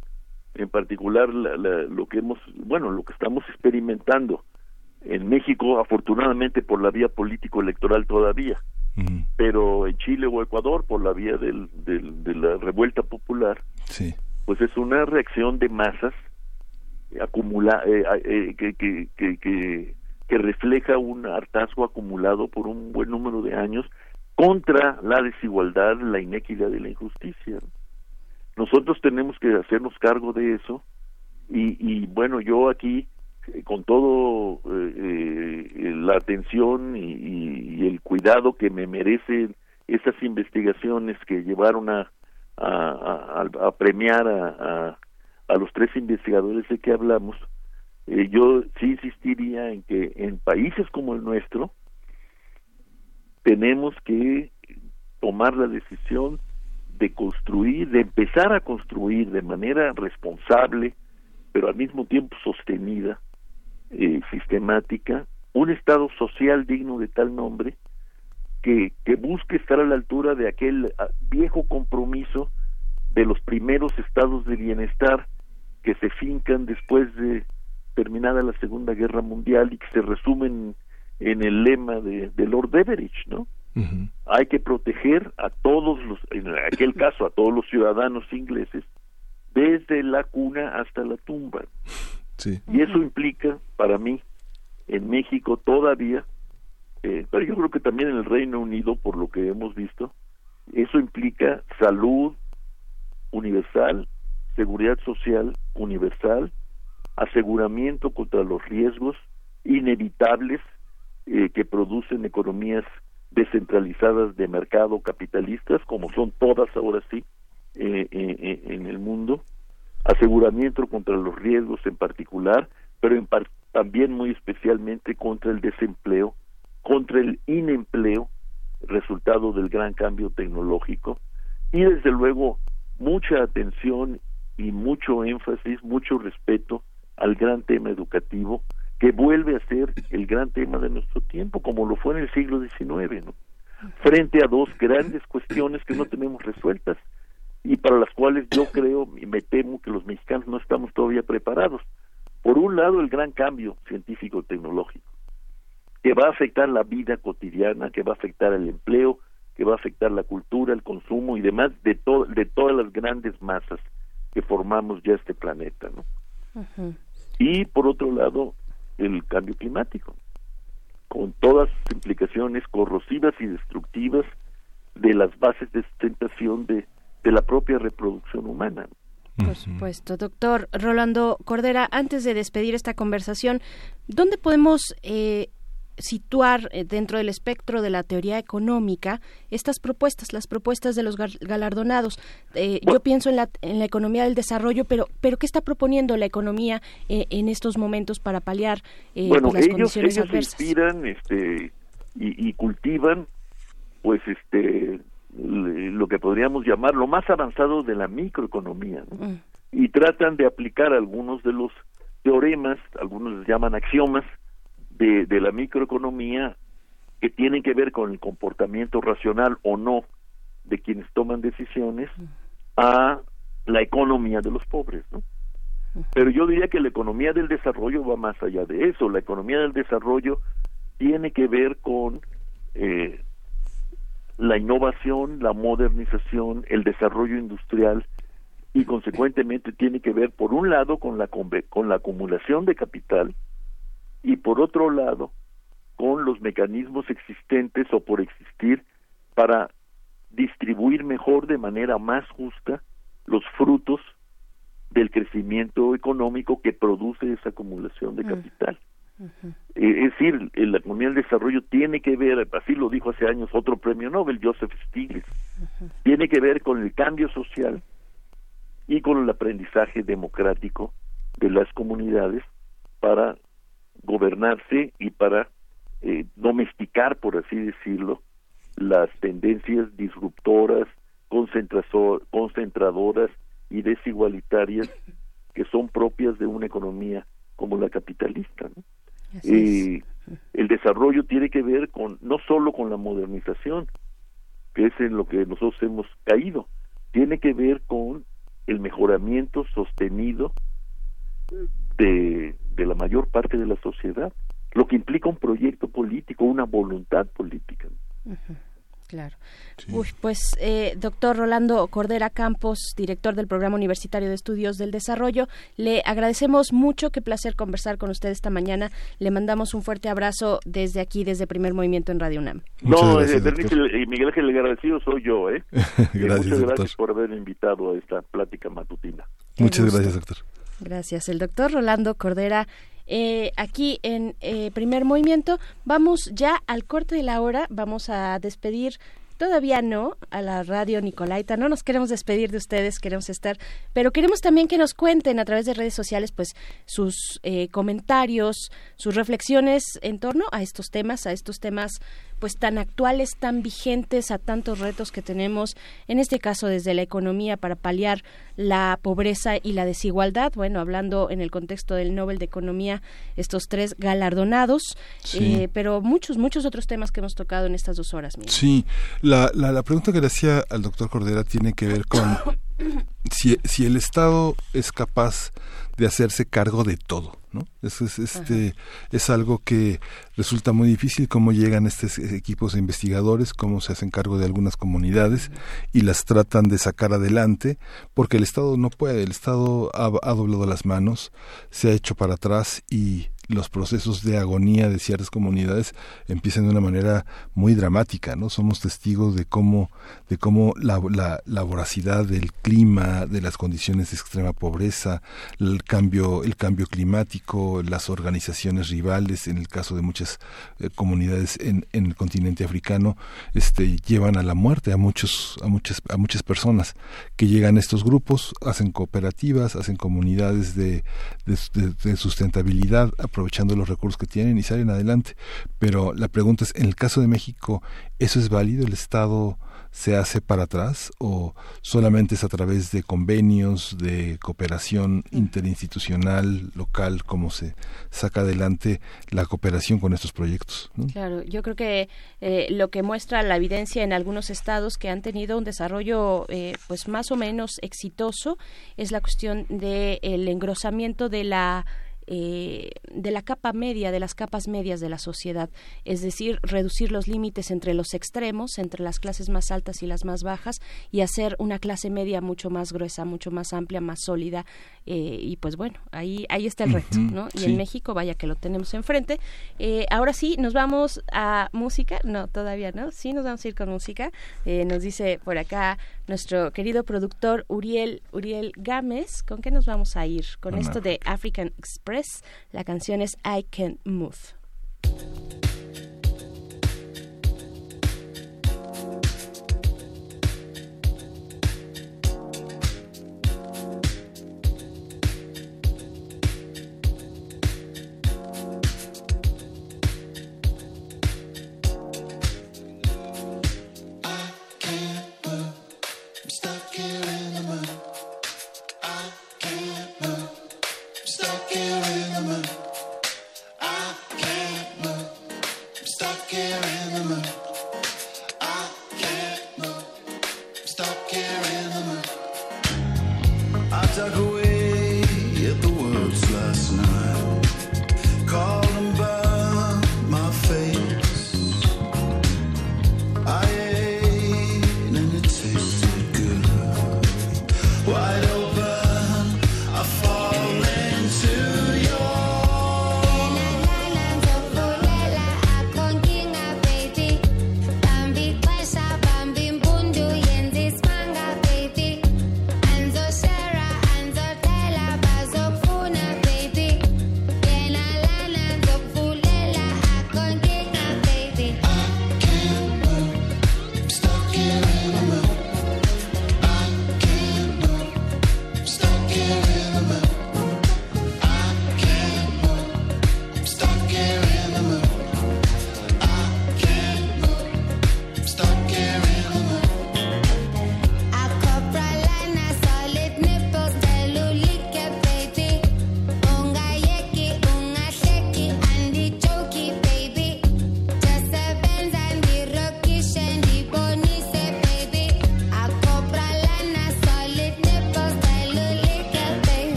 En particular, lo que hemos, bueno, lo que estamos experimentando en México, afortunadamente por la vía político-electoral todavía, pero en Chile o Ecuador por la vía del, de la revuelta popular, sí. pues es una reacción de masas acumula eh, eh, que, que, que, que, que refleja un hartazgo acumulado por un buen número de años contra la desigualdad, la inequidad y la injusticia. Nosotros tenemos que hacernos cargo de eso y, y bueno, yo aquí con todo eh, eh, la atención y, el cuidado que me merecen esas investigaciones que llevaron a, a, a, premiar a, a los tres investigadores de que hablamos, eh, yo sí insistiría en que en países como el nuestro tenemos que tomar la decisión de construir, de empezar a construir de manera responsable, pero al mismo tiempo sostenida, eh, sistemática, un Estado social digno de tal nombre que, que busque estar a la altura de aquel ah, viejo compromiso de los primeros estados de bienestar que se fincan después de terminada la Segunda Guerra Mundial y que se resumen en el lema de, de Lord Beveridge, ¿no? Hay que proteger a todos los, en aquel caso, a todos los ciudadanos ingleses, desde la cuna hasta la tumba. Y eso implica, para mí, en México todavía, eh, pero yo creo que también en el Reino Unido, por lo que hemos visto, eso implica salud universal, seguridad social universal, aseguramiento contra los riesgos inevitables eh, que producen economías descentralizadas de mercado capitalistas, como son todas ahora sí eh, en el mundo, aseguramiento contra los riesgos en particular, pero en también muy especialmente contra el desempleo, contra el inempleo, resultado del gran cambio tecnológico, y desde luego mucha atención y mucho énfasis, mucho respeto al gran tema educativo, que vuelve a ser el gran tema de nuestro tiempo, como lo fue en el siglo XIX, ¿no? frente a dos grandes cuestiones que no tenemos resueltas y para las cuales yo creo y me temo que los mexicanos no estamos todavía preparados. Por un lado, el gran cambio científico-tecnológico, que va a afectar la vida cotidiana, que va a afectar el empleo, que va a afectar la cultura, el consumo y demás de, de todas las grandes masas que formamos ya este planeta. ¿no? Y por otro lado, el cambio climático, con todas sus implicaciones corrosivas y destructivas de las bases de sustentación de, de la propia reproducción humana. Por supuesto. Doctor Rolando Cordera, antes de despedir esta conversación, ¿dónde podemos eh, situar eh, dentro del espectro de la teoría económica estas propuestas, las propuestas de los galardonados. Eh, yo pienso en la, en la economía del desarrollo, pero, pero ¿qué está proponiendo la economía eh, en estos momentos para paliar bueno, las ellos, condiciones ellos adversas? inspiran este, y, y cultivan pues este lo que podríamos llamar lo más avanzado de la microeconomía ¿no? Mm. y tratan de aplicar algunos de los teoremas, algunos les llaman axiomas, de, de la microeconomía que tienen que ver con el comportamiento racional o no de quienes toman decisiones a la economía de los pobres, ¿no? Pero yo diría que la economía del desarrollo va más allá de eso. La economía del desarrollo tiene que ver con eh, la innovación, la modernización, el desarrollo industrial y consecuentemente tiene que ver por un lado con la con la acumulación de capital y por otro lado con los mecanismos existentes o por existir para distribuir mejor de manera más justa los frutos del crecimiento económico que produce esa acumulación de capital. Eh, Es decir, la economía del desarrollo tiene que ver, así lo dijo hace años otro premio Nobel, Joseph Stiglitz, tiene que ver con el cambio social y con el aprendizaje democrático de las comunidades para gobernarse y para eh, domesticar, por así decirlo, las tendencias disruptoras, concentradoras y desigualitarias que son propias de una economía como la capitalista. ¿no? Eh, el desarrollo tiene que ver con no solo con la modernización, que es en lo que nosotros hemos caído, tiene que ver con el mejoramiento sostenido de, de la mayor parte de la sociedad, lo que implica un proyecto político, una voluntad política. Claro. Uy, pues, eh, doctor Rolando Cordera Campos, director del Programa Universitario de Estudios del Desarrollo, le agradecemos mucho, qué placer conversar con usted esta mañana. Le mandamos un fuerte abrazo desde aquí, desde Primer Movimiento en Radio UNAM. no, eh, Bernice, eh, Miguel Ángel, el agradecido soy yo, ¿eh? Gracias, muchas doctor. gracias por haberme invitado a esta plática matutina. Muchas gracias, doctor. Gracias. El doctor Rolando Cordera. Eh, aquí en eh, primer movimiento vamos ya al corte de la hora vamos a despedir todavía no, a la radio Nicolaita. No nos queremos despedir de ustedes, queremos estar, pero queremos también que nos cuenten a través de redes sociales, pues, sus eh, comentarios, sus reflexiones en torno a estos temas, a estos temas pues tan actuales, tan vigentes a tantos retos que tenemos, en este caso desde la economía para paliar la pobreza y la desigualdad. Bueno, hablando en el contexto del Nobel de Economía, estos tres galardonados, eh, pero muchos, muchos otros temas que hemos tocado en estas dos horas. Sí, la, la, la pregunta que le hacía al doctor Cordera tiene que ver con si, si el Estado es capaz de hacerse cargo de todo. ¿no? Es, es, este, es algo que resulta muy difícil cómo llegan estos equipos de investigadores, cómo se hacen cargo de algunas comunidades y las tratan de sacar adelante, porque el Estado no puede, el Estado ha, ha doblado las manos, se ha hecho para atrás y los procesos de agonía de ciertas comunidades empiezan de una manera muy dramática, ¿no? Somos testigos de cómo, de cómo la, la, voracidad del clima, de las condiciones de extrema pobreza, el cambio, el cambio climático, las organizaciones rivales, en el caso de muchas eh, comunidades en, el continente africano, este, llevan a la muerte a muchos, a muchas, a muchas personas que llegan a estos grupos, hacen cooperativas, hacen comunidades de, de, de, de sustentabilidad, aprovechando los recursos que tienen y salen adelante. Pero la pregunta es, en el caso de México, ¿eso es válido? ¿El Estado se hace para atrás o solamente es a través de convenios, de cooperación interinstitucional, local, como se saca adelante la cooperación con estos proyectos? Claro, yo creo que eh, lo que muestra la evidencia en algunos estados que han tenido un desarrollo eh, pues más o menos exitoso es la cuestión del el engrosamiento de la eh, de la capa media, de las capas medias de la sociedad, es decir, reducir los límites entre los extremos, entre las clases más altas y las más bajas, y hacer una clase media mucho más gruesa, mucho más amplia, más sólida, eh, y pues bueno, ahí, ahí está el reto, ¿no? Y sí. en México, vaya que lo tenemos enfrente. Eh, ahora sí, nos vamos a música, no, todavía no, sí nos vamos a ir con música, eh, nos dice por acá nuestro querido productor Uriel, Uriel Gámez, ¿con qué nos vamos a ir? Con Con esto de African Express, la canción es I Can't Move.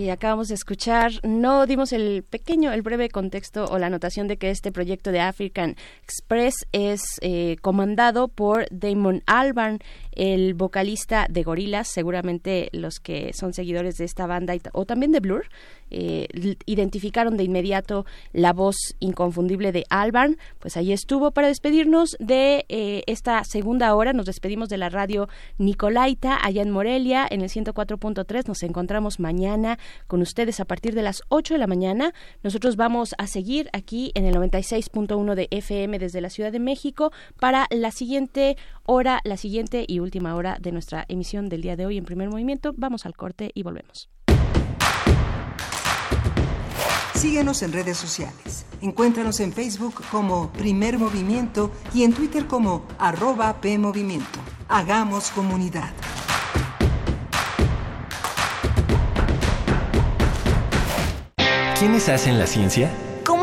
Y acabamos de escuchar, no dimos el pequeño, el breve contexto o la anotación de que este proyecto de African Express es eh, comandado por Damon Albarn, el vocalista de Gorillaz, seguramente los que son seguidores de esta banda o también de Blur, eh, identificaron de inmediato la voz inconfundible de Albarn, pues ahí estuvo para despedirnos de eh, esta segunda hora, nos despedimos de la radio Nicolaita allá en Morelia en el 104.3, nos encontramos mañana con ustedes a partir de las 8 de la mañana, nosotros vamos a seguir aquí en el 96.1 de FM desde la Ciudad de México para la siguiente hora, la siguiente y última hora de nuestra emisión del día de hoy en primer movimiento, vamos al corte y volvemos. Síguenos en redes sociales. Encuéntranos en Facebook como Primer Movimiento y en Twitter como arroba PMovimiento. Hagamos comunidad. ¿Quiénes hacen la ciencia?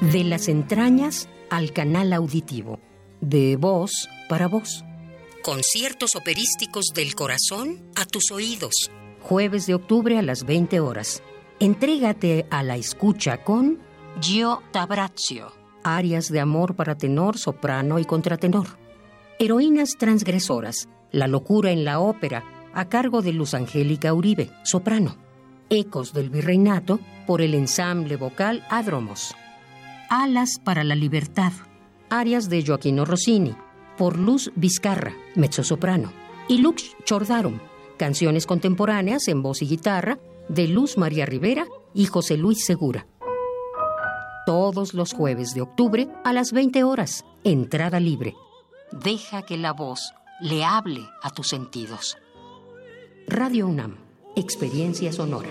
De las entrañas al canal auditivo. De voz para voz. Conciertos operísticos del corazón a tus oídos. Jueves de octubre a las 20 horas. Entrégate a la escucha con Gio Tabrazio. Arias de amor para tenor, soprano y contratenor. Heroínas transgresoras. La locura en la ópera, a cargo de Luz Angélica Uribe, soprano. Ecos del Virreinato por el ensamble vocal Adromos. Alas para la Libertad, arias de Joaquino Rossini, por Luz Vizcarra, mezzosoprano, y Lux Chordarum, canciones contemporáneas en voz y guitarra de Luz María Rivera y José Luis Segura. Todos los jueves de octubre a las 20 horas, entrada libre. Deja que la voz le hable a tus sentidos. Radio UNAM, experiencia sonora.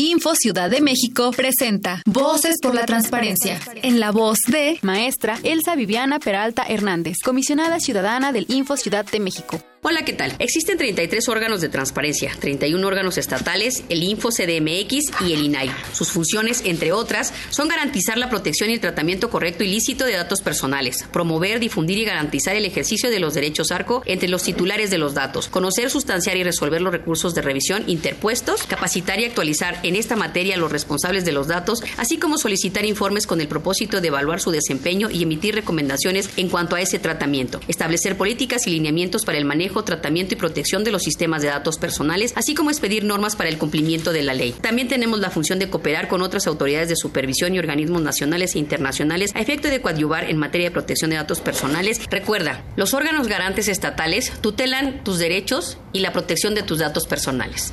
Info Ciudad de México presenta Voces por la Transparencia, en la voz de maestra Elsa Viviana Peralta Hernández, comisionada ciudadana del Info Ciudad de México. Hola, ¿qué tal? Existen 33 órganos de transparencia, 31 órganos estatales, el Info CDMX y el INAI. Sus funciones, entre otras, son garantizar la protección y el tratamiento correcto y lícito de datos personales, promover, difundir y garantizar el ejercicio de los derechos ARCO entre los titulares de los datos, conocer, sustanciar y resolver los recursos de revisión interpuestos, capacitar y actualizar en esta materia los responsables de los datos, así como solicitar informes con el propósito de evaluar su desempeño y emitir recomendaciones en cuanto a ese tratamiento, establecer políticas y lineamientos para el manejo tratamiento y protección de los sistemas de datos personales, así como expedir normas para el cumplimiento de la ley. También tenemos la función de cooperar con otras autoridades de supervisión y organismos nacionales e internacionales a efecto de coadyuvar en materia de protección de datos personales. Recuerda, los órganos garantes estatales tutelan tus derechos y la protección de tus datos personales.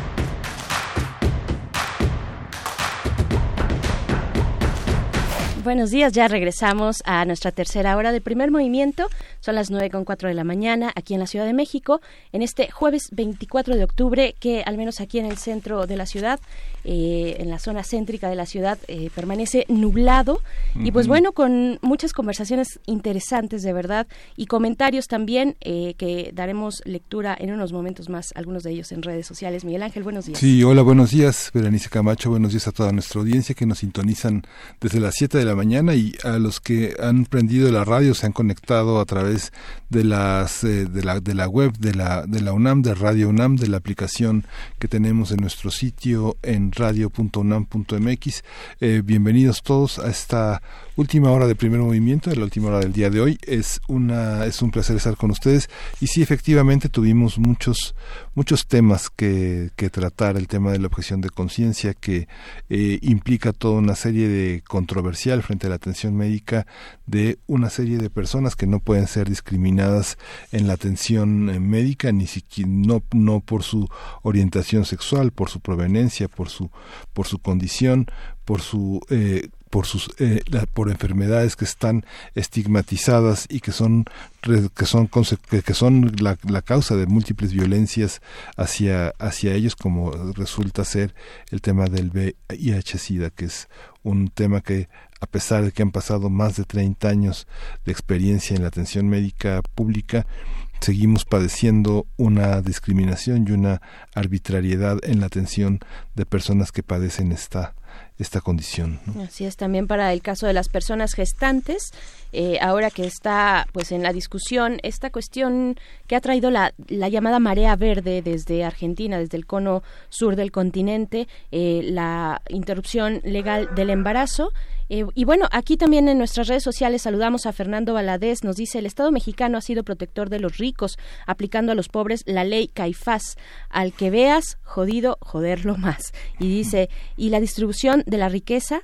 Buenos días, ya regresamos a nuestra tercera hora de primer movimiento. Son las nueve con cuatro de la mañana aquí en la Ciudad de México, en este jueves 24 de octubre, que al menos aquí en el centro de la ciudad, eh, en la zona céntrica de la ciudad, eh, permanece nublado. Y pues bueno, con muchas conversaciones interesantes de verdad y comentarios también eh, que daremos lectura en unos momentos más, algunos de ellos en redes sociales. Miguel Ángel, buenos días. Sí, hola, buenos días, Berenice Camacho, buenos días a toda nuestra audiencia que nos sintonizan desde las 7 de la mañana y a los que han prendido la radio, se han conectado a través de las eh, de la de la web de la de la UNAM, de Radio UNAM, de la aplicación que tenemos en nuestro sitio en radio.unam.mx. Eh, bienvenidos todos a esta última hora de primer movimiento, de la última hora del día de hoy. Es una es un placer estar con ustedes y sí efectivamente tuvimos muchos muchos temas que, que tratar, el tema de la objeción de conciencia que eh, implica toda una serie de controversial frente a la atención médica de una serie de personas que no pueden ser discriminadas en la atención eh, médica ni siquiera no no por su orientación sexual, por su proveniencia, por su por su condición, por su eh, por sus eh, la- por enfermedades que están estigmatizadas y que son que son que, son la, la causa de múltiples violencias hacia hacia ellos como resulta ser el tema del VIH/SIDA que es un tema que a pesar de que han pasado más de 30 años de experiencia en la atención médica pública seguimos padeciendo una discriminación y una arbitrariedad en la atención de personas que padecen esta esta condición. Así es también para el caso de las personas gestantes, eh, ahora que está pues en la discusión esta cuestión que ha traído la, la llamada marea verde desde Argentina, desde el cono sur del continente, eh, la interrupción legal del embarazo. Eh, y bueno, aquí también en nuestras redes sociales saludamos a Fernando Valadez, nos dice el Estado mexicano ha sido protector de los ricos, aplicando a los pobres la ley Caifás, al que veas jodido, joderlo más. Y dice, y la distribución de la riqueza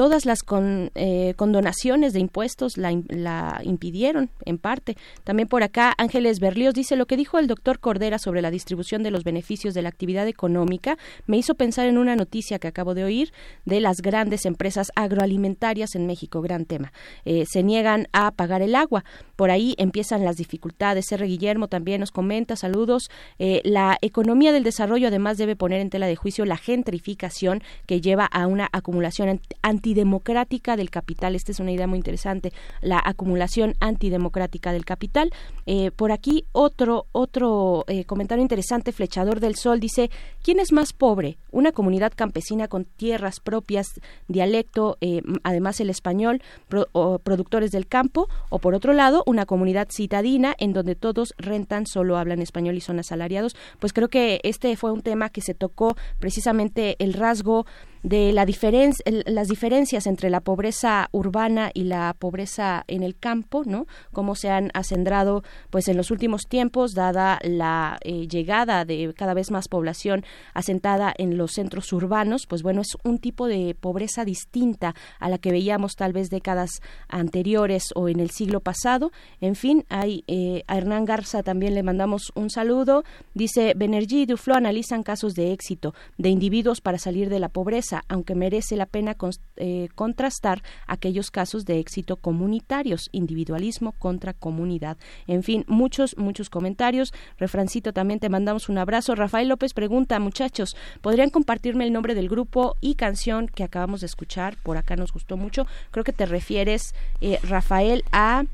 todas las con, eh, condonaciones de impuestos la, im- la impidieron en parte. También por acá Ángeles Berlíos dice lo que dijo el doctor Cordera sobre la distribución de los beneficios de la actividad económica me hizo pensar en una noticia que acabo de oír de las grandes empresas agroalimentarias en México, gran tema. Eh, se niegan a pagar el agua. Por ahí empiezan las dificultades. R. Guillermo también nos comenta, saludos. Eh, la economía del desarrollo además debe poner en tela de juicio la gentrificación que lleva a una acumulación ant- antidemocrática del capital. Esta es una idea muy interesante, la acumulación antidemocrática del capital. Eh, por aquí otro otro eh, comentario interesante, Flechador del Sol dice, ¿quién es más pobre? Una comunidad campesina con tierras propias, dialecto, eh, además el español, pro- o productores del campo, o por otro lado, una comunidad citadina en donde todos rentan, solo hablan español y son asalariados. Pues creo que este fue un tema que se tocó precisamente el rasgo de la diferen- las diferencias entre la pobreza urbana y la pobreza en el campo, ¿no? Cómo se han acendrado, pues en los últimos tiempos, dada la eh, llegada de cada vez más población asentada en los centros urbanos, pues bueno, es un tipo de pobreza distinta a la que veíamos tal vez décadas anteriores o en el siglo pasado. En fin, hay eh, a Hernán Garza también le mandamos un saludo. Dice, Benergy y Duflo analizan casos de éxito de individuos para salir de la pobreza, aunque merece la pena cons- eh, contrastar aquellos casos de éxito comunitarios, individualismo contra comunidad. En fin, muchos, muchos comentarios. Refrancito, también te mandamos un abrazo. Rafael López pregunta, muchachos, ¿podrían compartirme el nombre del grupo y canción que acabamos de escuchar? Por acá nos gustó mucho. Creo que te refieres, eh, Rafael, a,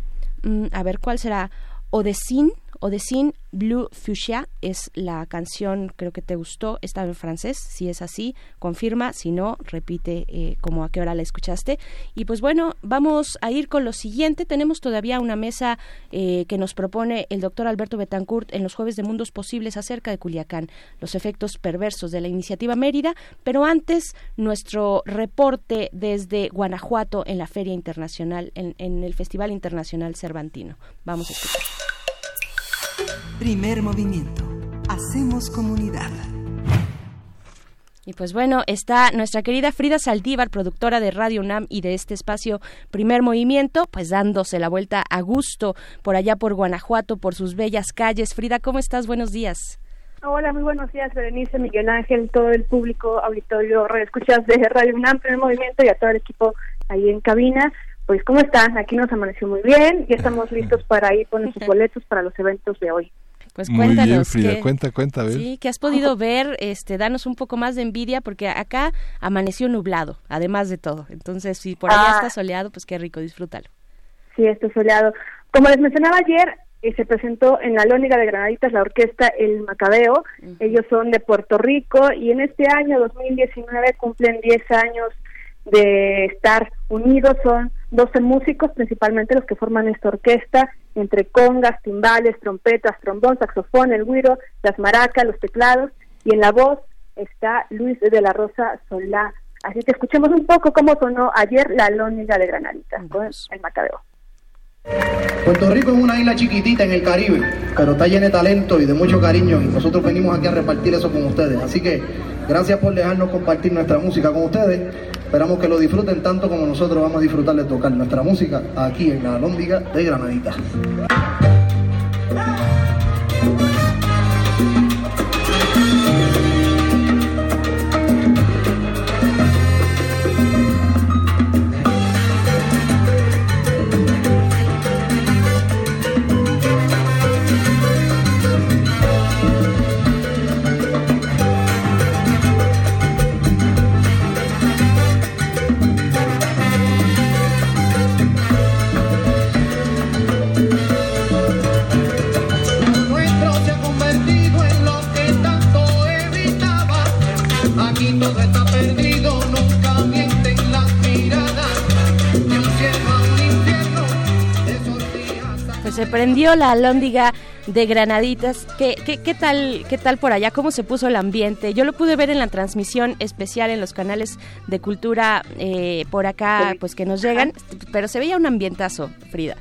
mm, a ver, ¿cuál será? Odesin, Odesin Blue Fuchsia es la canción, creo que te gustó, está en francés, si es así, confirma, si no, repite eh, como a qué hora la escuchaste. Y pues bueno, vamos a ir con lo siguiente, tenemos todavía una mesa eh, que nos propone el doctor Alberto Betancourt en los jueves de Mundos Posibles acerca de Culiacán, los efectos perversos de la iniciativa Mérida, pero antes nuestro reporte desde Guanajuato en la Feria Internacional, en, en el Festival Internacional Cervantino. Vamos a escuchar. Primer movimiento. Hacemos comunidad. Y pues bueno, está nuestra querida Frida Saldívar, productora de Radio UNAM y de este espacio Primer Movimiento, pues dándose la vuelta a gusto por allá por Guanajuato, por sus bellas calles. Frida, ¿cómo estás? Buenos días. Hola, muy buenos días, Berenice, Miguel Ángel, todo el público, auditorio, escuchas de Radio UNAM, Primer Movimiento y a todo el equipo ahí en cabina. Pues, ¿cómo están? Aquí nos amaneció muy bien. Ya estamos listos para ir con nuestros boletos para los eventos de hoy. Pues Muy cuéntanos. bien, Frida, cuenta, cuenta, a ver. Sí, que has podido ver, este, danos un poco más de envidia, porque acá amaneció nublado, además de todo. Entonces, si por allá Ah. está soleado, pues qué rico, disfrútalo. Sí, está soleado. Como les mencionaba ayer, eh, se presentó en la Lóniga de Granaditas la orquesta El Macabeo. Ellos son de Puerto Rico y en este año 2019 cumplen 10 años de estar unidos. Son 12 músicos, principalmente los que forman esta orquesta, entre congas, timbales, trompetas, trombón, saxofón, el güiro, las maracas, los teclados. Y en la voz está Luis de la Rosa Solá. Así que escuchemos un poco cómo sonó ayer la Lóniga de Granaditas con El Macabeo. Puerto Rico es una isla chiquitita en el Caribe, pero está llena de talento y de mucho cariño y nosotros venimos aquí a repartir eso con ustedes. Así que gracias por dejarnos compartir nuestra música con ustedes. Esperamos que lo disfruten tanto como nosotros vamos a disfrutar de tocar nuestra música aquí en la Lóndiga de Granadita. Se prendió la lóndiga de Granaditas. ¿Qué, qué, qué tal, ¿Qué tal por allá? ¿Cómo se puso el ambiente? Yo lo pude ver en la transmisión especial en los canales de cultura eh, por acá, pues que nos llegan, pero se veía un ambientazo, Frida.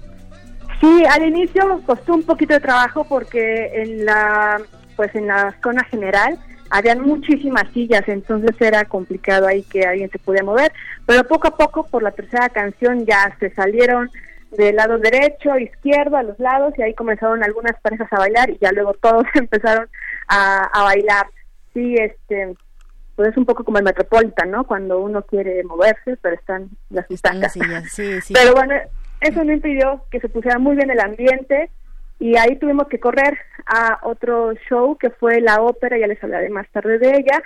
Sí, al inicio costó un poquito de trabajo porque en la pues en la zona general habían muchísimas sillas, entonces era complicado ahí que alguien se pudiera mover, pero poco a poco por la tercera canción ya se salieron del lado derecho, izquierdo, a los lados y ahí comenzaron algunas parejas a bailar y ya luego todos empezaron a, a bailar. Sí, este pues es un poco como el Metropolitan, ¿no? Cuando uno quiere moverse, pero están las Están las butacas. sillas, sí, sí. Pero bueno, eso no impidió que se pusiera muy bien el ambiente y ahí tuvimos que correr a otro show que fue la ópera, ya les hablaré más tarde de ella,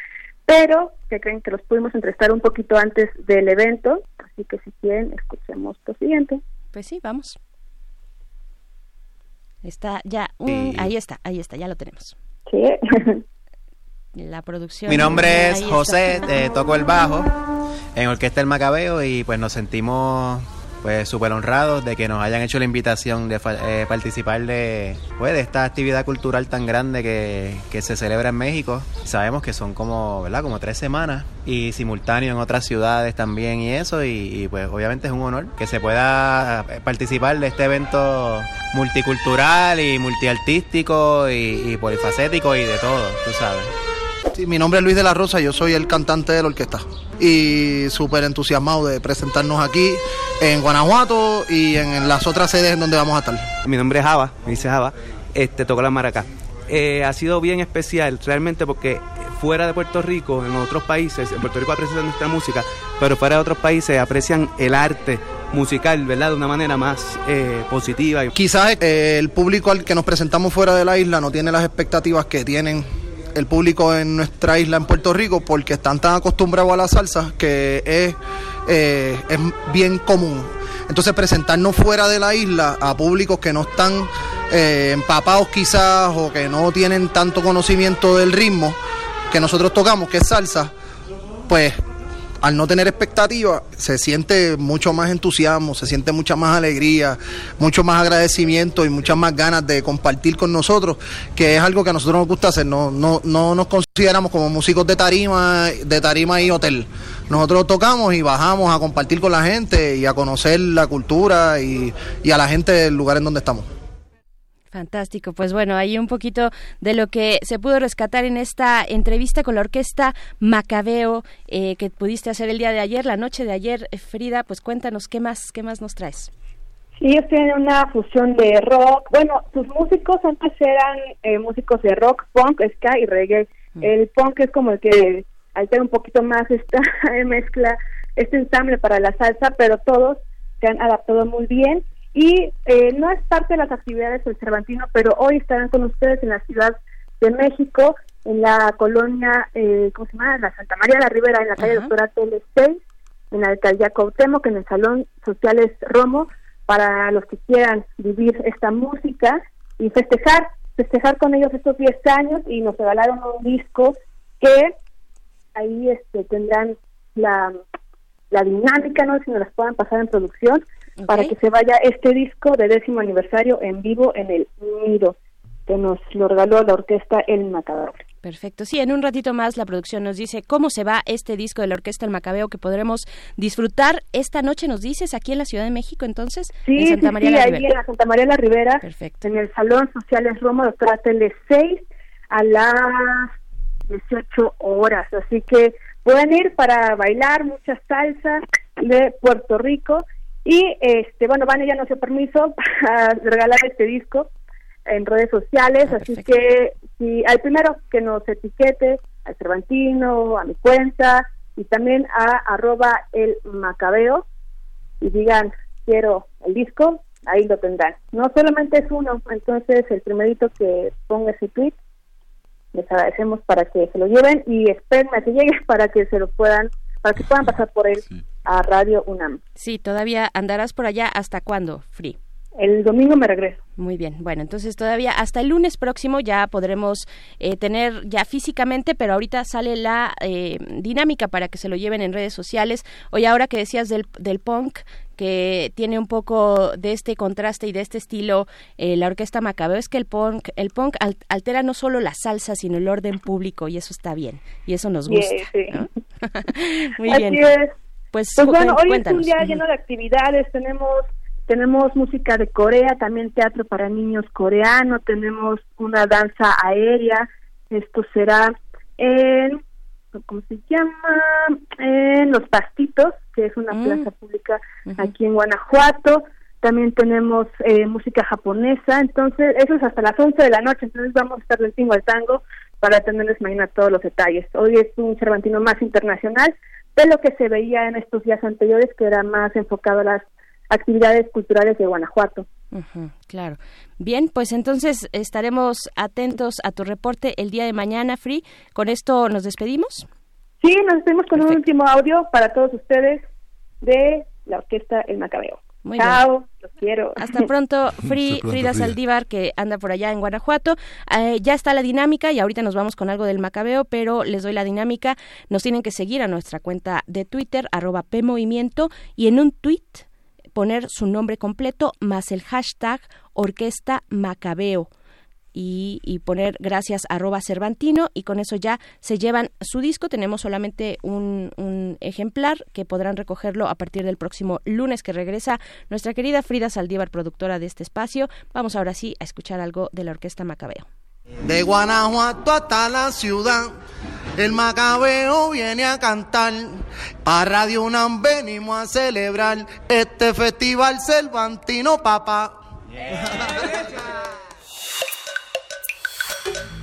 pero que creen que los pudimos entrevistar un poquito antes del evento, así que si quieren escuchemos lo siguiente. Pues sí, vamos. Está ya, un- ahí está, ahí está, ya lo tenemos. Sí. La producción. Mi nombre es. José, eh, toco el bajo en Orquesta El Macabeo y pues nos sentimos pues súper honrados de que nos hayan hecho la invitación de eh, participar de, pues, de esta actividad cultural tan grande que, que se celebra en México. Sabemos que son como, ¿verdad? Como tres semanas y simultáneo en otras ciudades también y eso y, y, pues obviamente es un honor que se pueda eh, participar de este evento multicultural y multiartístico y, y polifacético y de todo, tú sabes. Sí, mi nombre es Luis de la Rosa, yo soy el cantante de la orquesta. Y súper entusiasmado de presentarnos aquí en Guanajuato y en las otras sedes en donde vamos a estar. Mi nombre es Java, me dice Java, este, toco la maraca. Eh, ha sido bien especial realmente porque fuera de Puerto Rico, en otros países, en Puerto Rico aprecian nuestra música, pero fuera de otros países aprecian el arte musical, ¿verdad? De una manera más eh, positiva. Quizás eh, el público al que nos presentamos fuera de la isla no tiene las expectativas que tienen el público en nuestra isla en Puerto Rico porque están tan acostumbrados a la salsa que es, eh, es bien común. Entonces presentarnos fuera de la isla a públicos que no están eh, empapados quizás o que no tienen tanto conocimiento del ritmo que nosotros tocamos, que es salsa, pues al no tener expectativa, se siente mucho más entusiasmo, se siente mucha más alegría, mucho más agradecimiento y muchas más ganas de compartir con nosotros, que es algo que a nosotros nos gusta hacer. No, no, no nos consideramos como músicos de tarima, de tarima y hotel. Nosotros tocamos y bajamos a compartir con la gente y a conocer la cultura y, y a la gente del lugar en donde estamos. Fantástico, pues bueno, ahí un poquito de lo que se pudo rescatar en esta entrevista con la orquesta Macabeo eh, que pudiste hacer el día de ayer, la noche de ayer, Eh, Frida, pues cuéntanos qué más, qué más nos traes. Sí, ellos tienen una fusión de rock. Bueno, sus músicos antes eran eh, músicos de rock, punk, ska y reggae. El punk es como el que alterar un poquito más esta mezcla, este ensamble para la salsa, pero todos se han adaptado muy bien y eh, no es parte de las actividades del Cervantino, pero hoy estarán con ustedes en la Ciudad de México, en la colonia, eh, ¿cómo se llama? La Santa María de la Ribera, en la calle Doctora Tele 6, en la alcaldía Cuauhtémoc, en el Salón Sociales Romo, para los que quieran vivir esta música y festejar, festejar con ellos estos 10 años y nos regalaron un disco que ahí este tendrán la, la dinámica, no si nos las puedan pasar en producción, para que se vaya este disco de décimo aniversario en vivo en el Nido, que nos lo regaló la orquesta El Macabeo. Perfecto. Sí, en un ratito más la producción nos dice cómo se va este disco de la Orquesta El Macabeo que podremos disfrutar esta noche, nos dices, aquí en la Ciudad de México, entonces, Sí, en Santa sí, María sí, la ahí Ribera. en la Santa María la Ribera, en el Salón Sociales Romo, doctora Tele 6, a las 18 horas. Así que pueden ir para bailar mucha salsa de Puerto Rico. Y, este bueno, Vane ya nos dio permiso para regalar este disco en redes sociales, Ah, así que si al primero que nos etiquete, al Cervantino, a mi cuenta y también a arroba el macabeo y digan quiero el disco, ahí lo tendrán. No solamente es uno, entonces el primerito que ponga ese tweet, les agradecemos para que se lo lleven y esperen a que llegue para que se lo puedan, para que puedan pasar por él a Radio UNAM. Sí, todavía andarás por allá hasta cuándo, Free. El domingo me regreso. Muy bien, bueno, entonces todavía hasta el lunes próximo ya podremos eh, tener ya físicamente, pero ahorita sale la eh, dinámica para que se lo lleven en redes sociales. Oye, ahora que decías del, del punk, que tiene un poco de este contraste y de este estilo eh, la orquesta Macabeo, es que el punk, el punk al- altera no solo la salsa, sino el orden público, y eso está bien, y eso nos gusta. Yeah, sí. ¿no? Muy Así bien. es. Pues, Pues bueno, hoy es un día lleno de actividades. Tenemos tenemos música de Corea, también teatro para niños coreano, tenemos una danza aérea. Esto será en ¿cómo se llama? En Los Pastitos, que es una Mm. plaza pública aquí en Guanajuato. También tenemos eh, música japonesa, entonces eso es hasta las 11 de la noche, entonces vamos a estar del tingo al tango para tenerles mañana todos los detalles. Hoy es un Cervantino más internacional de lo que se veía en estos días anteriores, que era más enfocado a las actividades culturales de Guanajuato. Ujú, claro. Bien, pues entonces estaremos atentos a tu reporte el día de mañana, Free. Con esto nos despedimos. Sí, nos despedimos con un último audio para todos ustedes de la orquesta El Macabeo. Muy Chao, los quiero. Hasta pronto, Free, Hasta pronto, Frida Frida. Saldívar, que anda por allá en Guanajuato. Eh, ya está la dinámica y ahorita nos vamos con algo del Macabeo, pero les doy la dinámica. Nos tienen que seguir a nuestra cuenta de Twitter, arroba PMovimiento, y en un tweet poner su nombre completo más el hashtag Orquesta Macabeo. Y, y poner gracias arroba Cervantino y con eso ya se llevan su disco. Tenemos solamente un, un ejemplar que podrán recogerlo a partir del próximo lunes que regresa nuestra querida Frida Saldívar, productora de este espacio. Vamos ahora sí a escuchar algo de la Orquesta Macabeo. De Guanajuato hasta la ciudad, el Macabeo viene a cantar. Para Radio UNAM venimos a celebrar este festival Cervantino, papá.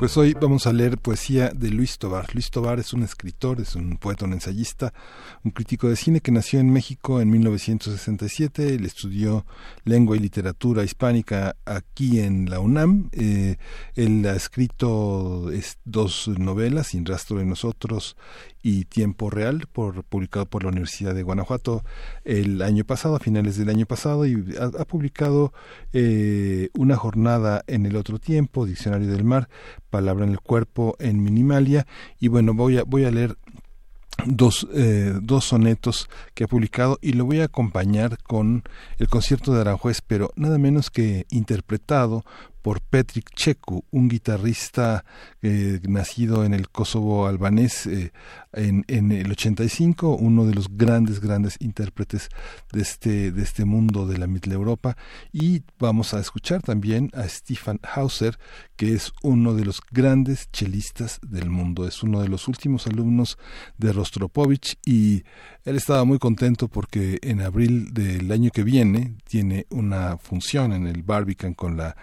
Pues hoy vamos a leer poesía de Luis Tobar. Luis Tobar es un escritor, es un poeta, un ensayista, un crítico de cine que nació en México en 1967. Él estudió lengua y literatura hispánica aquí en la UNAM. Eh, él ha escrito es, dos novelas, Sin rastro de nosotros y Tiempo Real, por, publicado por la Universidad de Guanajuato el año pasado, a finales del año pasado, y ha, publicado eh, una jornada en el otro tiempo, Diccionario del Mar, Palabra en el Cuerpo en Minimalia, y bueno, voy a, voy a leer dos, eh, dos sonetos que ha publicado y lo voy a acompañar con el concierto de Aranjuez, pero nada menos que interpretado por Petrik Cheku, un guitarrista eh, nacido en el Kosovo albanés eh, en, en, el 85, uno de los grandes, grandes intérpretes de este, de este mundo de la Mitteleuropa. Y vamos a escuchar también a Stefan Hauser, que es uno de los grandes chelistas del mundo. Es uno de los últimos alumnos de Rostropovich y él estaba muy contento porque en abril del año que viene tiene una función en el Barbican con la,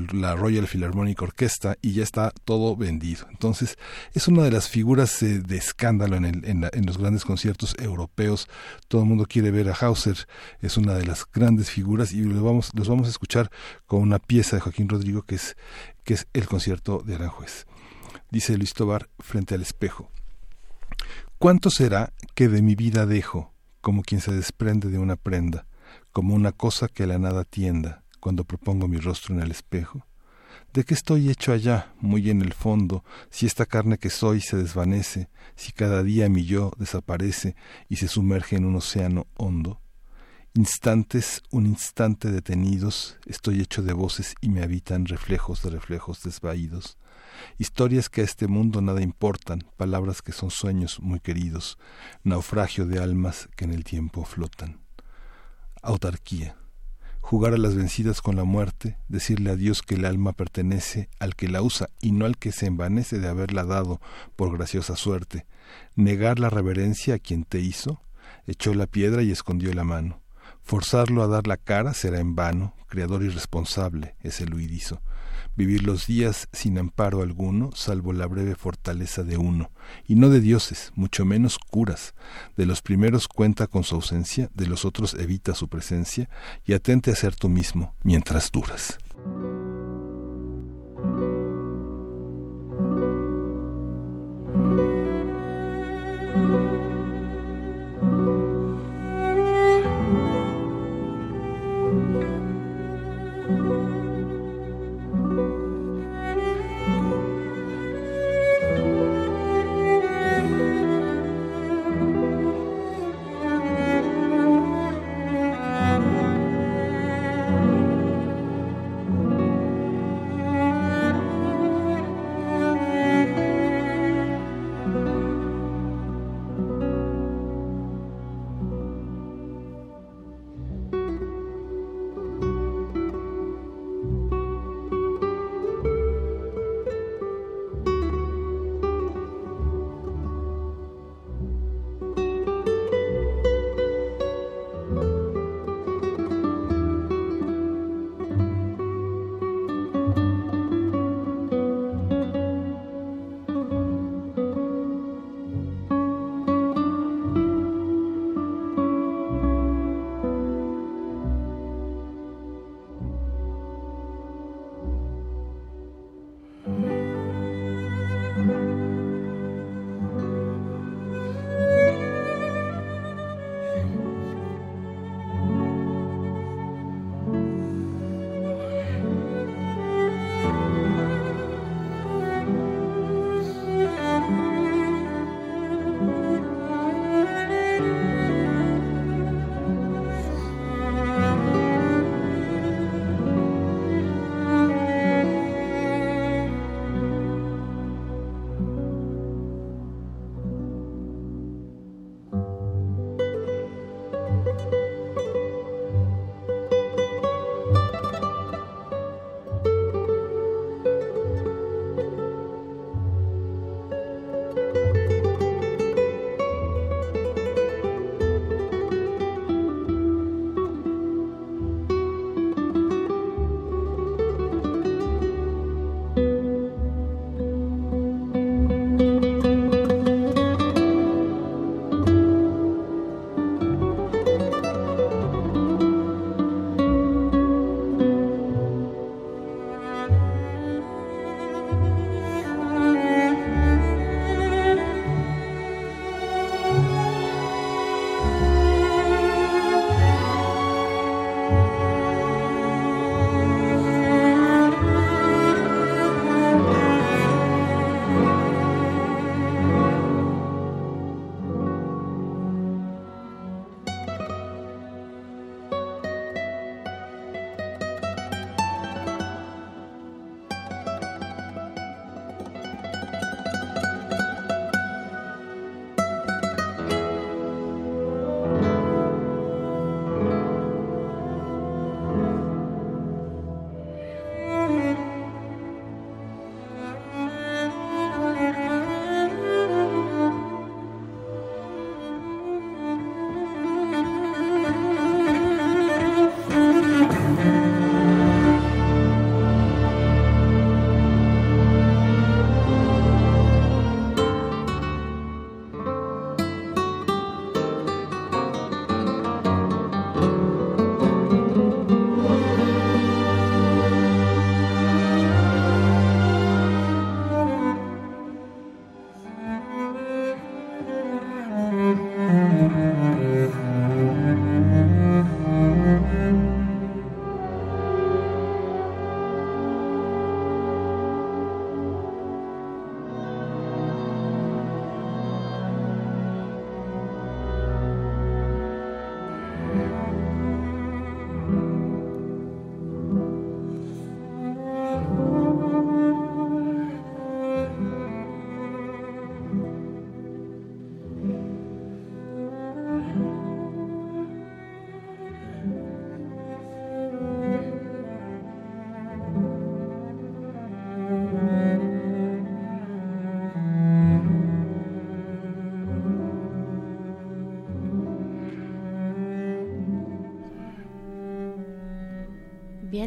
la Royal Philharmonic Orchestra y ya está todo vendido. Entonces es una de las figuras eh, de escándalo en, los grandes conciertos europeos. Todo el mundo quiere ver a Hauser, es una de las grandes figuras y los vamos, los vamos a escuchar con una pieza de Joaquín Rodrigo que es, que es el concierto de Aranjuez. Dice Luis Tobar frente al espejo. ¿Cuánto será que de mi vida dejo, como quien se desprende de una prenda, como una cosa que a la nada tienda, cuando propongo mi rostro en el espejo? ¿De qué estoy hecho allá, muy en el fondo, si esta carne que soy se desvanece, si cada día mi yo desaparece y se sumerge en un océano hondo? Instantes, un instante detenidos, estoy hecho de voces y me habitan reflejos de reflejos desvaídos historias que a este mundo nada importan, palabras que son sueños muy queridos, naufragio de almas que en el tiempo flotan. Autarquía. Jugar a las vencidas con la muerte, decirle a Dios que el alma pertenece al que la usa y no al que se envanece de haberla dado por graciosa suerte. Negar la reverencia a quien te hizo, echó la piedra y escondió la mano. Forzarlo a dar la cara será en vano, creador irresponsable es el huidizo vivir los días sin amparo alguno, salvo la breve fortaleza de uno, y no de dioses, mucho menos curas. De los primeros cuenta con su ausencia, de los otros evita su presencia, y atente a ser tú mismo mientras duras.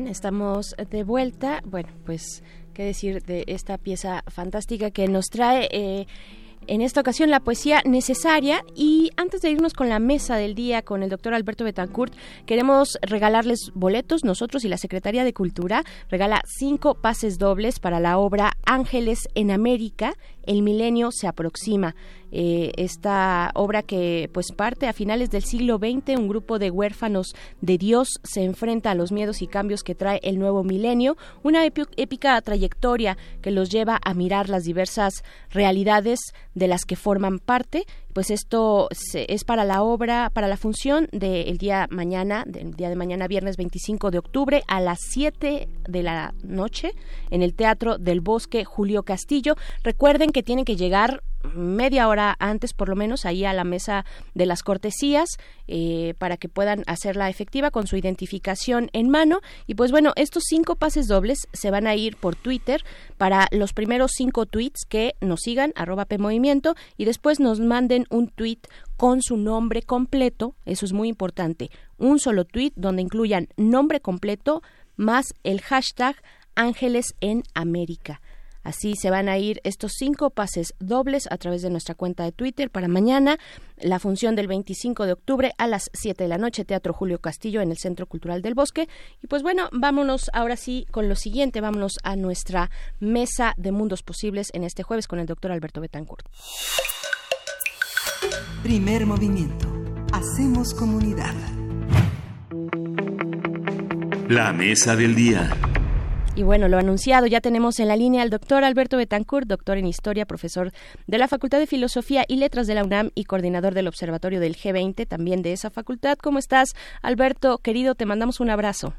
Estamos de vuelta. Bueno, pues qué decir de esta pieza fantástica que nos trae eh, en esta ocasión la poesía necesaria y antes de irnos con la mesa del día con el doctor Alberto Betancourt, queremos regalarles boletos, nosotros y la Secretaría de Cultura regala cinco pases dobles para la obra Ángeles en América, el milenio se aproxima. Eh, esta obra que pues parte a finales del siglo XX, un grupo de huérfanos de Dios se enfrenta a los miedos y cambios que trae el nuevo milenio, una épi- épica trayectoria que los lleva a mirar las diversas realidades de las que forman parte. Pues esto es para la obra, para la función del día mañana, del día de mañana viernes 25 de octubre a las 7 de la noche en el Teatro del Bosque Julio Castillo. Recuerden que tienen que llegar media hora antes por lo menos ahí a la mesa de las cortesías eh, para que puedan hacerla efectiva con su identificación en mano. Y pues bueno estos cinco pases dobles se van a ir por Twitter para los primeros cinco tweets que nos sigan arroba PMovimiento y después nos manden un tweet con su nombre completo. Eso es muy importante. Un solo tweet donde incluyan nombre completo más el hashtag Ángeles en América Así se van a ir estos cinco pases dobles a través de nuestra cuenta de Twitter para mañana, la función del 25 de octubre a las 7 de la noche, Teatro Julio Castillo en el Centro Cultural del Bosque. Y pues bueno, vámonos ahora sí con lo siguiente, vámonos a nuestra mesa de mundos posibles en este jueves con el doctor Alberto Betancourt. Primer movimiento. Hacemos comunidad. La mesa del día. Y bueno, lo anunciado, ya tenemos en la línea al doctor Alberto Betancourt, doctor en Historia, profesor de la Facultad de Filosofía y Letras de la UNAM y coordinador del Observatorio del G20, también de esa facultad. ¿Cómo estás, Alberto? Querido, te mandamos un abrazo.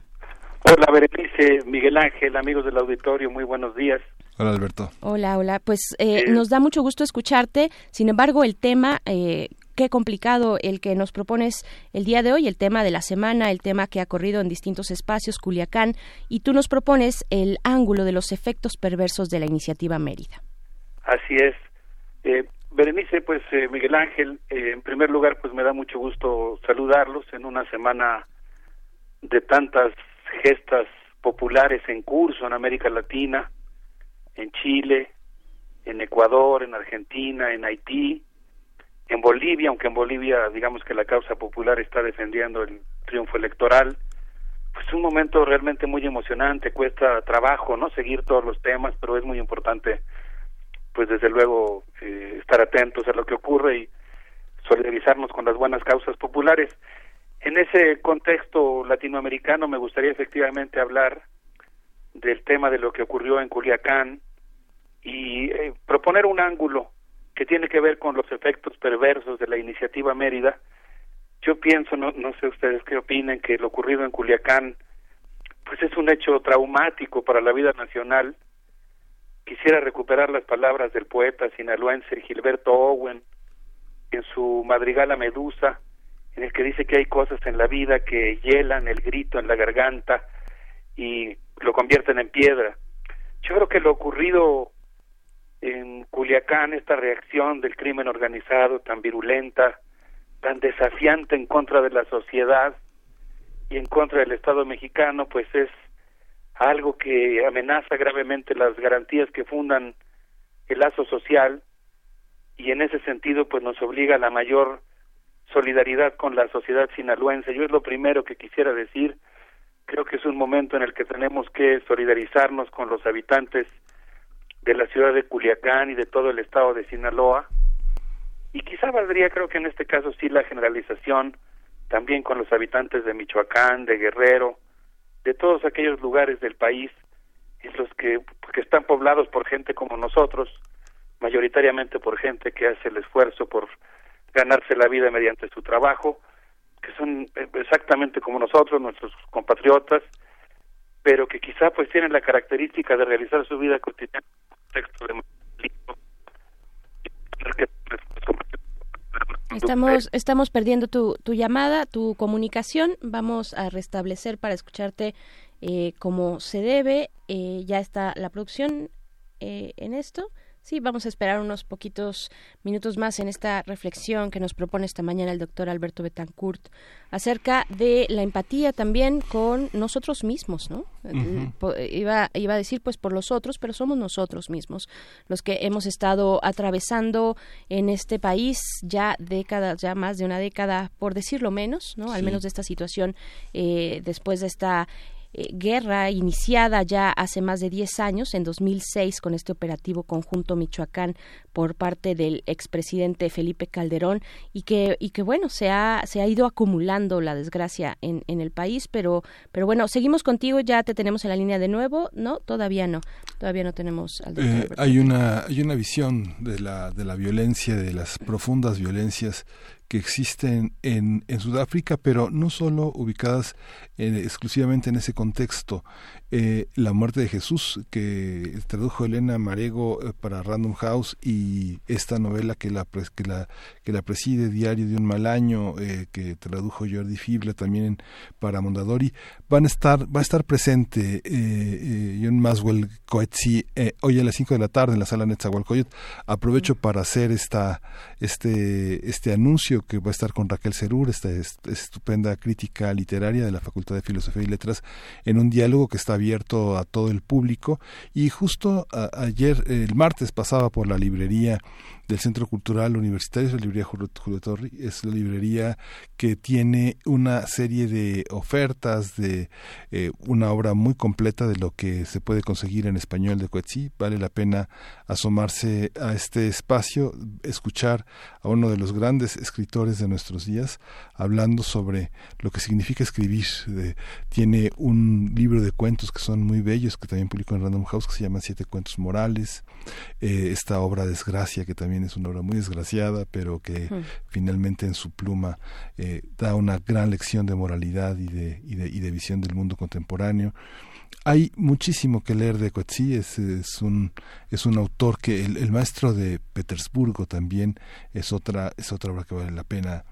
Hola, Berenice, Miguel Ángel, amigos del auditorio, muy buenos días. Hola, Alberto. Hola, hola. Pues eh, nos da mucho gusto escucharte. Sin embargo, el tema, eh, qué complicado el que nos propones el día de hoy, el tema de la semana, el tema que ha corrido en distintos espacios, Culiacán, y tú nos propones el ángulo de los efectos perversos de la iniciativa Mérida. Así es. Eh, Berenice, pues eh, Miguel Ángel, eh, en primer lugar, pues me da mucho gusto saludarlos en una semana de tantas gestas populares en curso en América Latina, en Chile, en Ecuador, en Argentina, en Haití, en Bolivia, aunque en Bolivia digamos que la causa popular está defendiendo el triunfo electoral. Pues un momento realmente muy emocionante, cuesta trabajo, ¿no? Seguir todos los temas, pero es muy importante, pues desde luego, eh, estar atentos a lo que ocurre y solidarizarnos con las buenas causas populares. En ese contexto latinoamericano me gustaría efectivamente hablar del tema de lo que ocurrió en Culiacán y eh, proponer un ángulo que tiene que ver con los efectos perversos de la iniciativa Mérida. Yo pienso, no, no sé ustedes qué opinen, que lo ocurrido en Culiacán pues es un hecho traumático para la vida nacional. Quisiera recuperar las palabras del poeta sinaloense Gilberto Owen en su madrigal a Medusa, en el que dice que hay cosas en la vida que hielan el grito en la garganta y lo convierten en piedra. Yo creo que lo ocurrido en Culiacán, esta reacción del crimen organizado tan virulenta, tan desafiante en contra de la sociedad y en contra del Estado mexicano, pues es algo que amenaza gravemente las garantías que fundan el lazo social y en ese sentido pues nos obliga a la mayor solidaridad con la sociedad sinaloense. Yo es lo primero que quisiera decir. Creo que es un momento en el que tenemos que solidarizarnos con los habitantes de la ciudad de Culiacán y de todo el estado de Sinaloa. Y quizá valdría, creo que en este caso sí, la generalización también con los habitantes de Michoacán, de Guerrero, de todos aquellos lugares del país en los que, que están poblados por gente como nosotros, mayoritariamente por gente que hace el esfuerzo por ganarse la vida mediante su trabajo, que son exactamente como nosotros, nuestros compatriotas, pero que quizá pues tienen la característica de realizar su vida cotidiana en un contexto de Estamos, estamos perdiendo tu, tu llamada, tu comunicación. Vamos a restablecer para escucharte eh, como se debe. Eh, ya está la producción eh, en esto. Sí, vamos a esperar unos poquitos minutos más en esta reflexión que nos propone esta mañana el doctor Alberto Betancourt acerca de la empatía también con nosotros mismos, ¿no? Iba, iba a decir pues por los otros, pero somos nosotros mismos los que hemos estado atravesando en este país ya décadas, ya más de una década, por decirlo menos, ¿no? Al Sí. menos de esta situación eh, después de esta eh, guerra iniciada ya hace más de 10 años, en 2006, con este operativo conjunto Michoacán por parte del expresidente Felipe Calderón y que, y que bueno, se ha, se ha ido acumulando la desgracia en, en el país, pero, pero bueno, seguimos contigo, ya te tenemos en la línea de nuevo, ¿no? Todavía no, todavía no tenemos al doctor Eh, hay una hay una visión de la de la violencia de las profundas violencias que existen en, en Sudáfrica, pero no solo ubicadas en- exclusivamente en ese contexto. Eh, la muerte de Jesús, que tradujo Elena Marego eh, para Random House, y esta novela que la, que la, que la preside, Diario de un mal año, eh, que tradujo Jordi Fibla también para Mondadori, van a estar, va a estar presente eh, eh, John Maswell Coetzee eh, hoy a las 5 de la tarde en la sala Netzahualcoyot. Aprovecho para hacer esta, este, este anuncio que va a estar con Raquel Cerur, esta est- estupenda crítica literaria de la Facultad de Filosofía y Letras, en un diálogo que está abierto a todo el público. Y justo a- ayer, el martes, pasaba por la librería del Centro Cultural Universitario, es la librería Julio, Torri, es la librería que tiene una serie de ofertas de eh, una obra muy completa de lo que se puede conseguir en español de Coetzee. Vale la pena asomarse a este espacio, escuchar a uno de los grandes escritores de nuestros días hablando sobre lo que significa escribir. Tiene un libro de cuentos que son muy bellos, que también publicó en Random House, que se llama Siete Cuentos Morales. Eh, esta obra Desgracia, que también es una obra muy desgraciada, pero que finalmente en su pluma eh, da una gran lección de moralidad y de, y de, y de visión del mundo contemporáneo. Hay muchísimo que leer de Coetzee, es, es un es un autor que el, el maestro de Petersburgo también es otra es otra obra que vale la pena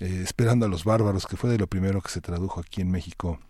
eh, esperando a los bárbaros que fue de lo primero que se tradujo aquí en México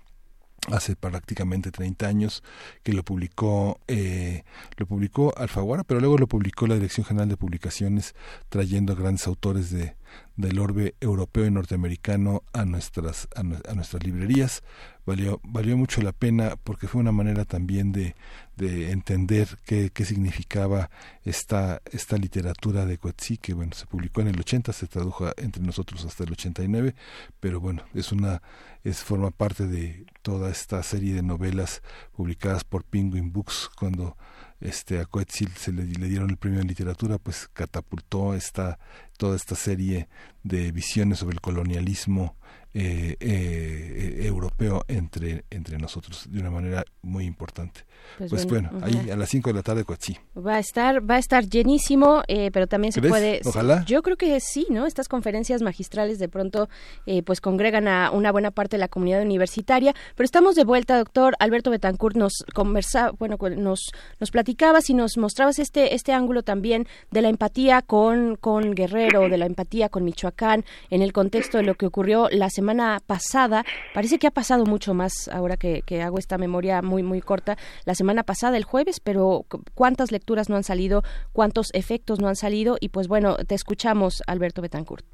hace prácticamente 30 años que lo publicó eh, lo publicó Alfaguara pero luego lo publicó la Dirección General de Publicaciones trayendo a grandes autores de del orbe europeo y norteamericano a nuestras a, a nuestras librerías. Valió valió mucho la pena porque fue una manera también de, de entender qué, qué significaba esta esta literatura de Coetzee que bueno se publicó en el 80 se tradujo entre nosotros hasta el 89 pero bueno es una es forma parte de toda esta serie de novelas publicadas por Penguin Books cuando este a Coetzee se le, le dieron el premio de literatura pues catapultó esta toda esta serie de visiones sobre el colonialismo eh, eh, europeo entre entre nosotros de una manera muy importante Pues pues, bueno, ahí a las 5 de la tarde Coetzee Va a estar, va a estar llenísimo, eh, pero también se ¿Crees? puede. Ojalá. Yo creo que sí, ¿no? Estas conferencias magistrales de pronto, eh, pues congregan a una buena parte de la comunidad universitaria. Pero estamos de vuelta, doctor Alberto Betancourt, nos conversa, bueno, nos nos platicabas y nos mostrabas este este ángulo también de la empatía con con Guerrero, de la empatía con Michoacán, en el contexto de lo que ocurrió la semana pasada. Parece que ha pasado mucho más ahora que, hago esta memoria muy muy corta. La semana pasada, el jueves, pero cu- cuántas lecturas no han salido, cuántos efectos no han salido y pues bueno, te escuchamos, Alberto Betancourt.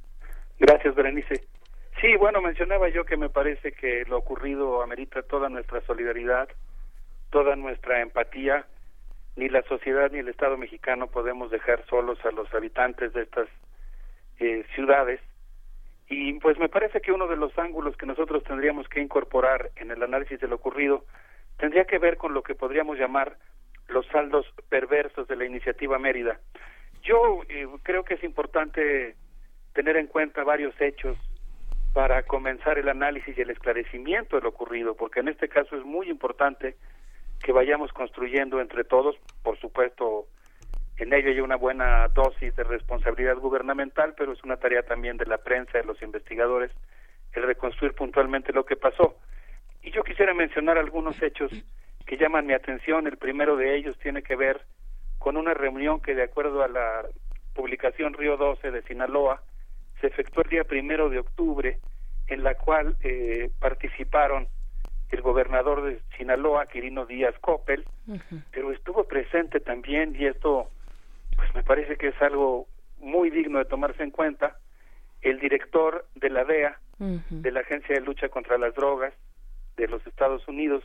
Gracias, Berenice. Sí, bueno, mencionaba yo que me parece que lo ocurrido amerita toda nuestra solidaridad, toda nuestra empatía. Ni la sociedad ni el Estado mexicano podemos dejar solos a los habitantes de estas eh, ciudades. Y pues me parece que uno de los ángulos que nosotros tendríamos que incorporar en el análisis de lo ocurrido tendría que ver con lo que podríamos llamar los saldos perversos de la iniciativa Mérida. Yo eh, creo que es importante tener en cuenta varios hechos para comenzar el análisis y el esclarecimiento de lo ocurrido, porque en este caso es muy importante que vayamos construyendo entre todos, por supuesto, en ello hay una buena dosis de responsabilidad gubernamental, pero es una tarea también de la prensa, de los investigadores, el reconstruir puntualmente lo que pasó. Y yo quisiera mencionar algunos hechos que llaman mi atención. El primero de ellos tiene que ver con una reunión que, de acuerdo a la publicación Río 12 de Sinaloa, se efectuó el día primero de octubre, en la cual eh, participaron el gobernador de Sinaloa, Quirino Díaz Coppel, pero estuvo presente también, y esto me parece que es algo muy digno de tomarse en cuenta. El director de la DEA, de la Agencia de Lucha contra las Drogas de los Estados Unidos,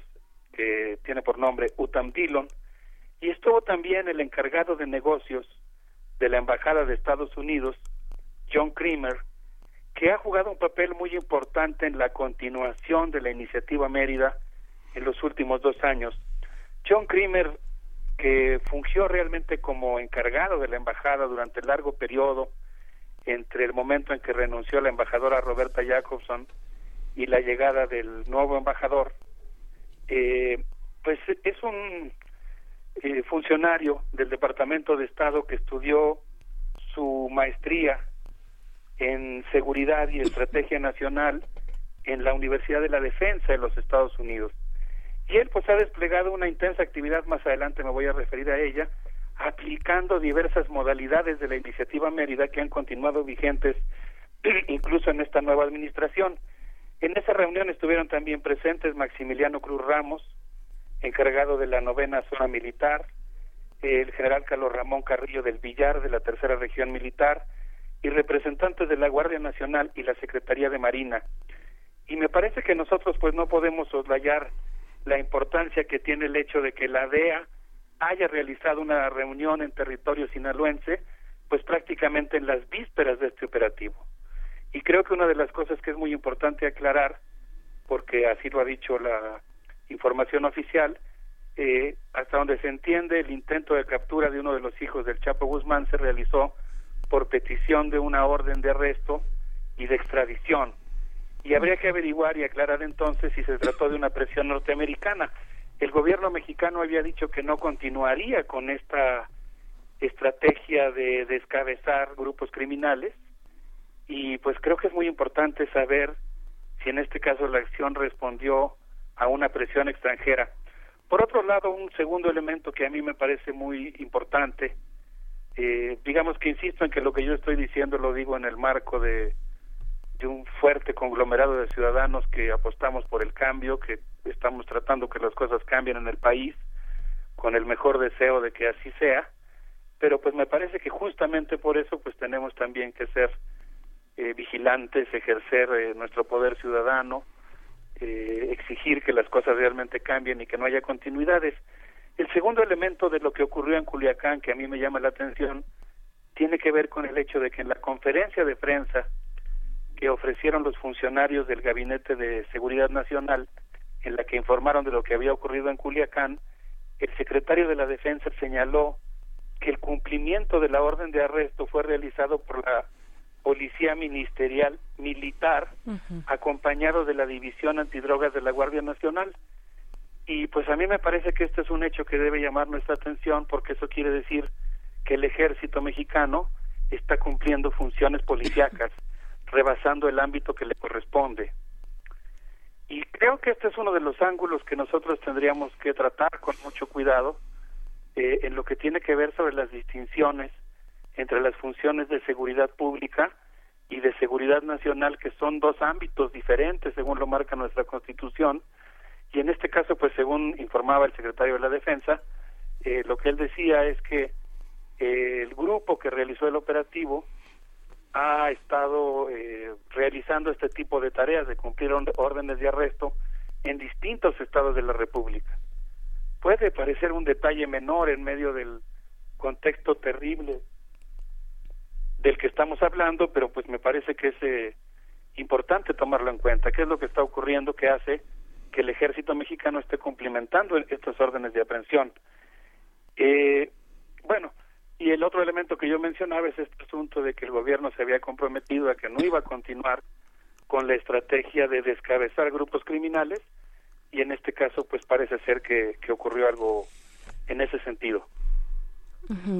que tiene por nombre Utam Dillon, y estuvo también el encargado de negocios de la Embajada de Estados Unidos, John Creamer, que ha jugado un papel muy importante en la continuación de la iniciativa Mérida en los últimos dos años. John Creamer, que fungió realmente como encargado de la embajada durante el largo periodo entre el momento en que renunció la embajadora Roberta Jacobson y la llegada del nuevo embajador, eh, pues es un eh, funcionario del Departamento de Estado que estudió su maestría en Seguridad y Estrategia Nacional en la Universidad de la Defensa de los Estados Unidos. Y él pues ha desplegado una intensa actividad, más adelante me voy a referir a ella, aplicando diversas modalidades de la iniciativa Mérida que han continuado vigentes incluso en esta nueva administración. En esa reunión estuvieron también presentes Maximiliano Cruz Ramos, encargado de la novena zona militar, el general Carlos Ramón Carrillo del Villar de la tercera región militar y representantes de la Guardia Nacional y la Secretaría de Marina. Y me parece que nosotros pues no podemos soslayar la importancia que tiene el hecho de que la DEA haya realizado una reunión en territorio sinaloense, pues prácticamente en las vísperas de este operativo. Y creo que una de las cosas que es muy importante aclarar, porque así lo ha dicho la información oficial, eh, hasta donde se entiende, el intento de captura de uno de los hijos del Chapo Guzmán se realizó por petición de una orden de arresto y de extradición. Y habría que averiguar y aclarar entonces si se trató de una presión norteamericana. El gobierno mexicano había dicho que no continuaría con esta estrategia de descabezar grupos criminales y pues creo que es muy importante saber si en este caso la acción respondió a una presión extranjera. Por otro lado, un segundo elemento que a mí me parece muy importante, eh, digamos que insisto en que lo que yo estoy diciendo lo digo en el marco de, de un fuerte conglomerado de ciudadanos que apostamos por el cambio, que estamos tratando que las cosas cambien en el país, con el mejor deseo de que así sea, pero pues me parece que justamente por eso pues tenemos también que ser eh, vigilantes, ejercer eh, nuestro poder ciudadano, eh, exigir que las cosas realmente cambien y que no haya continuidades. El segundo elemento de lo que ocurrió en Culiacán, que a mí me llama la atención, tiene que ver con el hecho de que en la conferencia de prensa que ofrecieron los funcionarios del Gabinete de Seguridad Nacional, en la que informaron de lo que había ocurrido en Culiacán, el secretario de la Defensa señaló que el cumplimiento de la orden de arresto fue realizado por la Policía Ministerial Militar, acompañado de la División Antidrogas de la Guardia Nacional. Y pues a mí me parece que este es un hecho que debe llamar nuestra atención porque eso quiere decir que el ejército mexicano está cumpliendo funciones policíacas, rebasando el ámbito que le corresponde. Y creo que este es uno de los ángulos que nosotros tendríamos que tratar con mucho cuidado eh, en lo que tiene que ver sobre las distinciones entre las funciones de seguridad pública y de seguridad nacional, que son dos ámbitos diferentes según lo marca nuestra Constitución. Y en este caso, pues según informaba el secretario de la Defensa, eh, lo que él decía es que eh, el grupo que realizó el operativo ha estado eh, realizando este tipo de tareas de cumplir órdenes de arresto en distintos estados de la República. Puede parecer un detalle menor en medio del contexto terrible del que estamos hablando, pero pues me parece que es eh, importante tomarlo en cuenta. ¿Qué es lo que está ocurriendo que hace que el ejército mexicano esté cumplimentando estas órdenes de aprehensión? Eh, bueno, y el otro elemento que yo mencionaba es este asunto de que el gobierno se había comprometido a que no iba a continuar con la estrategia de descabezar grupos criminales y en este caso pues parece ser que, que ocurrió algo en ese sentido.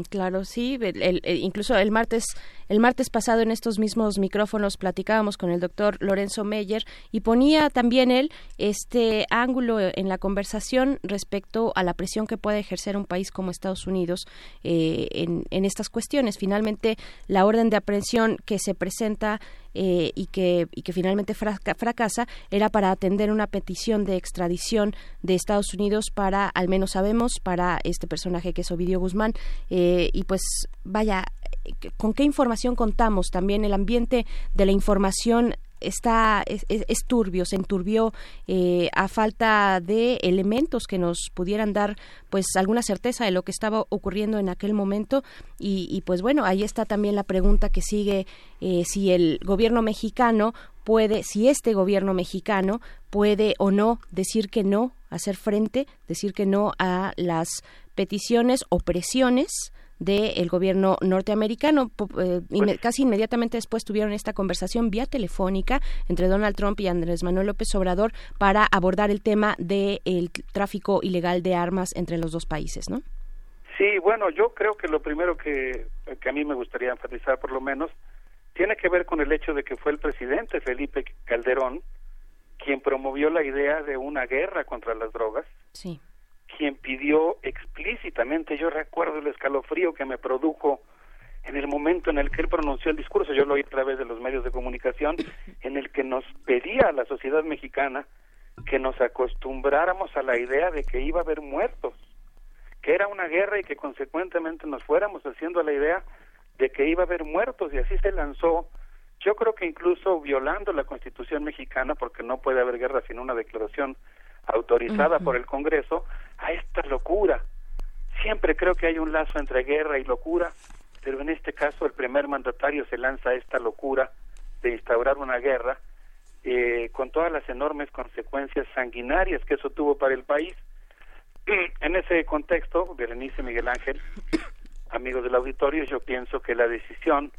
Claro, sí. incluso el martes, El martes pasado en estos mismos micrófonos platicábamos con el doctor Lorenzo Meyer y ponía también él este ángulo en la conversación respecto a la presión que puede ejercer un país como Estados Unidos eh, en, en estas cuestiones. Finalmente, la orden de aprehensión que se presenta eh, y, que, y que finalmente fraca- fracasa era para atender una petición de extradición de Estados Unidos para, al menos sabemos, para este personaje que es Ovidio Guzmán. Eh, y pues vaya, ¿con qué información contamos? También el ambiente de la información está es, es- es turbio, se enturbió eh, a falta de elementos que nos pudieran dar pues alguna certeza de lo que estaba ocurriendo en aquel momento y, y, pues bueno ahí está también la pregunta que sigue eh, si el gobierno mexicano puede si este gobierno mexicano puede o no decir que no hacer frente decir que no a las peticiones o presiones del gobierno norteamericano. Eh, casi inmediatamente después tuvieron esta conversación vía telefónica entre Donald Trump y Andrés Manuel López Obrador para abordar el tema del tráfico ilegal de armas entre los dos países, ¿no? Sí, bueno, yo creo que lo primero que, que a mí me gustaría enfatizar, por lo menos, tiene que ver con el hecho de que fue el presidente Felipe Calderón quien promovió la idea de una guerra contra las drogas, Sí. Quien pidió explícitamente, yo recuerdo el escalofrío que me produjo en el momento en el que él pronunció el discurso, yo lo oí a través de los medios de comunicación, en el que nos pedía a la sociedad mexicana que nos acostumbráramos a la idea de que iba a haber muertos, que era una guerra y que consecuentemente nos fuéramos haciendo la idea de que iba a haber muertos y así se lanzó, yo creo que incluso violando la Constitución mexicana, porque no puede haber guerra sin una declaración autorizada por el Congreso, a esta locura. Siempre creo que hay un lazo entre guerra y locura, pero en este caso el primer mandatario se lanza a esta locura de instaurar una guerra eh, con todas las enormes consecuencias sanguinarias que eso tuvo para el país. En ese contexto, Berenice Miguel Ángel, amigos del auditorio, yo pienso que la decisión,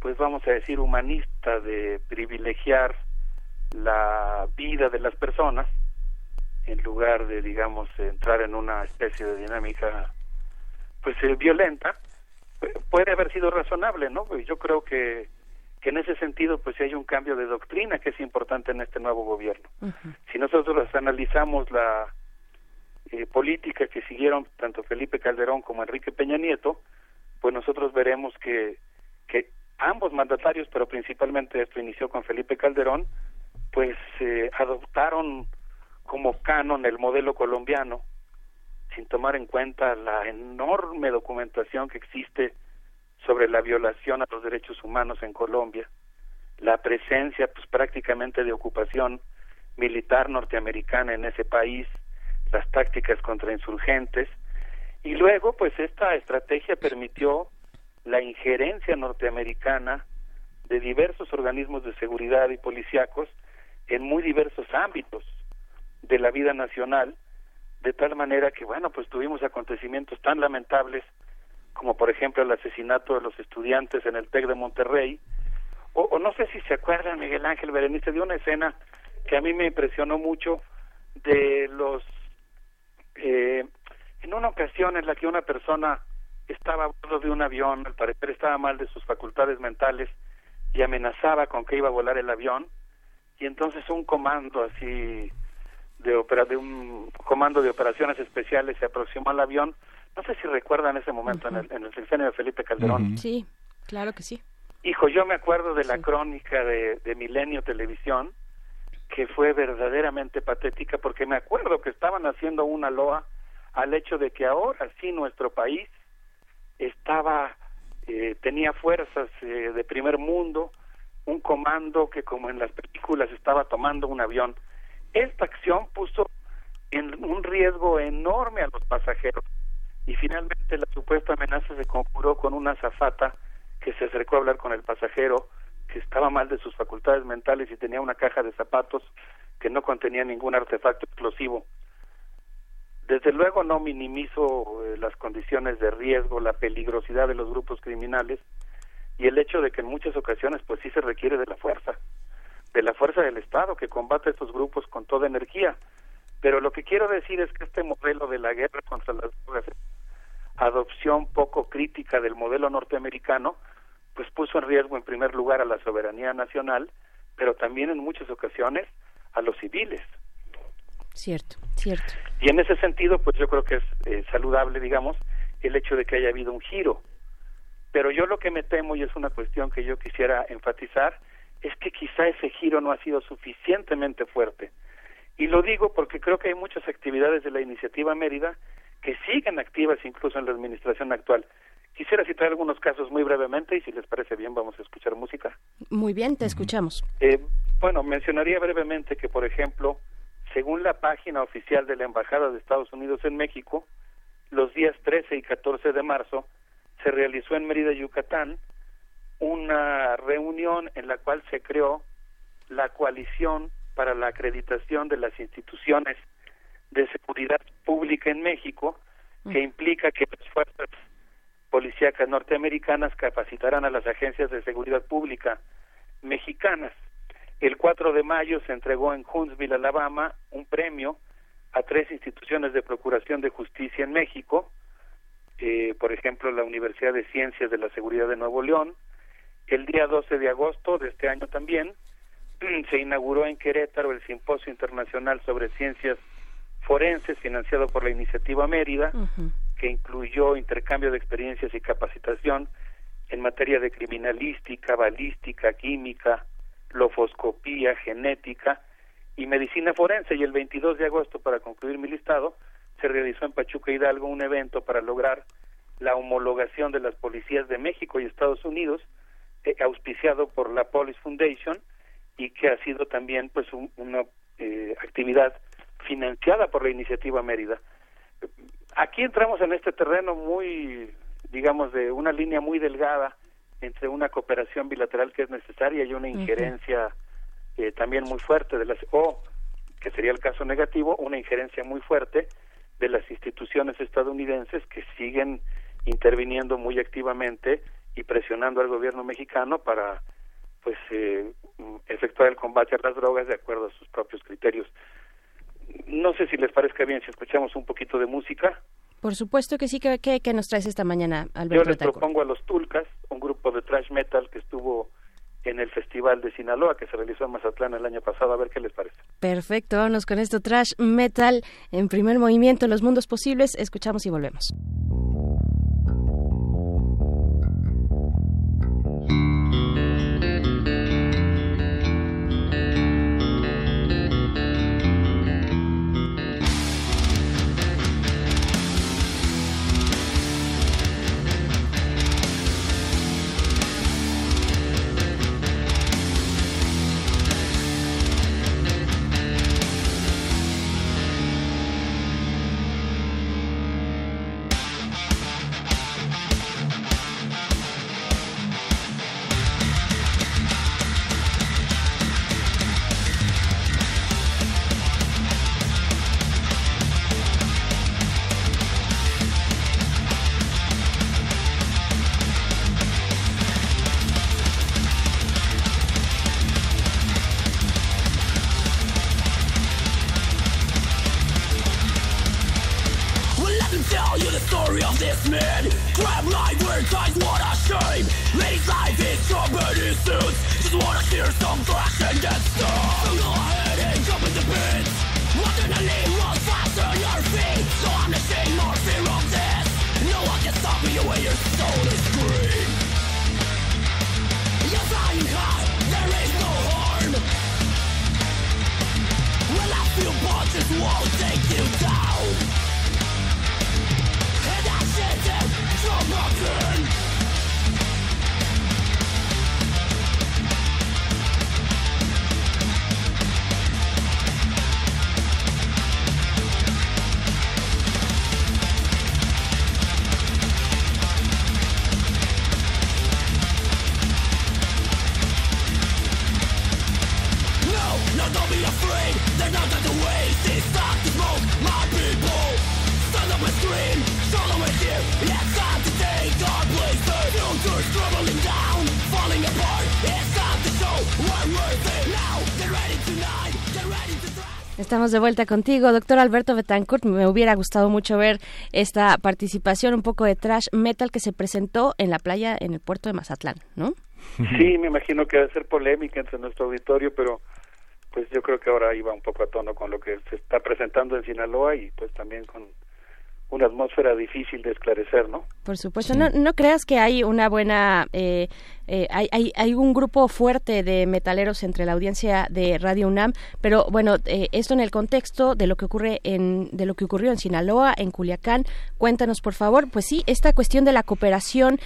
pues vamos a decir, humanista de privilegiar la vida de las personas, en lugar de, digamos, entrar en una especie de dinámica, pues eh, violenta, pu- puede haber sido razonable, ¿no? Pues Yo creo que, que en ese sentido, pues hay un cambio de doctrina que es importante en este nuevo gobierno. Si nosotros analizamos la eh, política que siguieron tanto Felipe Calderón como Enrique Peña Nieto, pues nosotros veremos que, que ambos mandatarios, pero principalmente esto inició con Felipe Calderón, pues eh, adoptaron como canon el modelo colombiano, sin tomar en cuenta la enorme documentación que existe sobre la violación a los derechos humanos en Colombia, la presencia pues prácticamente de ocupación militar norteamericana en ese país, las tácticas contra insurgentes y luego pues esta estrategia permitió la injerencia norteamericana de diversos organismos de seguridad y policíacos en muy diversos ámbitos de la vida nacional de tal manera que bueno pues tuvimos acontecimientos tan lamentables como por ejemplo el asesinato de los estudiantes en el TEC de Monterrey. O, no sé si se acuerdan Miguel Ángel Berenice de una escena que a mí me impresionó mucho de los eh, en una ocasión en la que una persona estaba a bordo de un avión, al parecer estaba mal de sus facultades mentales y amenazaba con que iba a volar el avión y entonces un comando así de opera de un comando de operaciones especiales se aproximó al avión. No sé si recuerdan ese momento en, el, en el sexenio de Felipe Calderón. Sí, claro que sí. Hijo, yo me acuerdo de la crónica de, de Milenio Televisión, que fue verdaderamente patética, porque me acuerdo que estaban haciendo una loa al hecho de que ahora sí nuestro país estaba, eh, tenía fuerzas eh, de primer mundo, un comando que como en las películas estaba tomando un avión. Esta acción puso en un riesgo enorme a los pasajeros y finalmente la supuesta amenaza se conjuró con una azafata que se acercó a hablar con el pasajero que estaba mal de sus facultades mentales y tenía una caja de zapatos que no contenía ningún artefacto explosivo. Desde luego no minimizo eh, las condiciones de riesgo, la peligrosidad de los grupos criminales y el hecho de que en muchas ocasiones pues sí se requiere de la fuerza, de la fuerza del Estado que combate a estos grupos con toda energía. Pero lo que quiero decir es que este modelo de la guerra contra las drogas, adopción poco crítica del modelo norteamericano, pues puso en riesgo en primer lugar a la soberanía nacional, pero también en muchas ocasiones a los civiles. Cierto, cierto. Y en ese sentido, pues yo creo que es eh, saludable, digamos, el hecho de que haya habido un giro. Pero yo lo que me temo, y es una cuestión que yo quisiera enfatizar, es que quizá ese giro no ha sido suficientemente fuerte. Y lo digo porque creo que hay muchas actividades de la iniciativa Mérida que siguen activas incluso en la administración actual. Quisiera citar algunos casos muy brevemente y si les parece bien vamos a escuchar música. Muy bien, te escuchamos. Eh, bueno, mencionaría brevemente que, por ejemplo, según la página oficial de la Embajada de Estados Unidos en México, los días 13 y 14 de marzo se realizó en Mérida, Yucatán, una reunión en la cual se creó la coalición para la acreditación de las instituciones de seguridad pública en México, que implica que las fuerzas policíacas norteamericanas capacitarán a las agencias de seguridad pública mexicanas. El 4 de mayo se entregó en Huntsville, Alabama, un premio a tres instituciones de procuración de justicia en México, eh, por ejemplo, la Universidad de Ciencias de la Seguridad de Nuevo León. El día 12 de agosto de este año también se inauguró en Querétaro el Simposio Internacional sobre Ciencias Forenses, financiado por la Iniciativa Mérida, que incluyó intercambio de experiencias y capacitación en materia de criminalística, balística, química, lofoscopía, genética y medicina forense. Y el 22 de agosto, para concluir mi listado, se realizó en Pachuca Hidalgo un evento para lograr la homologación de las policías de México y Estados Unidos, eh, auspiciado por la Police Foundation y que ha sido también pues un- una eh, actividad financiada por la iniciativa Mérida. Aquí entramos en este terreno muy, digamos, de una línea muy delgada entre una cooperación bilateral que es necesaria y una injerencia eh, también muy fuerte de las o que sería el caso negativo una injerencia muy fuerte de las instituciones estadounidenses que siguen interviniendo muy activamente y presionando al gobierno mexicano para pues eh, efectuar el combate a las drogas de acuerdo a sus propios criterios. No sé si les parezca bien si escuchamos un poquito de música. Por supuesto que sí, que, que, que nos traes esta mañana, Yo Alberto les Betancourt? propongo a los Tulcas, un grupo de thrash metal que estuvo en el Festival de Sinaloa que se realizó en Mazatlán el año pasado, a ver qué les parece. Perfecto, vámonos con esto, trash metal en primer movimiento, los mundos posibles, escuchamos y volvemos. Estamos de vuelta contigo, doctor Alberto Betancourt. Me hubiera gustado mucho ver esta participación, un poco de trash metal que se presentó en la playa en el puerto de Mazatlán, ¿no? Sí, me imagino que va a ser polémica entre nuestro auditorio, pero pues yo creo que ahora iba un poco a tono con lo que se está presentando en Sinaloa y pues también con una atmósfera difícil de esclarecer, ¿no? Por supuesto, no, no creas que hay una buena, eh, eh, hay, hay, hay, un grupo fuerte de metaleros entre la audiencia de Radio UNAM, pero bueno, eh, esto en el contexto de lo que ocurre en, de lo que ocurrió en Sinaloa, en Culiacán, cuéntanos por favor, pues sí, esta cuestión de la cooperación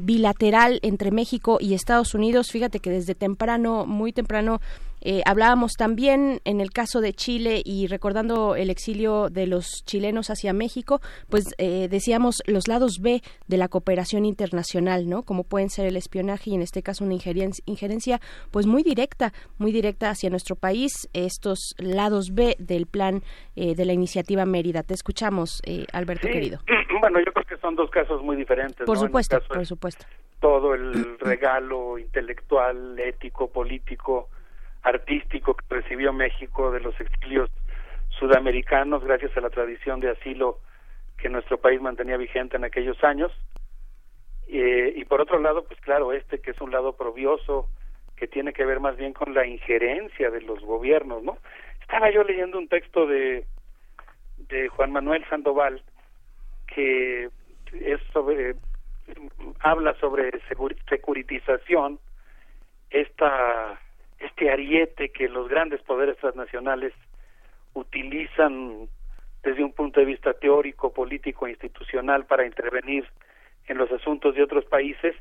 bilateral entre México y Estados Unidos, fíjate que desde temprano, muy temprano, eh, hablábamos también en el caso de Chile y recordando el exilio de los chilenos hacia México, pues eh, decíamos los lados B de la cooperación internacional, ¿no? Como pueden ser el espionaje y en este caso una injerencia, injerencia pues muy directa, muy directa hacia nuestro país, estos lados B del plan eh, de la iniciativa Mérida. Te escuchamos, Alberto sí. querido. Bueno, yo creo que son dos casos muy diferentes. Por ¿no? supuesto, por supuesto. Todo el regalo intelectual, ético, político, artístico que recibió México de los exilios sudamericanos gracias a la tradición de asilo que nuestro país mantenía vigente en aquellos años. Eh, y por otro lado, pues claro, este que es un lado probioso, que tiene que ver más bien con la injerencia de los gobiernos, ¿no? Estaba yo leyendo un texto de, de Juan Manuel Sandoval que es sobre, habla sobre securitización, esta este ariete que los grandes poderes transnacionales utilizan desde un punto de vista teórico, político e institucional para intervenir en los asuntos de otros países.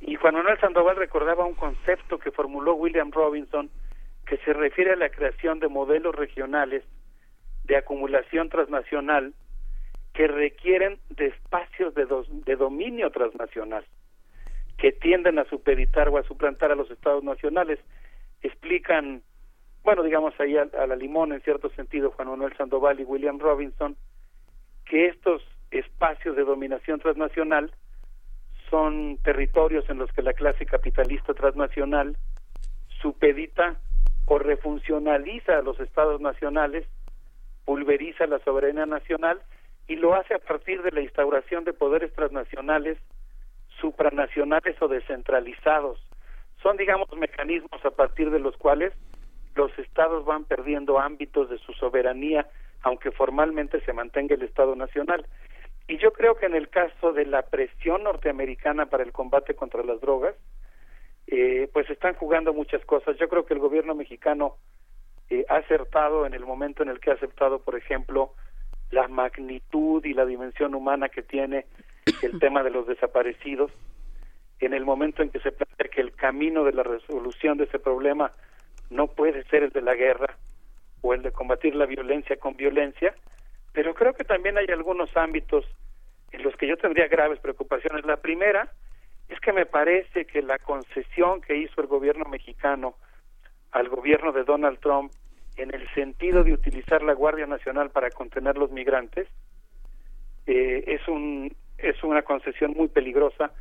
Y Juan Manuel Sandoval recordaba un concepto que formuló William Robinson que se refiere a la creación de modelos regionales de acumulación transnacional que requieren de espacios de, do de dominio transnacional que tienden a supeditar o a suplantar a los estados nacionales explican, bueno, digamos ahí a, a, la limón en cierto sentido, Juan Manuel Sandoval y William Robinson, que estos espacios de dominación transnacional son territorios en los que la clase capitalista transnacional supedita o refuncionaliza a los estados nacionales, pulveriza la soberanía nacional y lo hace a partir de la instauración de poderes transnacionales supranacionales o descentralizados son, digamos, mecanismos a partir de los cuales los estados van perdiendo ámbitos de su soberanía, aunque formalmente se mantenga el Estado Nacional. Y yo creo que en el caso de la presión norteamericana para el combate contra las drogas, eh, pues están jugando muchas cosas. Yo creo que el gobierno mexicano eh, ha acertado en el momento en el que ha aceptado, por ejemplo, la magnitud y la dimensión humana que tiene el tema de los desaparecidos en el momento en que se plantea que el camino de la resolución de ese problema no puede ser el de la guerra o el de combatir la violencia con violencia, pero creo que también hay algunos ámbitos en los que yo tendría graves preocupaciones. La primera es que me parece que la concesión que hizo el gobierno mexicano al gobierno de Donald Trump en el sentido de utilizar la Guardia Nacional para contener los migrantes eh, es un es una concesión muy peligrosa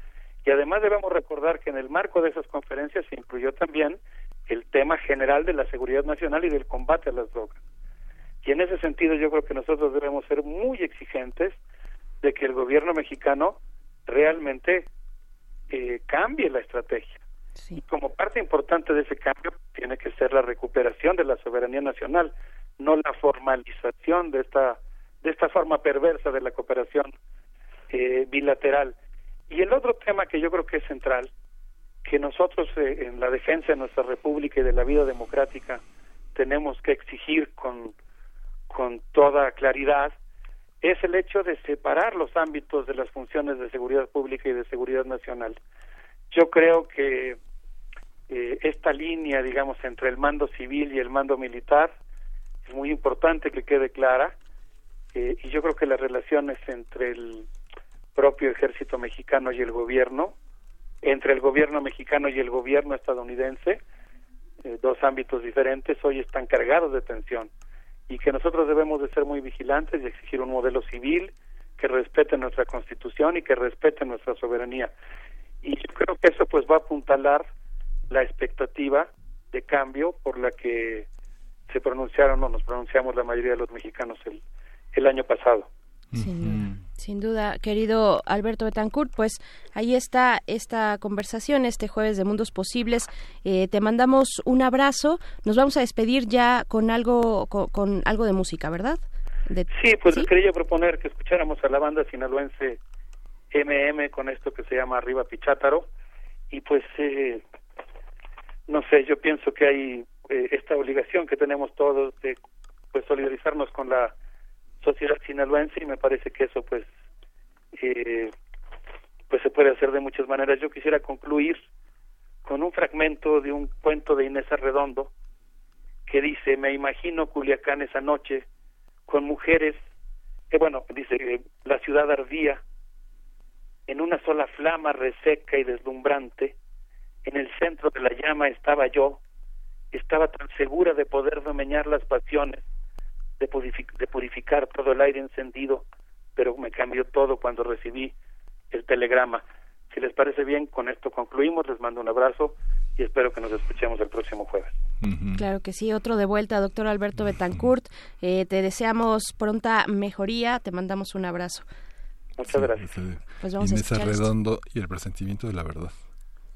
y además debemos recordar que en el marco de esas conferencias se incluyó también el tema general de la seguridad nacional y del combate a las drogas. Y en ese sentido yo creo que nosotros debemos ser muy exigentes de que el gobierno mexicano realmente eh, cambie la estrategia. Sí. Y como parte importante de ese cambio tiene que ser la recuperación de la soberanía nacional, no la formalización de esta de esta forma perversa de la cooperación eh, bilateral. Y el otro tema que yo creo que es central, que nosotros eh, en la defensa de nuestra república y de la vida democrática tenemos que exigir con, con toda claridad, es el hecho de separar los ámbitos de las funciones de seguridad pública y de seguridad nacional. Yo creo que eh, esta línea, digamos, entre el mando civil y el mando militar es muy importante que quede clara eh, y yo creo que las relaciones entre el propio ejército mexicano y el gobierno, entre el gobierno mexicano y el gobierno estadounidense, eh, dos ámbitos diferentes, hoy están cargados de tensión y que nosotros debemos de ser muy vigilantes y exigir un modelo civil que respete nuestra constitución y que respete nuestra soberanía. Y yo creo que eso pues va a apuntalar la expectativa de cambio por la que se pronunciaron o nos pronunciamos la mayoría de los mexicanos el, el año pasado. Sin, sin duda, querido Alberto Betancourt, pues ahí está esta conversación este jueves de Mundos Posibles. Eh, te mandamos un abrazo. Nos vamos a despedir ya con algo con, con algo de música, ¿verdad? De- Sí, pues les quería proponer que escucháramos a la banda sinaloense MM con esto que se llama Arriba Pichátaro y pues eh, no sé, yo pienso que hay eh, esta obligación que tenemos todos de pues solidarizarnos con la sociedad sinaloense y me parece que eso pues eh, pues se puede hacer de muchas maneras. Yo quisiera concluir con un fragmento de un cuento de Inés Arredondo que dice, me imagino Culiacán esa noche con mujeres, que bueno, dice, eh, la ciudad ardía en una sola flama reseca y deslumbrante, en el centro de la llama estaba yo, estaba tan segura de poder domeñar las pasiones, de, purific- de purificar todo el aire encendido, pero me cambió todo cuando recibí el telegrama. Si les parece bien, con esto concluimos, les mando un abrazo y espero que nos escuchemos el próximo jueves. Claro que sí, otro de vuelta, doctor Alberto Betancourt. Eh, te deseamos pronta mejoría, te mandamos un abrazo. Muchas gracias. Pues vamos a Inés escuchar esto. Arredondo y el presentimiento de la verdad.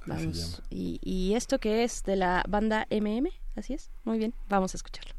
Vamos. Y, y esto que es de la banda MM, así es. Muy bien, vamos a escucharlo.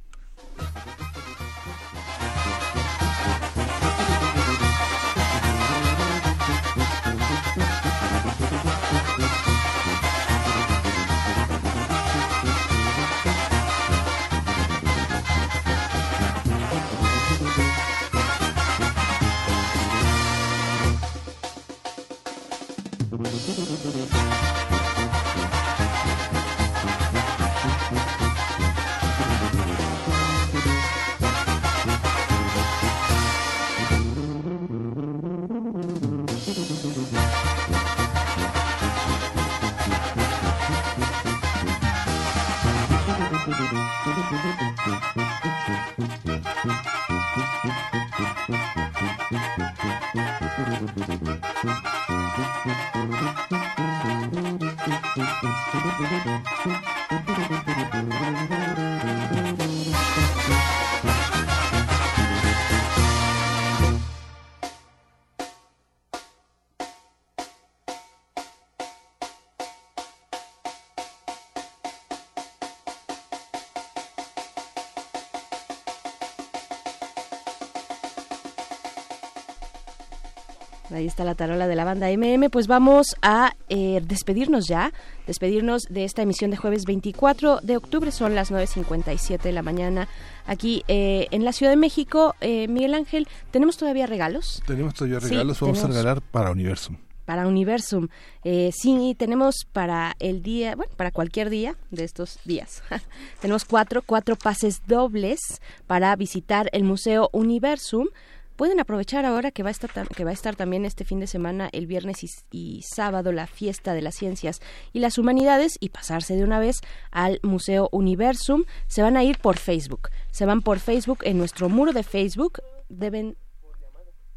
Está la tarola de la banda MM. Pues vamos a eh, despedirnos ya, despedirnos de esta emisión de jueves 24 de octubre. Son las 9.57 de la mañana aquí eh, en la Ciudad de México. Eh, Miguel Ángel, ¿tenemos todavía regalos? Tenemos todavía Sí, regalos, vamos a regalar para Universum. Para Universum. Eh, sí, tenemos para el día, bueno, para cualquier día de estos días. tenemos cuatro, cuatro pases dobles para visitar el Museo Universum. Pueden aprovechar ahora que va a estar, que va a estar también este fin de semana, el viernes y, y sábado, la fiesta de las ciencias y las humanidades y pasarse de una vez al Museo Universum. Se van a ir por Facebook. Se van por Facebook en nuestro muro de Facebook. Deben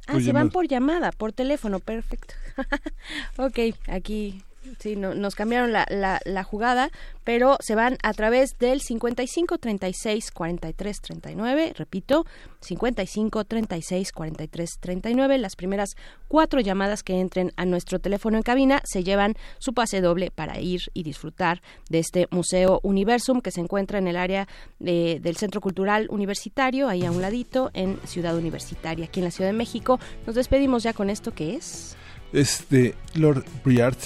Ah, se van por llamada, por teléfono, perfecto. ok, aquí sí, no, nos cambiaron la, la, jugada, pero se van a través del 55 36 43 39, repito, 55 36 43 39. Las primeras cuatro llamadas que entren a nuestro teléfono en cabina se llevan su pase doble para ir y disfrutar de este Museo Universum que se encuentra en el área de- del Centro Cultural Universitario, ahí a un ladito, en Ciudad Universitaria, aquí en la Ciudad de México. Nos despedimos ya con esto que es. Es de Lord Briard,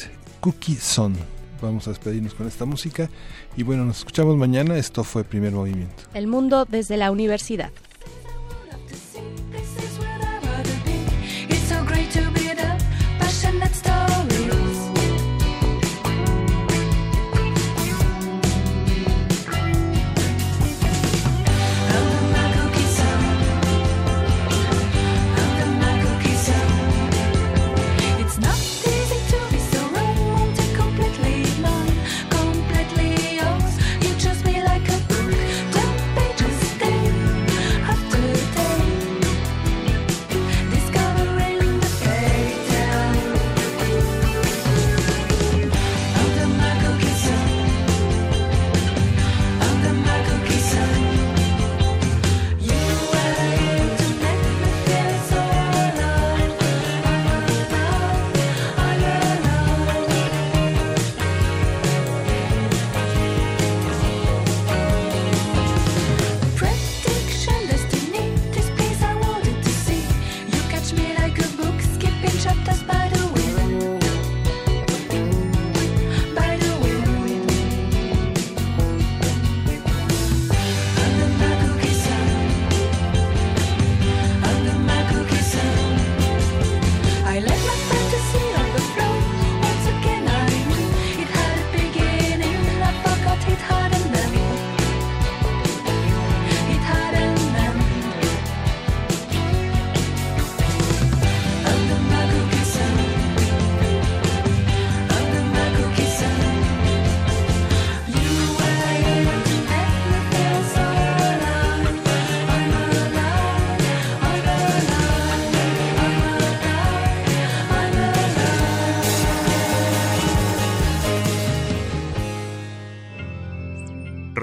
Cookie Son. Vamos a despedirnos con esta música. Y bueno, nos escuchamos mañana. Esto fue Primer Movimiento. El mundo desde la universidad.